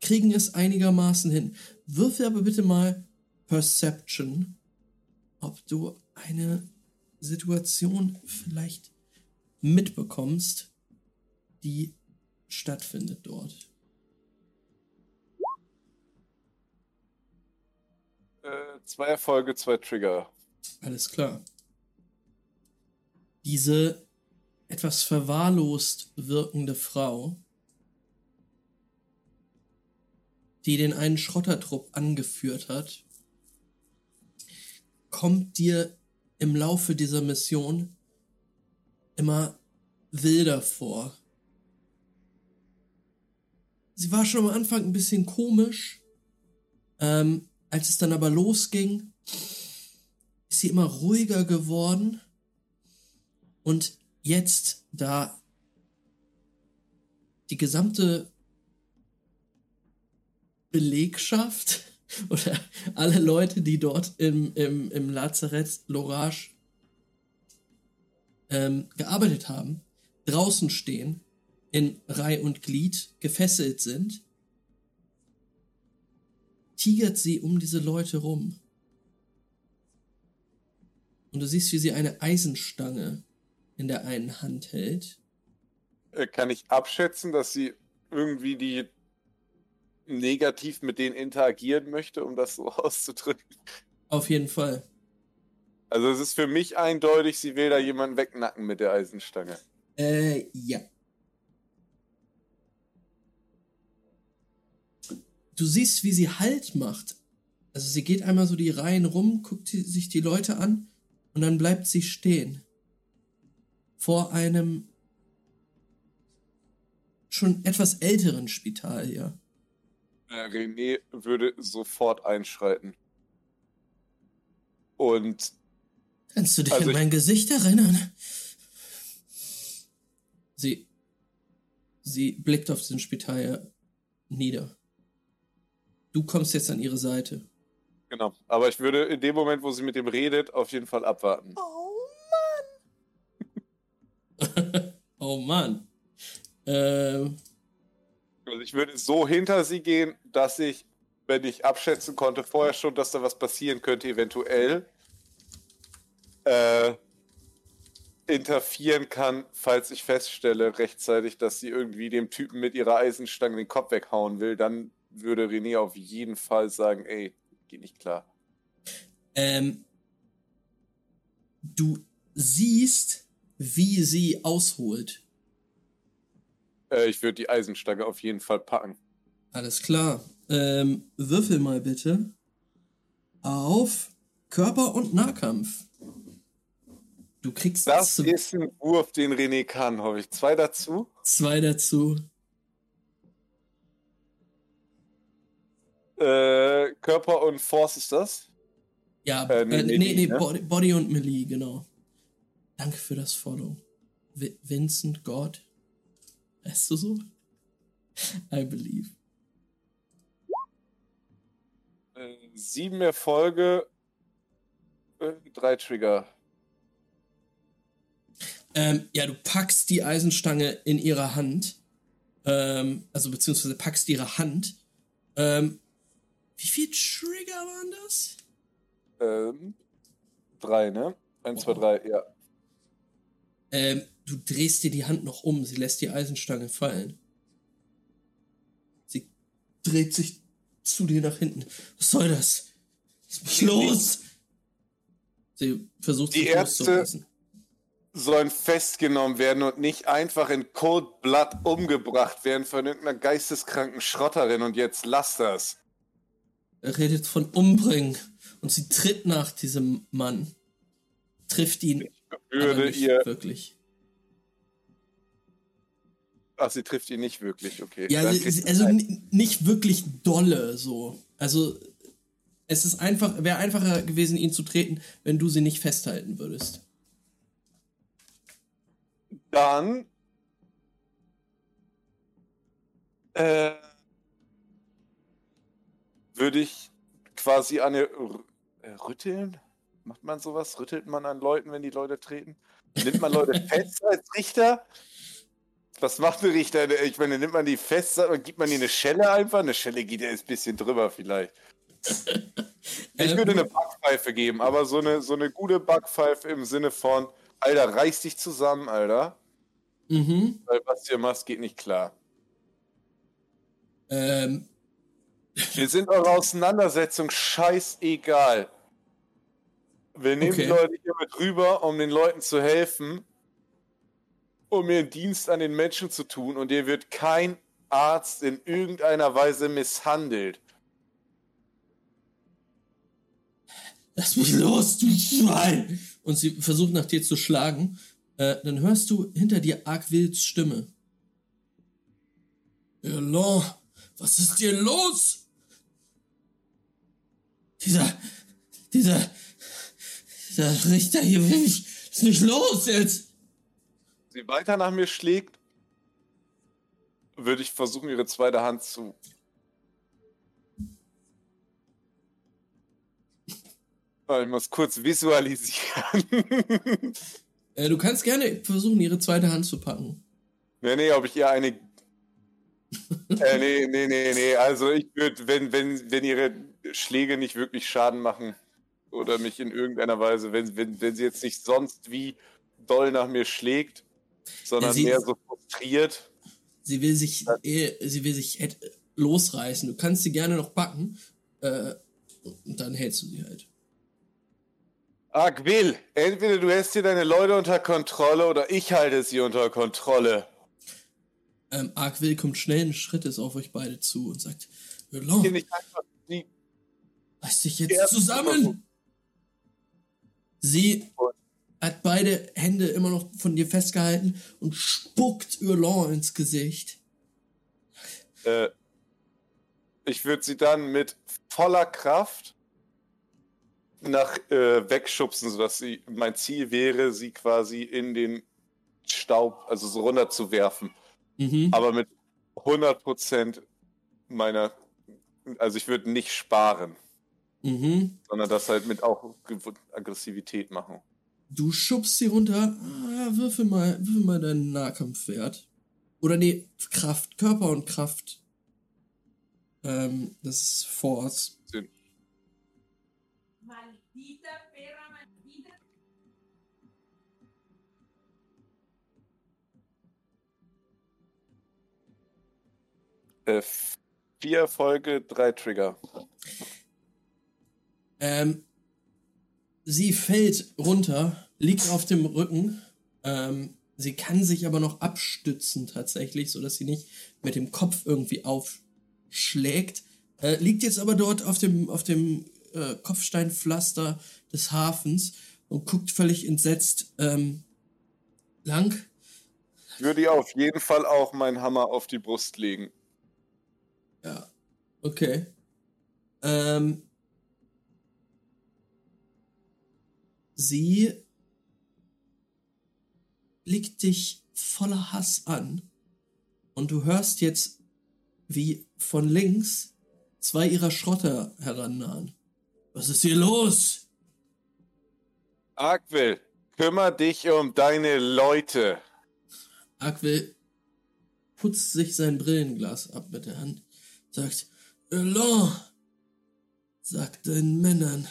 kriegen es einigermaßen hin. Würfel aber bitte mal Perception, ob du eine Situation vielleicht mitbekommst, die stattfindet dort. Zwei Erfolge, zwei Trigger. Alles klar. Diese etwas verwahrlost wirkende Frau, die den einen Schrottertrupp angeführt hat, kommt dir im Laufe dieser Mission immer wilder vor. Sie war schon am Anfang ein bisschen komisch. Ähm, als es dann aber losging, ist sie immer ruhiger geworden. Und jetzt, da die gesamte Belegschaft oder alle Leute, die dort im, im, im Lazarett Lorage ähm, gearbeitet haben, draußen stehen, in Reih und Glied gefesselt sind, tigert sie um diese Leute rum. Und du siehst, wie sie eine Eisenstange in der einen Hand hält. Äh, Kann ich abschätzen, dass sie irgendwie die negativ mit denen interagieren möchte, um das so auszudrücken? Auf jeden Fall. Also es ist für mich eindeutig, sie will da jemanden wegnacken mit der Eisenstange. Äh, ja. Du siehst, wie sie Halt macht. Also sie geht einmal so die Reihen rum, guckt sich die Leute an und dann bleibt sie stehen. Vor einem schon etwas älteren Spital hier. Äh, René würde sofort einschreiten. Und Kannst du dich Also an mein Gesicht erinnern? Sie, sie blickt auf den Spital nieder. Du kommst jetzt an ihre Seite. genau, aber ich würde in dem Moment, wo sie mit dem redet, auf jeden Fall abwarten. oh Mann. Ähm, Also ich würde so hinter sie gehen, dass ich, wenn ich abschätzen konnte, vorher schon, dass da was passieren könnte, eventuell äh, interferieren kann, falls ich feststelle rechtzeitig, dass sie irgendwie dem Typen mit ihrer Eisenstange den Kopf weghauen will, dann würde René auf jeden Fall sagen, ey, geht nicht klar. ähm, du siehst, wie sie ausholt. Äh, ich würde die Eisenstange auf jeden Fall packen. Alles klar. Ähm, würfel mal bitte auf Körper- und Nahkampf. Du kriegst Das z- ist ein Wurf, den René kann, hoffe ich. Zwei dazu. zwei dazu. Äh, Körper und Force ist das? Ja, Äh, äh, nee, nee, nee, ne? Body, Body und Melee, genau. Danke für das Follow. Vi Vincent God. Weißt du so? I believe. Äh, sieben Erfolge, drei Trigger. Ähm, ja, du packst die Eisenstange in ihrer Hand. Ähm, also beziehungsweise packst ihre Hand. Ähm, wie viel Trigger waren das? Ähm, drei, ne? Eins, zwei, drei, ja. Ähm, du drehst dir die Hand noch um. Sie lässt die Eisenstange fallen. Sie dreht sich zu dir nach hinten. Was soll das? Lass mich los! Sie versucht Die sich loszulassen. Sollen festgenommen werden und nicht einfach in Cold Blood umgebracht werden von irgendeiner geisteskranken Schrotterin und jetzt lass das. Er redet von umbringen. Und sie tritt nach diesem Mann. Trifft ihn aber Würde nicht ihr. wirklich. Ach, sie trifft ihn nicht wirklich, okay. Ja, sie, also nicht wirklich dolle so. Also Es ist einfach, wäre einfacher gewesen, ihn zu treten, wenn du sie nicht festhalten würdest. Dann. Äh, würde ich quasi eine äh, rütteln? Macht man sowas? Rüttelt man an Leuten, wenn die Leute treten? Nimmt man Leute fest als Richter? Was macht ein Richter? Ich meine, nimmt man die fest, gibt man die eine Schelle einfach? Eine Schelle geht ja ein bisschen drüber vielleicht. Ich würde eine Backpfeife geben, aber so eine, so eine gute Backpfeife im Sinne von, Alter, reiß dich zusammen, Alter. Mhm. Weil was du hier machst, geht nicht klar. Ähm, Wir sind eure Auseinandersetzung scheißegal. Wir nehmen Okay. die Leute hier mit rüber, um den Leuten zu helfen, um ihren Dienst an den Menschen zu tun und hier wird kein Arzt in irgendeiner Weise misshandelt. lass mich los, du Schwein! Und sie versucht nach dir zu schlagen. Äh, dann hörst du hinter dir Arkwilds Stimme. Elon, was ist dir los? Dieser, dieser, dieser Richter hier will mich, ist nicht los jetzt. Sie weiter nach mir schlägt, würde ich versuchen, ihre zweite Hand zu. Ah, Ich muss kurz visualisieren. Äh, du kannst gerne versuchen, ihre zweite Hand zu packen. Nee, nee, ob ich ihr eine. äh, nee, nee, nee, nee. Also ich würde, wenn, wenn, wenn ihre Schläge nicht wirklich Schaden machen oder mich in irgendeiner Weise, wenn, wenn, wenn sie jetzt nicht sonst wie doll nach mir schlägt, sondern Ja, sie- mehr so frustriert. Sie will sich, äh, sie will sich äh, losreißen. Du kannst sie gerne noch packen. Äh, und dann hältst du sie halt. Agwil, entweder du hältst hier deine Leute unter Kontrolle oder ich halte sie unter Kontrolle. Ähm, Arkwill kommt schnellen Schrittes auf euch beide zu und sagt, Elon, Hier nicht einfach die reiß dich jetzt zusammen. Sie hat beide Hände immer noch von dir festgehalten und spuckt Elon ins Gesicht. Äh, ich würde sie dann mit voller Kraft nach äh, wegschubsen, sodass sie mein Ziel wäre, sie quasi in den Staub, also so runter zu werfen. Mhm. Aber mit 100% meiner, also ich würde nicht sparen, Mhm. sondern das halt mit auch Aggressivität machen. Du schubst sie runter. Ah, würfel mal, würfel mal deinen Nahkampfwert. Oder nee, Kraft, Körper und Kraft. Ähm, das ist Force. Maldita. Äh, vier Erfolge, drei Trigger. Ähm, sie fällt runter, liegt auf dem Rücken. Ähm, sie kann sich aber noch abstützen tatsächlich, sodass sie nicht mit dem Kopf irgendwie aufschlägt. Äh, liegt jetzt aber dort auf dem, auf dem äh, Kopfsteinpflaster des Hafens und guckt völlig entsetzt ähm, lang. Ich würde ihr auf jeden Fall auch meinen Hammer auf die Brust legen. Ja, okay. Ähm, sie blickt dich voller Hass an und du hörst jetzt, wie von links zwei ihrer Schrotter herannahen. Was ist hier los? Arkwil, kümmer dich um deine Leute. Aquil putzt sich sein Brillenglas ab mit der Hand, sagt, Elon, sag deinen Männern,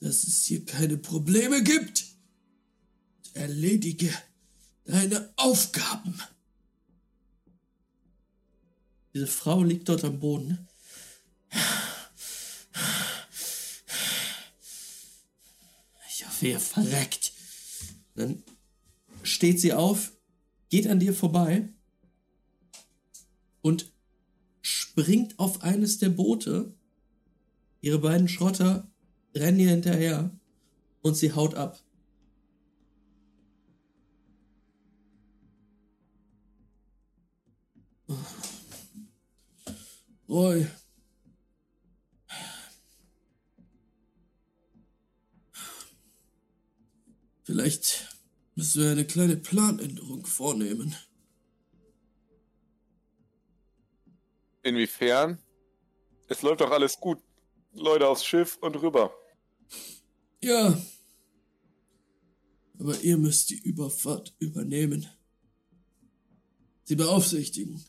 dass es hier keine Probleme gibt. Erledige deine Aufgaben. Diese Frau liegt dort am Boden. Ich hoffe, ihr verreckt. Dann steht sie auf, geht an dir vorbei und springt auf eines der Boote. Ihre beiden Schrotter rennen ihr hinterher und sie haut ab. Roy. Vielleicht müssen wir eine kleine Planänderung vornehmen. Inwiefern? Es läuft doch alles gut. Leute aufs Schiff und rüber. Ja. Aber ihr müsst die Überfahrt übernehmen. Sie beaufsichtigen.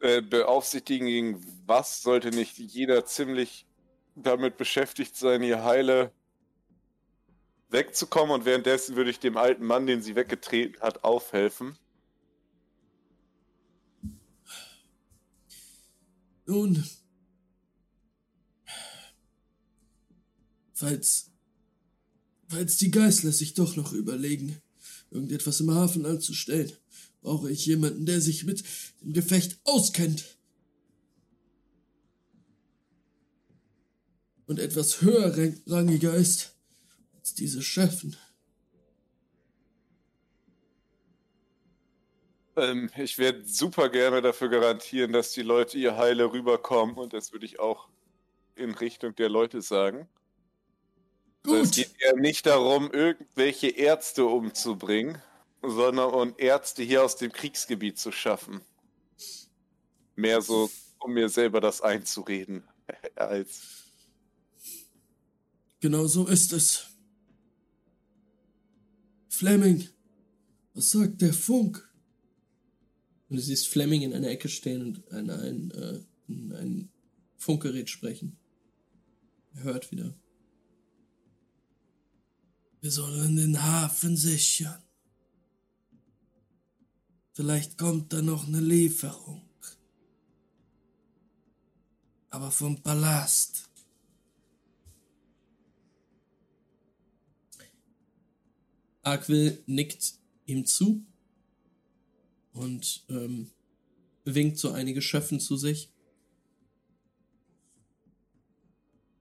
Äh, beaufsichtigen gegen was sollte nicht jeder ziemlich damit beschäftigt sein, hier heile wegzukommen und währenddessen würde ich dem alten Mann, den sie weggetreten hat, aufhelfen. Nun, falls, falls die Geißler sich doch noch überlegen, irgendetwas im Hafen anzustellen, brauche ich jemanden, der sich mit dem Gefecht auskennt. Und etwas höherrangiger ist als diese Chefen. Ähm, ich werde super gerne dafür garantieren, dass die Leute ihr heile rüberkommen und das würde ich auch in Richtung der Leute sagen. Also Es Gut, geht ja nicht darum, irgendwelche Ärzte umzubringen, sondern um Ärzte hier aus dem Kriegsgebiet zu schaffen. Mehr so, um mir selber das einzureden, als genau so ist es. Fleming, was sagt der Funk? Und du siehst Fleming in einer Ecke stehen und ein, ein, äh, in ein Funkgerät sprechen. Er hört wieder. Wir sollen den Hafen sichern. Vielleicht kommt da noch eine Lieferung. Aber vom Palast. Aquil nickt ihm zu und ähm, winkt so einige Schöffen zu sich.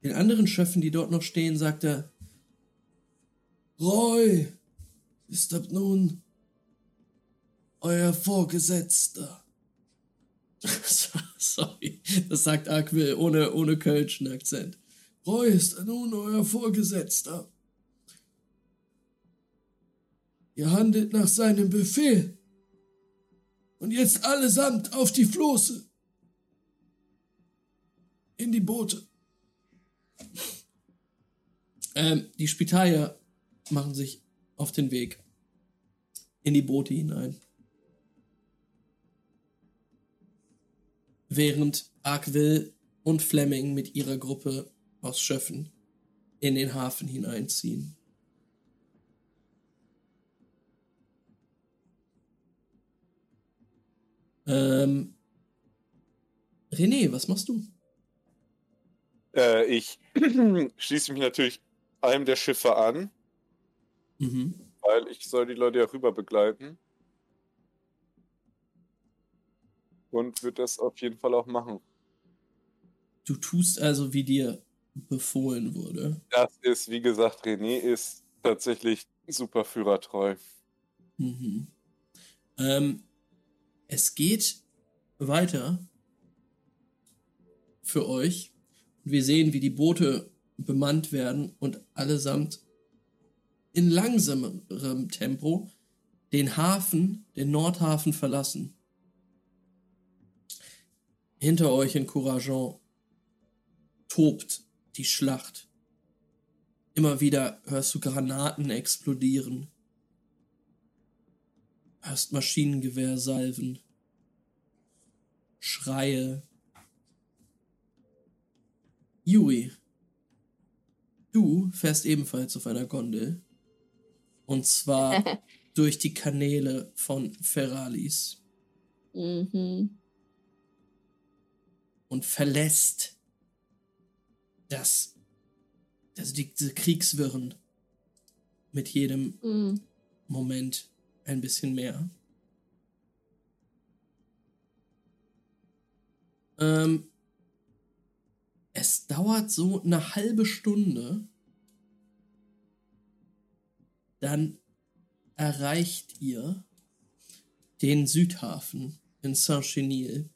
Den anderen Schöffen, die dort noch stehen, sagt er, Roy ist ab nun euer Vorgesetzter. Sorry, das sagt Aquil ohne, ohne kölschen Akzent. Roy ist nun euer Vorgesetzter. Ihr handelt nach seinem Befehl. Und jetzt allesamt auf die Flosse. In die Boote. Ähm, die Spitalier machen sich auf den Weg in die Boote hinein. Während Arkwill und Fleming mit ihrer Gruppe aus Schöffen in den Hafen hineinziehen. Ähm, René, was machst du? äh, ich schließe mich natürlich einem der Schiffe an, Mhm. weil ich soll die Leute ja rüber begleiten. Und würde das auf jeden Fall auch machen. Du tust also, wie dir befohlen wurde. Das ist, wie gesagt, René ist tatsächlich super führertreu. Mhm. Ähm, es geht weiter für euch. Und wir sehen, wie die Boote bemannt werden und allesamt in langsamerem Tempo den Hafen, den Nordhafen verlassen. Hinter euch in Courageon tobt die Schlacht. Immer wieder hörst du Granaten explodieren. Hörst Maschinengewehrsalven. Schreie. Yui, du fährst ebenfalls auf einer Gondel. Und zwar durch die Kanäle von Ferralis Mhm. und verlässt das, also die, diese Kriegswirren mit jedem Mhm. Moment ein bisschen mehr. Ähm, es dauert so eine halbe Stunde. Dann erreicht ihr den Südhafen in Saint-Chenil.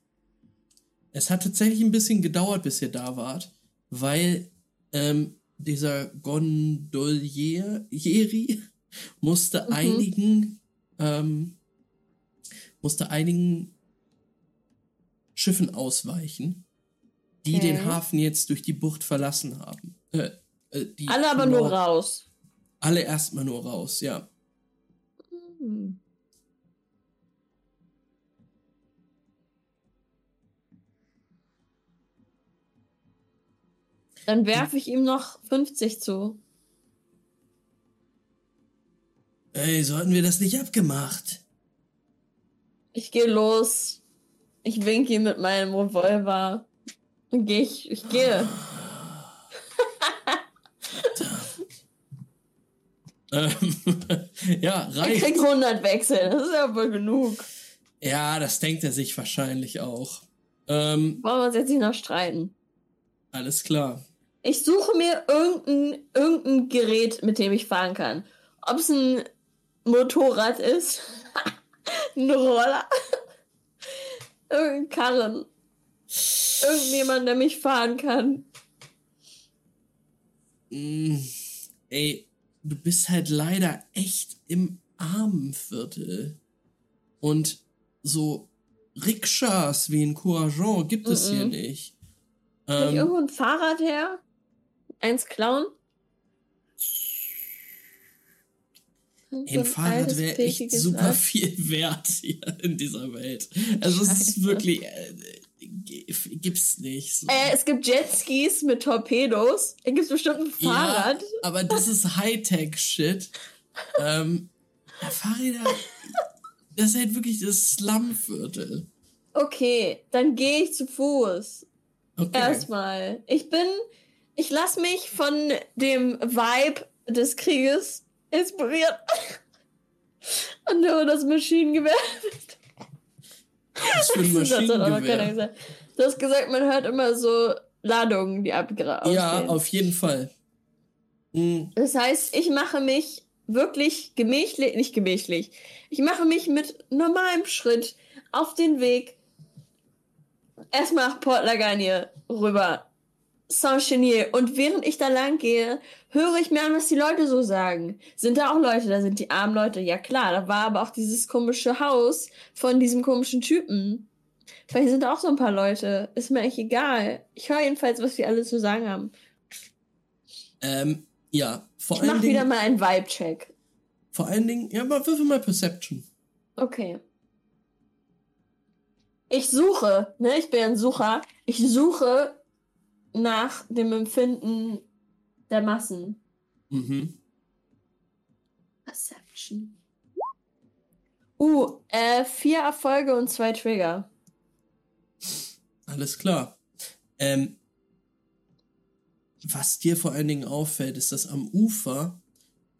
Es hat tatsächlich ein bisschen gedauert, bis ihr da wart, weil ähm, dieser Gondolieri musste Mhm. einigen, ähm, musste einigen Schiffen ausweichen, die Okay. den Hafen jetzt durch die Bucht verlassen haben. Äh, äh, Alle aber nur raus. Alle erstmal nur raus, ja. Hm. Dann werfe ich ihm noch 50 zu. Ey, so hatten wir das nicht abgemacht. Ich gehe los. Ich winke ihm mit meinem Revolver. Und gehe ich, ich gehe. Ähm, ja, Er reicht. kriegt 100 Wechsel. Das ist ja wohl genug. Ja, das denkt er sich wahrscheinlich auch. Ähm, Wollen wir uns jetzt nicht noch streiten? alles klar. Ich suche mir irgendein, irgendein Gerät, mit dem ich fahren kann. Ob es ein Motorrad ist, ein Roller, irgendein Karren, irgendjemand, der mich fahren kann. Mm, ey, du bist halt leider echt im Armenviertel. Und so Rikschas wie in Courageant gibt es hier Mhm. nicht. Kann ich Ähm, irgendwo ein Fahrrad her? Eins klauen? So ein Fahrrad wäre echt prächtiges super Rad. viel wert hier in dieser Welt. Also es ist wirklich, äh, gibt's nicht. So. Äh, es gibt Jetskis mit Torpedos. Da gibt es bestimmt ein Fahrrad. Ja, aber das ist Hightech-Shit. ähm, Fahrräder, das ist halt wirklich das Slumviertel. Okay, dann gehe ich zu Fuß. Okay. Erstmal. Ich bin. Ich lasse mich von dem Vibe des Krieges inspirieren. Und nur das Maschinengewehr. Was für ein Maschinengewehr. Du hast gesagt, man hört immer so Ladungen, die abgerauscht Ja, auf jeden Fall. Hm, Das heißt, ich mache mich wirklich gemächlich, nicht gemächlich, ich mache mich mit normalem Schritt auf den Weg erstmal nach Port Lagagne rüber. Saint-Chenier. Und während ich da lang gehe, höre ich mir an, was die Leute so sagen. Sind da auch Leute? Da sind die armen Leute. Ja klar, da war aber auch dieses komische Haus von diesem komischen Typen. Vielleicht sind da auch so ein paar Leute. Ist mir echt egal. Ich höre jedenfalls, was die alle zu sagen haben. ähm, ja, vor Ich allen, mache wieder mal einen Vibe-Check. vor allen Dingen, ja, aber würfel mal Perception. Okay. Ich suche, ne, ich bin ein Sucher. Ich suche nach dem Empfinden der Massen. Mhm. Perception. Uh, äh, vier Erfolge und zwei Trigger. Alles klar. Ähm, was dir vor allen Dingen auffällt, ist, dass am Ufer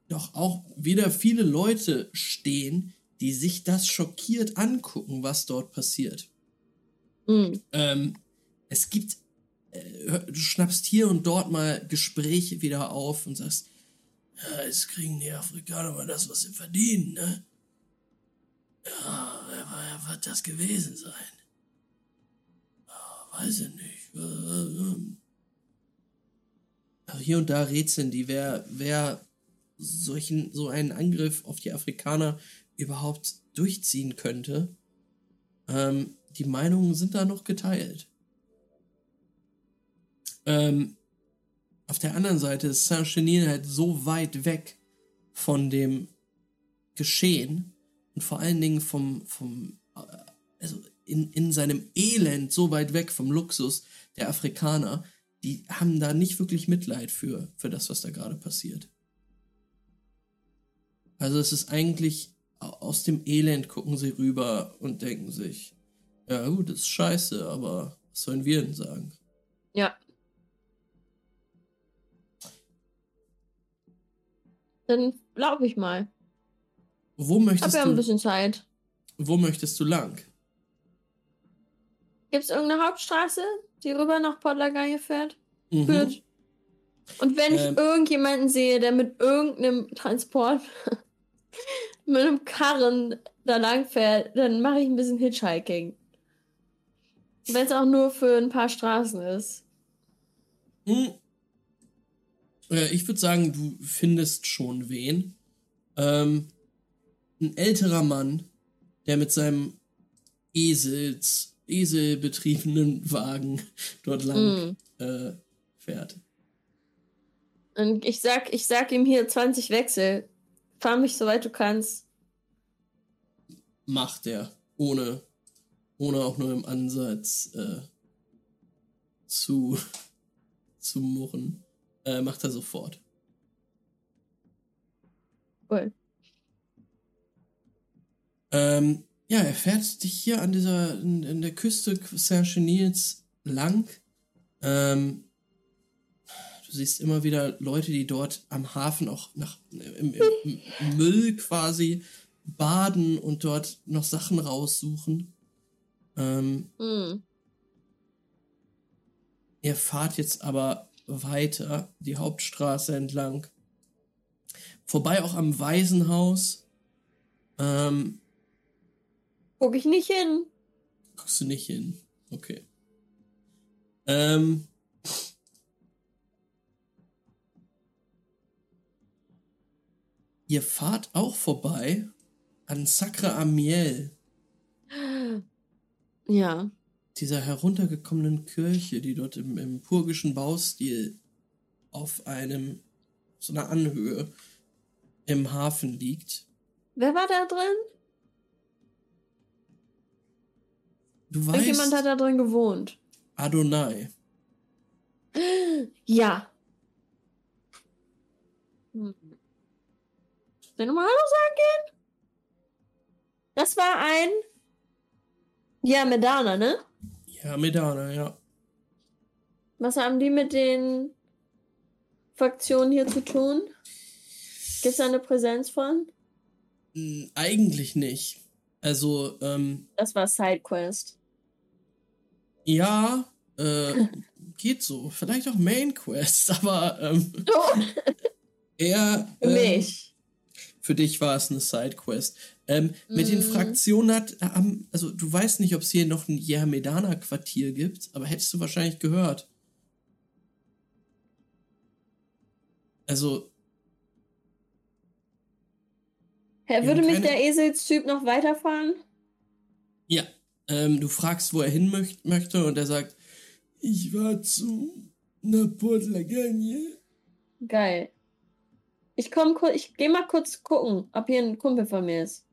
doch auch wieder viele Leute stehen, die sich das schockiert angucken, was dort passiert. Hm. Ähm, es gibt, du schnappst hier und dort mal Gespräche wieder auf und sagst, ja, jetzt kriegen die Afrikaner mal das, was sie verdienen, ne? Ja, wer, wer wird das gewesen sein? Ja, weiß ich nicht. Also hier und da rätseln die, wer, wer solchen, so einen Angriff auf die Afrikaner überhaupt durchziehen könnte. Ähm, die Meinungen sind da noch geteilt. Ähm, auf der anderen Seite ist Saint-Chenin halt so weit weg von dem Geschehen und vor allen Dingen vom, vom äh, also in, in seinem Elend so weit weg vom Luxus der Afrikaner, die haben da nicht wirklich Mitleid für, für das, was da gerade passiert. Also es ist eigentlich au- aus dem Elend gucken sie rüber und denken sich, ja gut, das ist scheiße, aber was sollen wir denn sagen? Ja. Dann laufe ich mal. Wo Hab möchtest ja ein du, bisschen Zeit. wo möchtest du lang? Gibt es irgendeine Hauptstraße, die rüber nach Port Lagagne fährt? Mhm. führt. Und wenn ich Ähm. irgendjemanden sehe, der mit irgendeinem Transport, mit einem Karren da lang fährt, dann mache ich ein bisschen Hitchhiking. Wenn es auch nur für ein paar Straßen ist. Hm. Ich würde sagen, du findest schon wen. Ähm, ein älterer Mann, der mit seinem Esels, Eselbetriebenen Wagen dort lang Hm. äh, fährt. Und ich sag, ich sag ihm hier 20 Wechsel. Fahr mich soweit du kannst. Macht er, ohne, ohne auch nur im Ansatz äh, zu, zu murren. Äh, macht er sofort. Cool. Ähm, ja, er fährt dich hier an dieser, in, in der Küste Saint-Chenils lang. Ähm, du siehst immer wieder Leute, die dort am Hafen auch nach, im, im, im Müll quasi baden und dort noch Sachen raussuchen. Ähm, Hm. Ihr fahrt jetzt aber weiter die Hauptstraße entlang. Vorbei auch am Waisenhaus. Ähm, Guck ich nicht hin. guckst du nicht hin. Okay. Ähm, ihr fahrt auch vorbei an Sacre Amiel, Ja. Dieser heruntergekommenen Kirche, die dort im, im purgischen Baustil auf einem, so einer Anhöhe im Hafen liegt. Wer war da drin? Du Irgendjemand hat weißt, da drin gewohnt. Adonai. Ja. Hm. Soll ich nochmal Hallo sagen gehen? Das war ein. Ja, Medana, ne? Ja, Medana, ja. Was haben die mit den Fraktionen hier zu tun? Gibt es da eine Präsenz von? Hm, Eigentlich nicht. Also, ähm, Das war Sidequest. ja, äh, geht so. Vielleicht auch Main Quest, aber ähm, Oh, eher. für ähm, mich. Für dich war es eine Sidequest. Ähm, Mit den Mhm. Fraktionen hat, haben, also du weißt nicht, ob es hier noch ein Yermedana-Quartier gibt, aber hättest du wahrscheinlich gehört. Also, haben würde mich der Eselstyp noch weiterfahren? ja, ähm, du fragst, wo er hin möcht möchte und er sagt, ich war zu einer Port Lagagne. Geil. Ich komm kurz, ich geh mal kurz gucken, ob hier ein Kumpel von mir ist.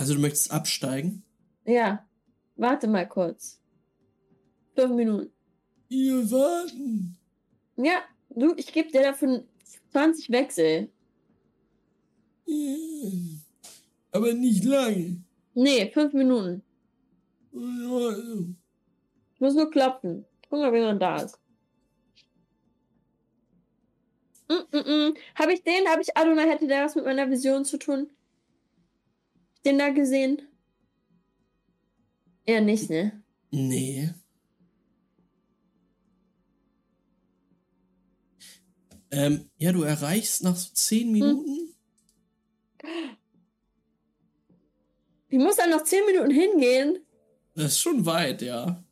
Also du möchtest absteigen? Ja. Warte mal kurz. Fünf Minuten. Wir warten. Ja, du, ich gebe dir dafür 20 Wechsel. Aber nicht lange. Nee, fünf Minuten. Ich muss nur klopfen. Gucken, ob jemand da ist. Mm -mm -mm. Habe ich den? Habe ich Adonai? Hätte der was mit meiner Vision zu tun? Den da gesehen? Eher nicht, ne? Nee. Ähm, ja, du erreichst nach so zehn Minuten. Ich muss da noch 10 Minuten hingehen. Das ist schon weit, ja.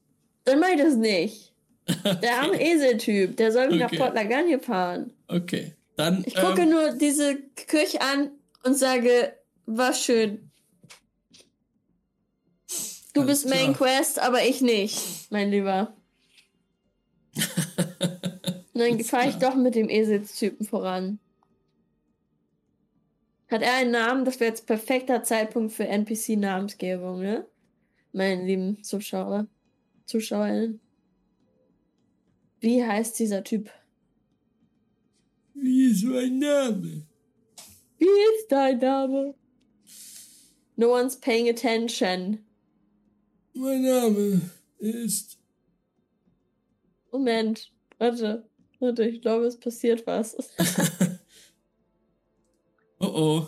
Dann mach ich das nicht. Der arme Eseltyp, der soll mich Okay. nach Port Lagagne fahren. Okay. Dann. Ich gucke ähm, nur diese Kirche an und sage, war schön. Du Alles bist Main klar. Quest, aber ich nicht, mein Lieber. Dann fahre ich doch mit dem Eselstypen voran. Hat er einen Namen? Das wäre jetzt perfekter Zeitpunkt für NPC-Namensgebung, ne? Meine lieben Zuschauer, Zuschauerinnen. Wie heißt dieser Typ? Wie ist mein Name? Wie ist dein Name? No one's paying attention. Mein Name ist. Moment, warte, warte, ich glaube, es passiert was. oh oh.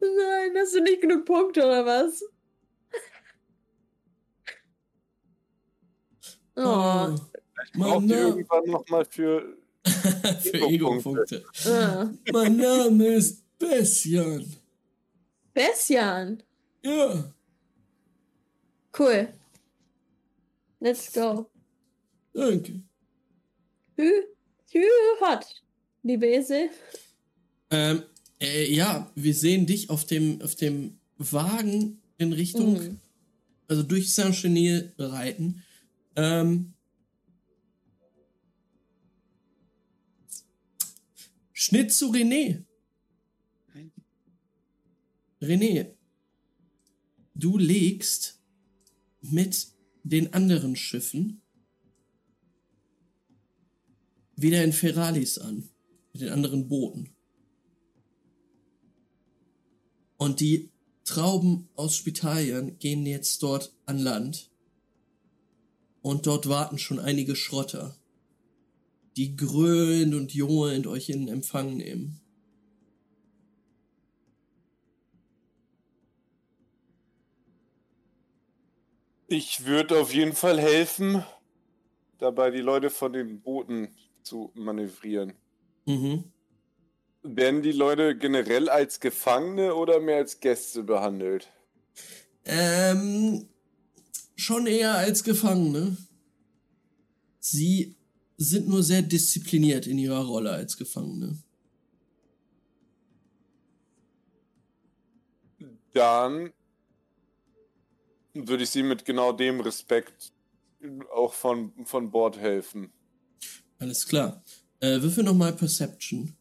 Nein, hast du nicht genug Punkte oder was? Oh, oh. Vielleicht braucht ihr irgendwann nochmal für. Für Ego-Punkte. ah. mein Name ist Bessian. Bessian. Ja. Cool. Let's go. Danke. Hü, hü, hot, liebe Esel. Ähm, äh, ja, wir sehen dich auf dem, auf dem Wagen in Richtung, Mhm. also durch Saint-Chenil reiten. Ähm, Schnitt zu René. René, du legst mit den anderen Schiffen wieder in Feralis an, mit den anderen Booten. Und die Trauben aus Spitalien gehen jetzt dort an Land. Und dort warten schon einige Schrotter, die gröhlend und johlend euch in Empfang nehmen. Ich würde auf jeden Fall helfen, dabei die Leute von den Booten zu manövrieren. Mhm. Werden die Leute generell als Gefangene oder mehr als Gäste behandelt? Ähm, schon eher als Gefangene. Sie sind nur sehr diszipliniert in ihrer Rolle als Gefangene. Dann würde ich sie mit genau dem Respekt auch von, von Bord helfen. Alles klar. Äh, würfel nochmal Perception.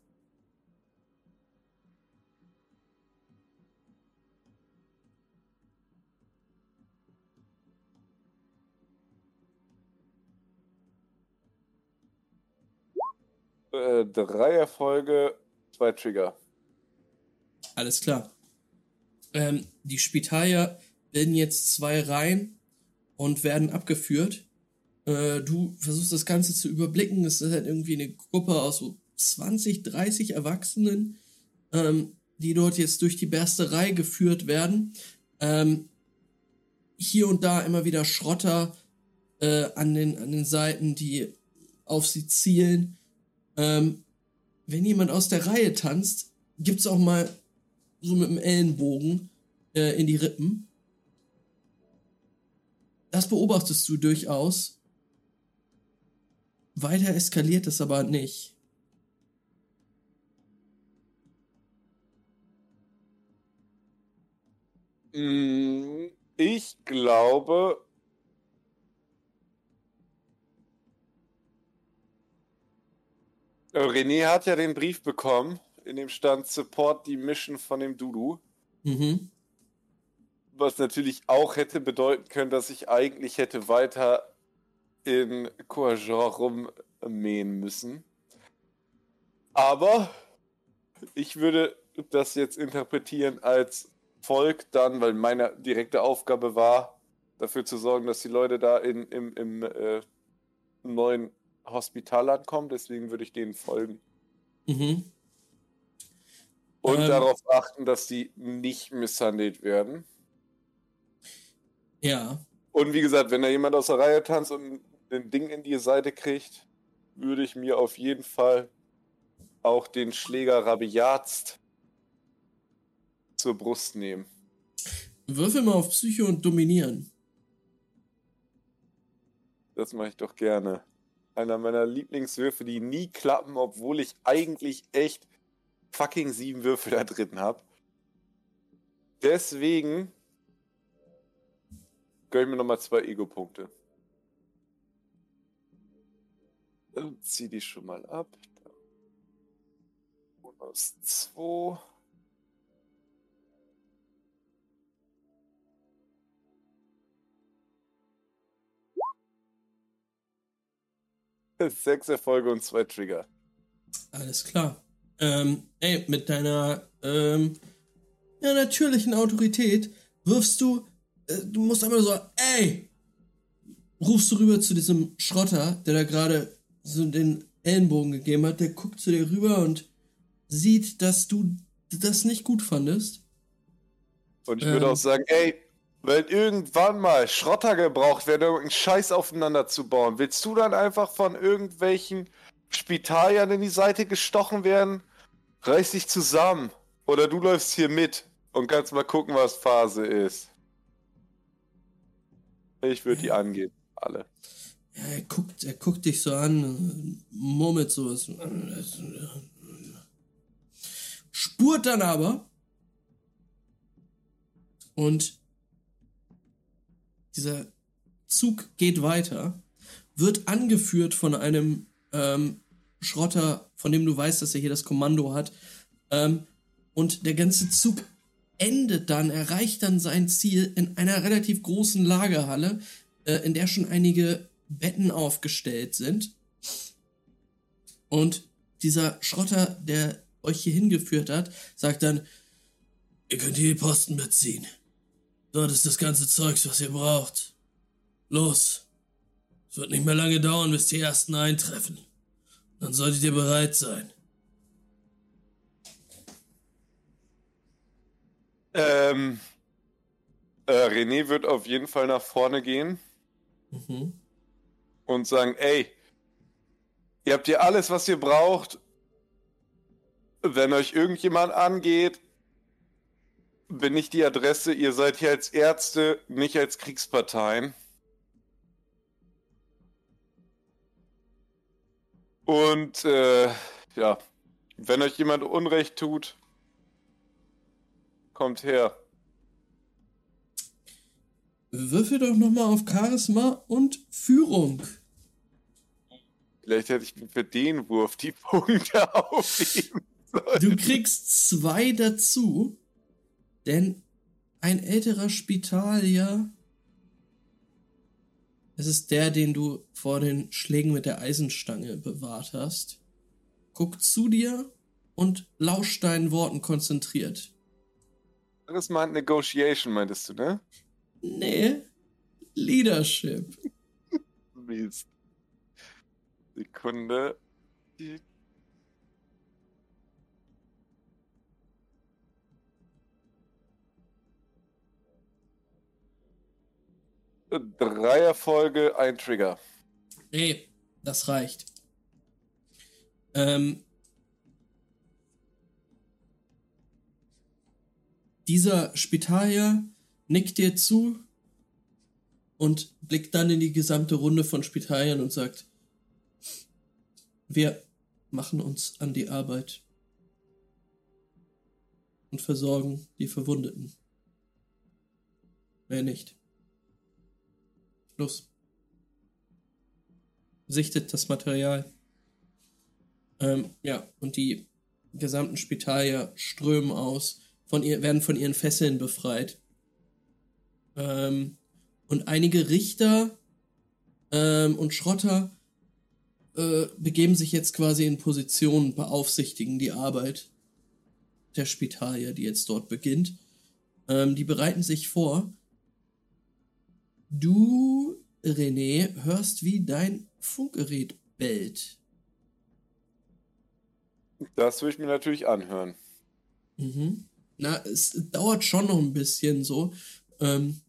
Äh, drei Erfolge, zwei Trigger. Alles klar. Ähm, die Spitalier bilden jetzt zwei Reihen und werden abgeführt. Äh, du versuchst das Ganze zu überblicken. Es ist halt irgendwie eine Gruppe aus so 20, 30 Erwachsenen, ähm, die dort jetzt durch die Bersterei geführt werden. Ähm, hier und da immer wieder Schrotter äh, an, den, an den Seiten, die auf sie zielen. Ähm, wenn jemand aus der Reihe tanzt, gibt's auch mal so mit dem Ellenbogen äh, in die Rippen. Das beobachtest du durchaus. Weiter eskaliert es aber nicht. Mm, Ich glaube. Äh, René hat ja den Brief bekommen, in dem stand Support die Mission von dem Dudu. Mhm. Was natürlich auch hätte bedeuten können, dass ich eigentlich hätte weiter in Courageur rummähen müssen. Aber ich würde das jetzt interpretieren als Volk dann, weil meine direkte Aufgabe war, dafür zu sorgen, dass die Leute da in, im, im äh, neuen Hospital ankommen. Deswegen würde ich denen folgen. Mhm. Und Ähm. darauf achten, dass die nicht misshandelt werden. Ja. Und wie gesagt, wenn da jemand aus der Reihe tanzt und ein Ding in die Seite kriegt, würde ich mir auf jeden Fall auch den Schläger rabiatst zur Brust nehmen. Würfel mal auf Psyche und Dominieren. Das mache ich doch gerne. Einer meiner Lieblingswürfe, die nie klappen, obwohl ich eigentlich echt fucking sieben Würfel da drin habe. Deswegen gönn ich mir nochmal zwei Ego-Punkte. Dann zieh die schon mal ab. Bonus 2. Sechs Erfolge und zwei Trigger. Alles klar. Ähm, ey, mit deiner ähm, ja, natürlichen Autorität wirfst du, du musst einmal so, ey, rufst du rüber zu diesem Schrotter, der da gerade so den Ellenbogen gegeben hat, der guckt zu dir rüber und sieht, dass du das nicht gut fandest. Und ich würde Ähm. auch sagen, ey, wenn irgendwann mal Schrotter gebraucht werden, um irgendeinen Scheiß aufeinander zu bauen, willst du dann einfach von irgendwelchen Spitaliern in die Seite gestochen werden? Reiß dich zusammen. Oder du läufst hier mit und kannst mal gucken, was Phase ist. Ich würde die angehen. Alle. Ja, er guckt, er guckt dich so an, murmelt sowas. Spurt dann aber. Und dieser Zug geht weiter, wird angeführt von einem ähm, Schrotter, von dem du weißt, dass er hier das Kommando hat. Ähm, und der ganze Zug endet dann, erreicht dann sein Ziel in einer relativ großen Lagerhalle, äh, in der schon einige Betten aufgestellt sind. Und dieser Schrotter, der euch hier hingeführt hat, sagt dann, ihr könnt hier die Posten beziehen. Dort ist das ganze Zeugs, was ihr braucht. Los. Es wird nicht mehr lange dauern, bis die ersten eintreffen. Dann solltet ihr bereit sein. Ähm, äh, René wird auf jeden Fall nach vorne gehen Mhm. und sagen, ey, ihr habt hier alles, was ihr braucht. Wenn euch irgendjemand angeht, bin ich die Adresse. Ihr seid hier als Ärzte, nicht als Kriegsparteien. Und äh, ja, wenn euch jemand Unrecht tut, kommt her. Würfel doch nochmal auf Charisma und Führung. Vielleicht hätte ich für den Wurf die Punkte aufheben sollen. Du kriegst zwei dazu, denn ein älterer Spitalier, es ist der, den du vor den Schlägen mit der Eisenstange bewahrt hast, guckt zu dir und lauscht deinen Worten konzentriert. Das meint Negotiation, meintest du, ne? Nee, Leadership. Mist. Sekunde. Drei Erfolge, ein Trigger. Nee, das reicht. Ähm, dieser Spitalier nickt dir zu und blickt dann in die gesamte Runde von Spitaliern und sagt, wir machen uns an die Arbeit und versorgen die Verwundeten. Wer nicht. Los sichtet das Material. Ähm, ja, und die gesamten Spitalier strömen aus, von ihr, werden von ihren Fesseln befreit. Ähm, und einige Richter ähm, und Schrotter äh, begeben sich jetzt quasi in Position, beaufsichtigen die Arbeit der Spitalier, die jetzt dort beginnt. Ähm, die bereiten sich vor. Du, René, hörst, wie dein Funkgerät bellt. Das würde ich mir natürlich anhören. Mhm. Na, es dauert schon noch ein bisschen so. Ähm,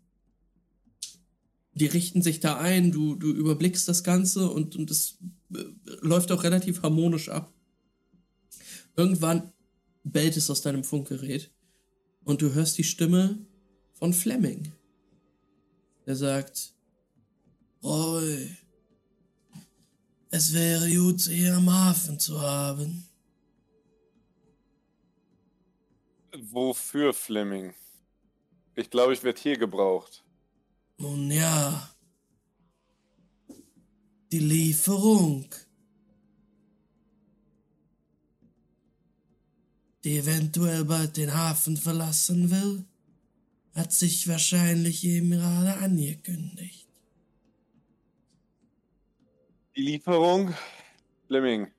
die richten sich da ein, du, du überblickst das Ganze und, und es äh, läuft auch relativ harmonisch ab. Irgendwann bellt es aus deinem Funkgerät und du hörst die Stimme von Fleming. Der sagt, Roy, es wäre gut, sie hier am Hafen zu haben. Wofür, Fleming? Ich glaube, ich werde hier gebraucht. Nun ja. Die Lieferung. Die eventuell bald den Hafen verlassen will, hat sich wahrscheinlich eben gerade angekündigt. Die Lieferung? Fleming.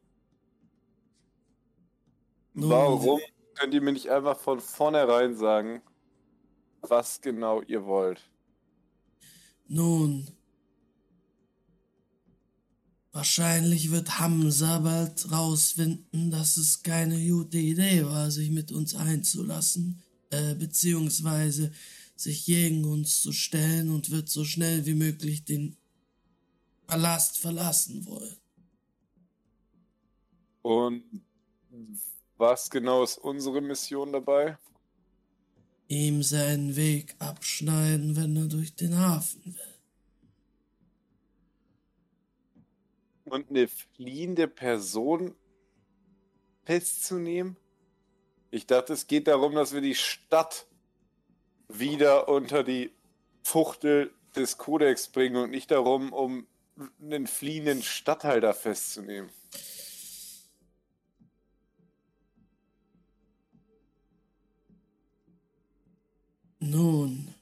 Nun, Warum könnt ihr mir nicht einfach von vornherein sagen, was genau ihr wollt? Nun. Wahrscheinlich wird Hamza bald rausfinden, dass es keine gute Idee war, sich mit uns einzulassen, äh, beziehungsweise sich gegen uns zu stellen und wird so schnell wie möglich den Palast verlassen wollen. Und was genau ist unsere Mission dabei? Ihm seinen Weg abschneiden, wenn er durch den Hafen will. und eine fliehende Person festzunehmen? Ich dachte, es geht darum, dass wir die Stadt wieder unter die Fuchtel des Kodex bringen und nicht darum, um einen fliehenden Stadthalter festzunehmen. Nun,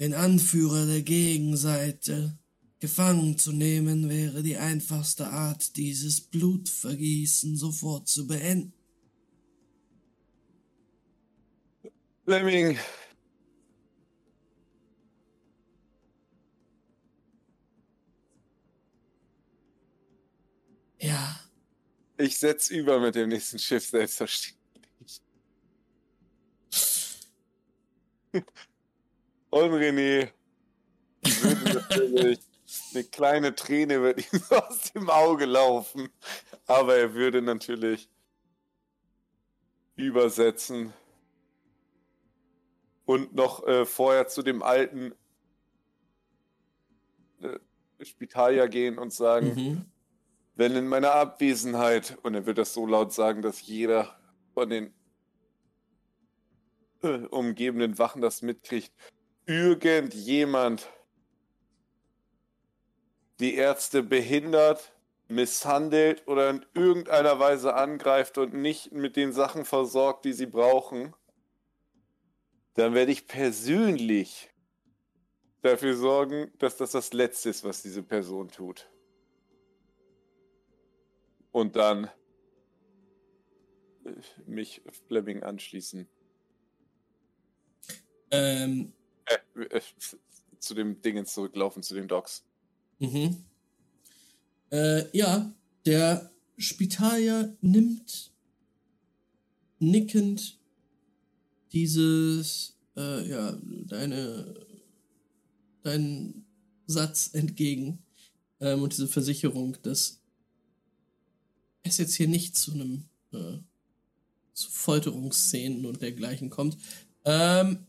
den Anführer der Gegenseite gefangen zu nehmen, wäre die einfachste Art, dieses Blutvergießen sofort zu beenden. Fleming. Ja, Ich setz über mit dem nächsten Schiff, selbstverständlich. Und René würde natürlich eine kleine Träne wird ihm aus dem Auge laufen, aber er würde natürlich übersetzen und noch äh, vorher zu dem alten äh, Spitalier gehen und sagen, mhm. wenn in meiner Abwesenheit, und er wird das so laut sagen, dass jeder von den umgebenden Wachen das mitkriegt, irgendjemand die Ärzte behindert, misshandelt oder in irgendeiner Weise angreift und nicht mit den Sachen versorgt, die sie brauchen, dann werde ich persönlich dafür sorgen, dass das das Letzte ist, was diese Person tut. Und dann äh, mich Fleming anschließen. Ähm, Äh, äh, zu dem Dingen zurücklaufen, zu den Docs. Mhm. Äh, ja, der Spitalier nimmt nickend dieses, äh, ja, deine, deinen Satz entgegen ähm, und diese Versicherung, dass es jetzt hier nicht zu einem, äh, zu Folterungsszenen und dergleichen kommt. Ähm,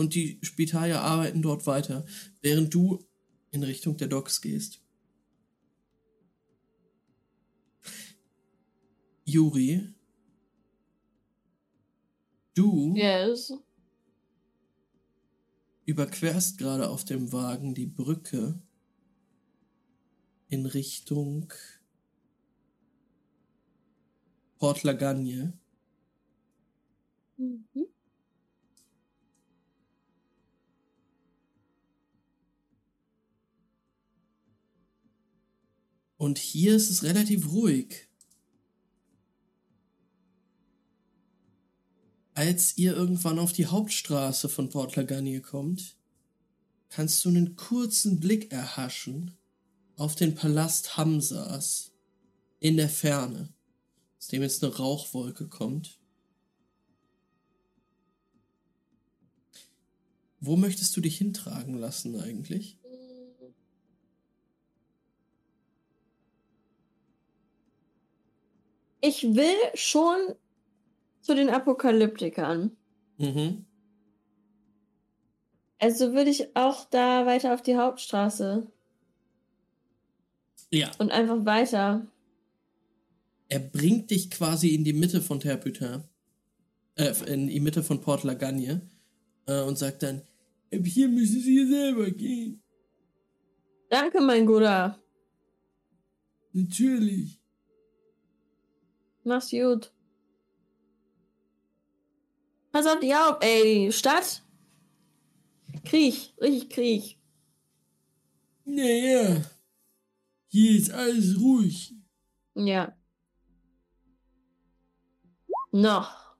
und die Spitalier arbeiten dort weiter, während du in Richtung der Docks gehst. Juri, du Yes. überquerst gerade auf dem Wagen die Brücke in Richtung Port Lagagne. Mhm. Und hier ist es relativ ruhig. Als ihr irgendwann auf die Hauptstraße von Port Lagagne kommt, kannst du einen kurzen Blick erhaschen auf den Palast Hamsas in der Ferne, aus dem jetzt eine Rauchwolke kommt. Wo möchtest du dich hintragen lassen eigentlich? Ich will schon zu den Apokalyptikern. Mhm. Also würde ich auch da weiter auf die Hauptstraße Ja. und einfach weiter. Er bringt dich quasi in die Mitte von Terputin, äh, in die Mitte von Port Lagagne äh, und sagt dann, "Ab hier müssen Sie selber gehen. Danke, mein Guter. Natürlich. Mach's gut. Pass auf die auf, ey, Stadt. Krieg, richtig Krieg. Naja, hier ist alles ruhig. Ja. Noch.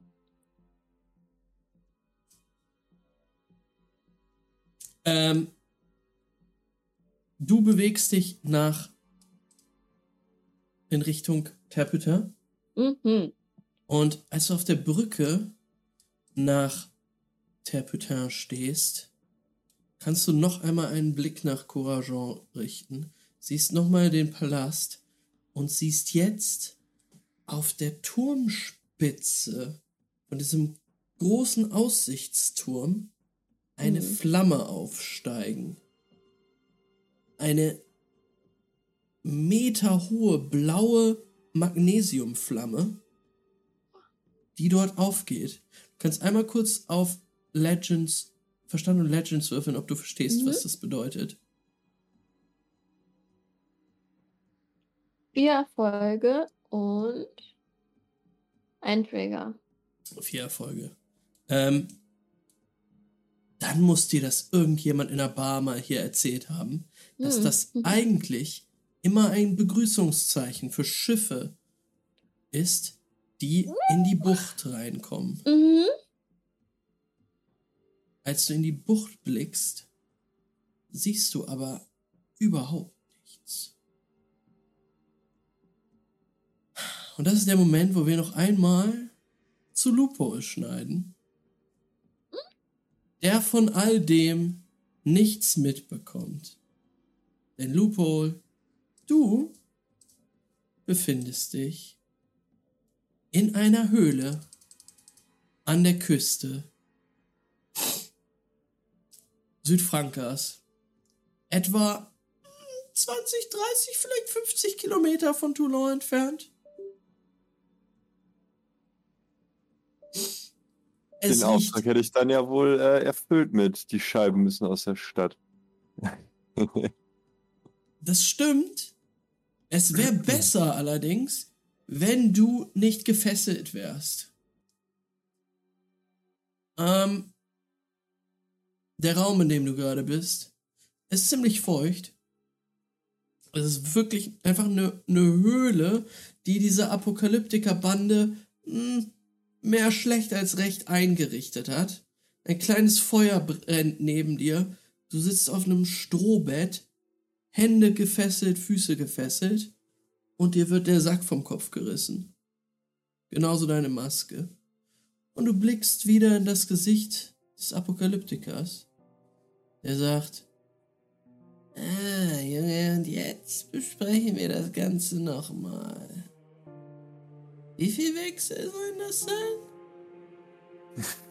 Ähm, du bewegst dich nach in Richtung Terputin. Mhm. Und als du auf der Brücke nach Terputin stehst, kannst du noch einmal einen Blick nach Courageon richten, siehst nochmal den Palast und siehst jetzt auf der Turmspitze von diesem großen Aussichtsturm eine Mhm. Flamme aufsteigen. Eine meterhohe blaue Magnesiumflamme, die dort aufgeht. Du kannst einmal kurz auf Legends, Verstand und Legends würfeln, ob du verstehst, Mhm. was das bedeutet. Vier Erfolge und ein Trigger. Vier Erfolge. Ähm, dann muss dir das irgendjemand in der Bar mal hier erzählt haben, dass Hm. das eigentlich immer ein Begrüßungszeichen für Schiffe ist, die in die Bucht reinkommen. Mhm. Als du in die Bucht blickst, siehst du aber überhaupt nichts. Und das ist der Moment, wo wir noch einmal zu Lupo schneiden. Der von all dem nichts mitbekommt. Denn Lupo, du befindest dich in einer Höhle an der Küste Südfrankas. Etwa 20, 30, vielleicht 50 Kilometer von Toulon entfernt. Es Den Auftrag hätte ich dann ja wohl äh, erfüllt mit, die Scheiben müssen aus der Stadt. das stimmt. Es wäre besser allerdings, wenn du nicht gefesselt wärst. Ähm, der Raum, in dem du gerade bist, ist ziemlich feucht. Es ist wirklich einfach eine, eine Höhle, die diese Apokalyptiker-Bande hm, mehr schlecht als recht eingerichtet hat. Ein kleines Feuer brennt neben dir. Du sitzt auf einem Strohbett, Hände gefesselt, Füße gefesselt und dir wird der Sack vom Kopf gerissen. Genauso deine Maske. Und du blickst wieder in das Gesicht des Apokalyptikers. Der sagt, Ah, Junge, und jetzt besprechen wir das Ganze nochmal. Wie viel Wechsel sollen das sein?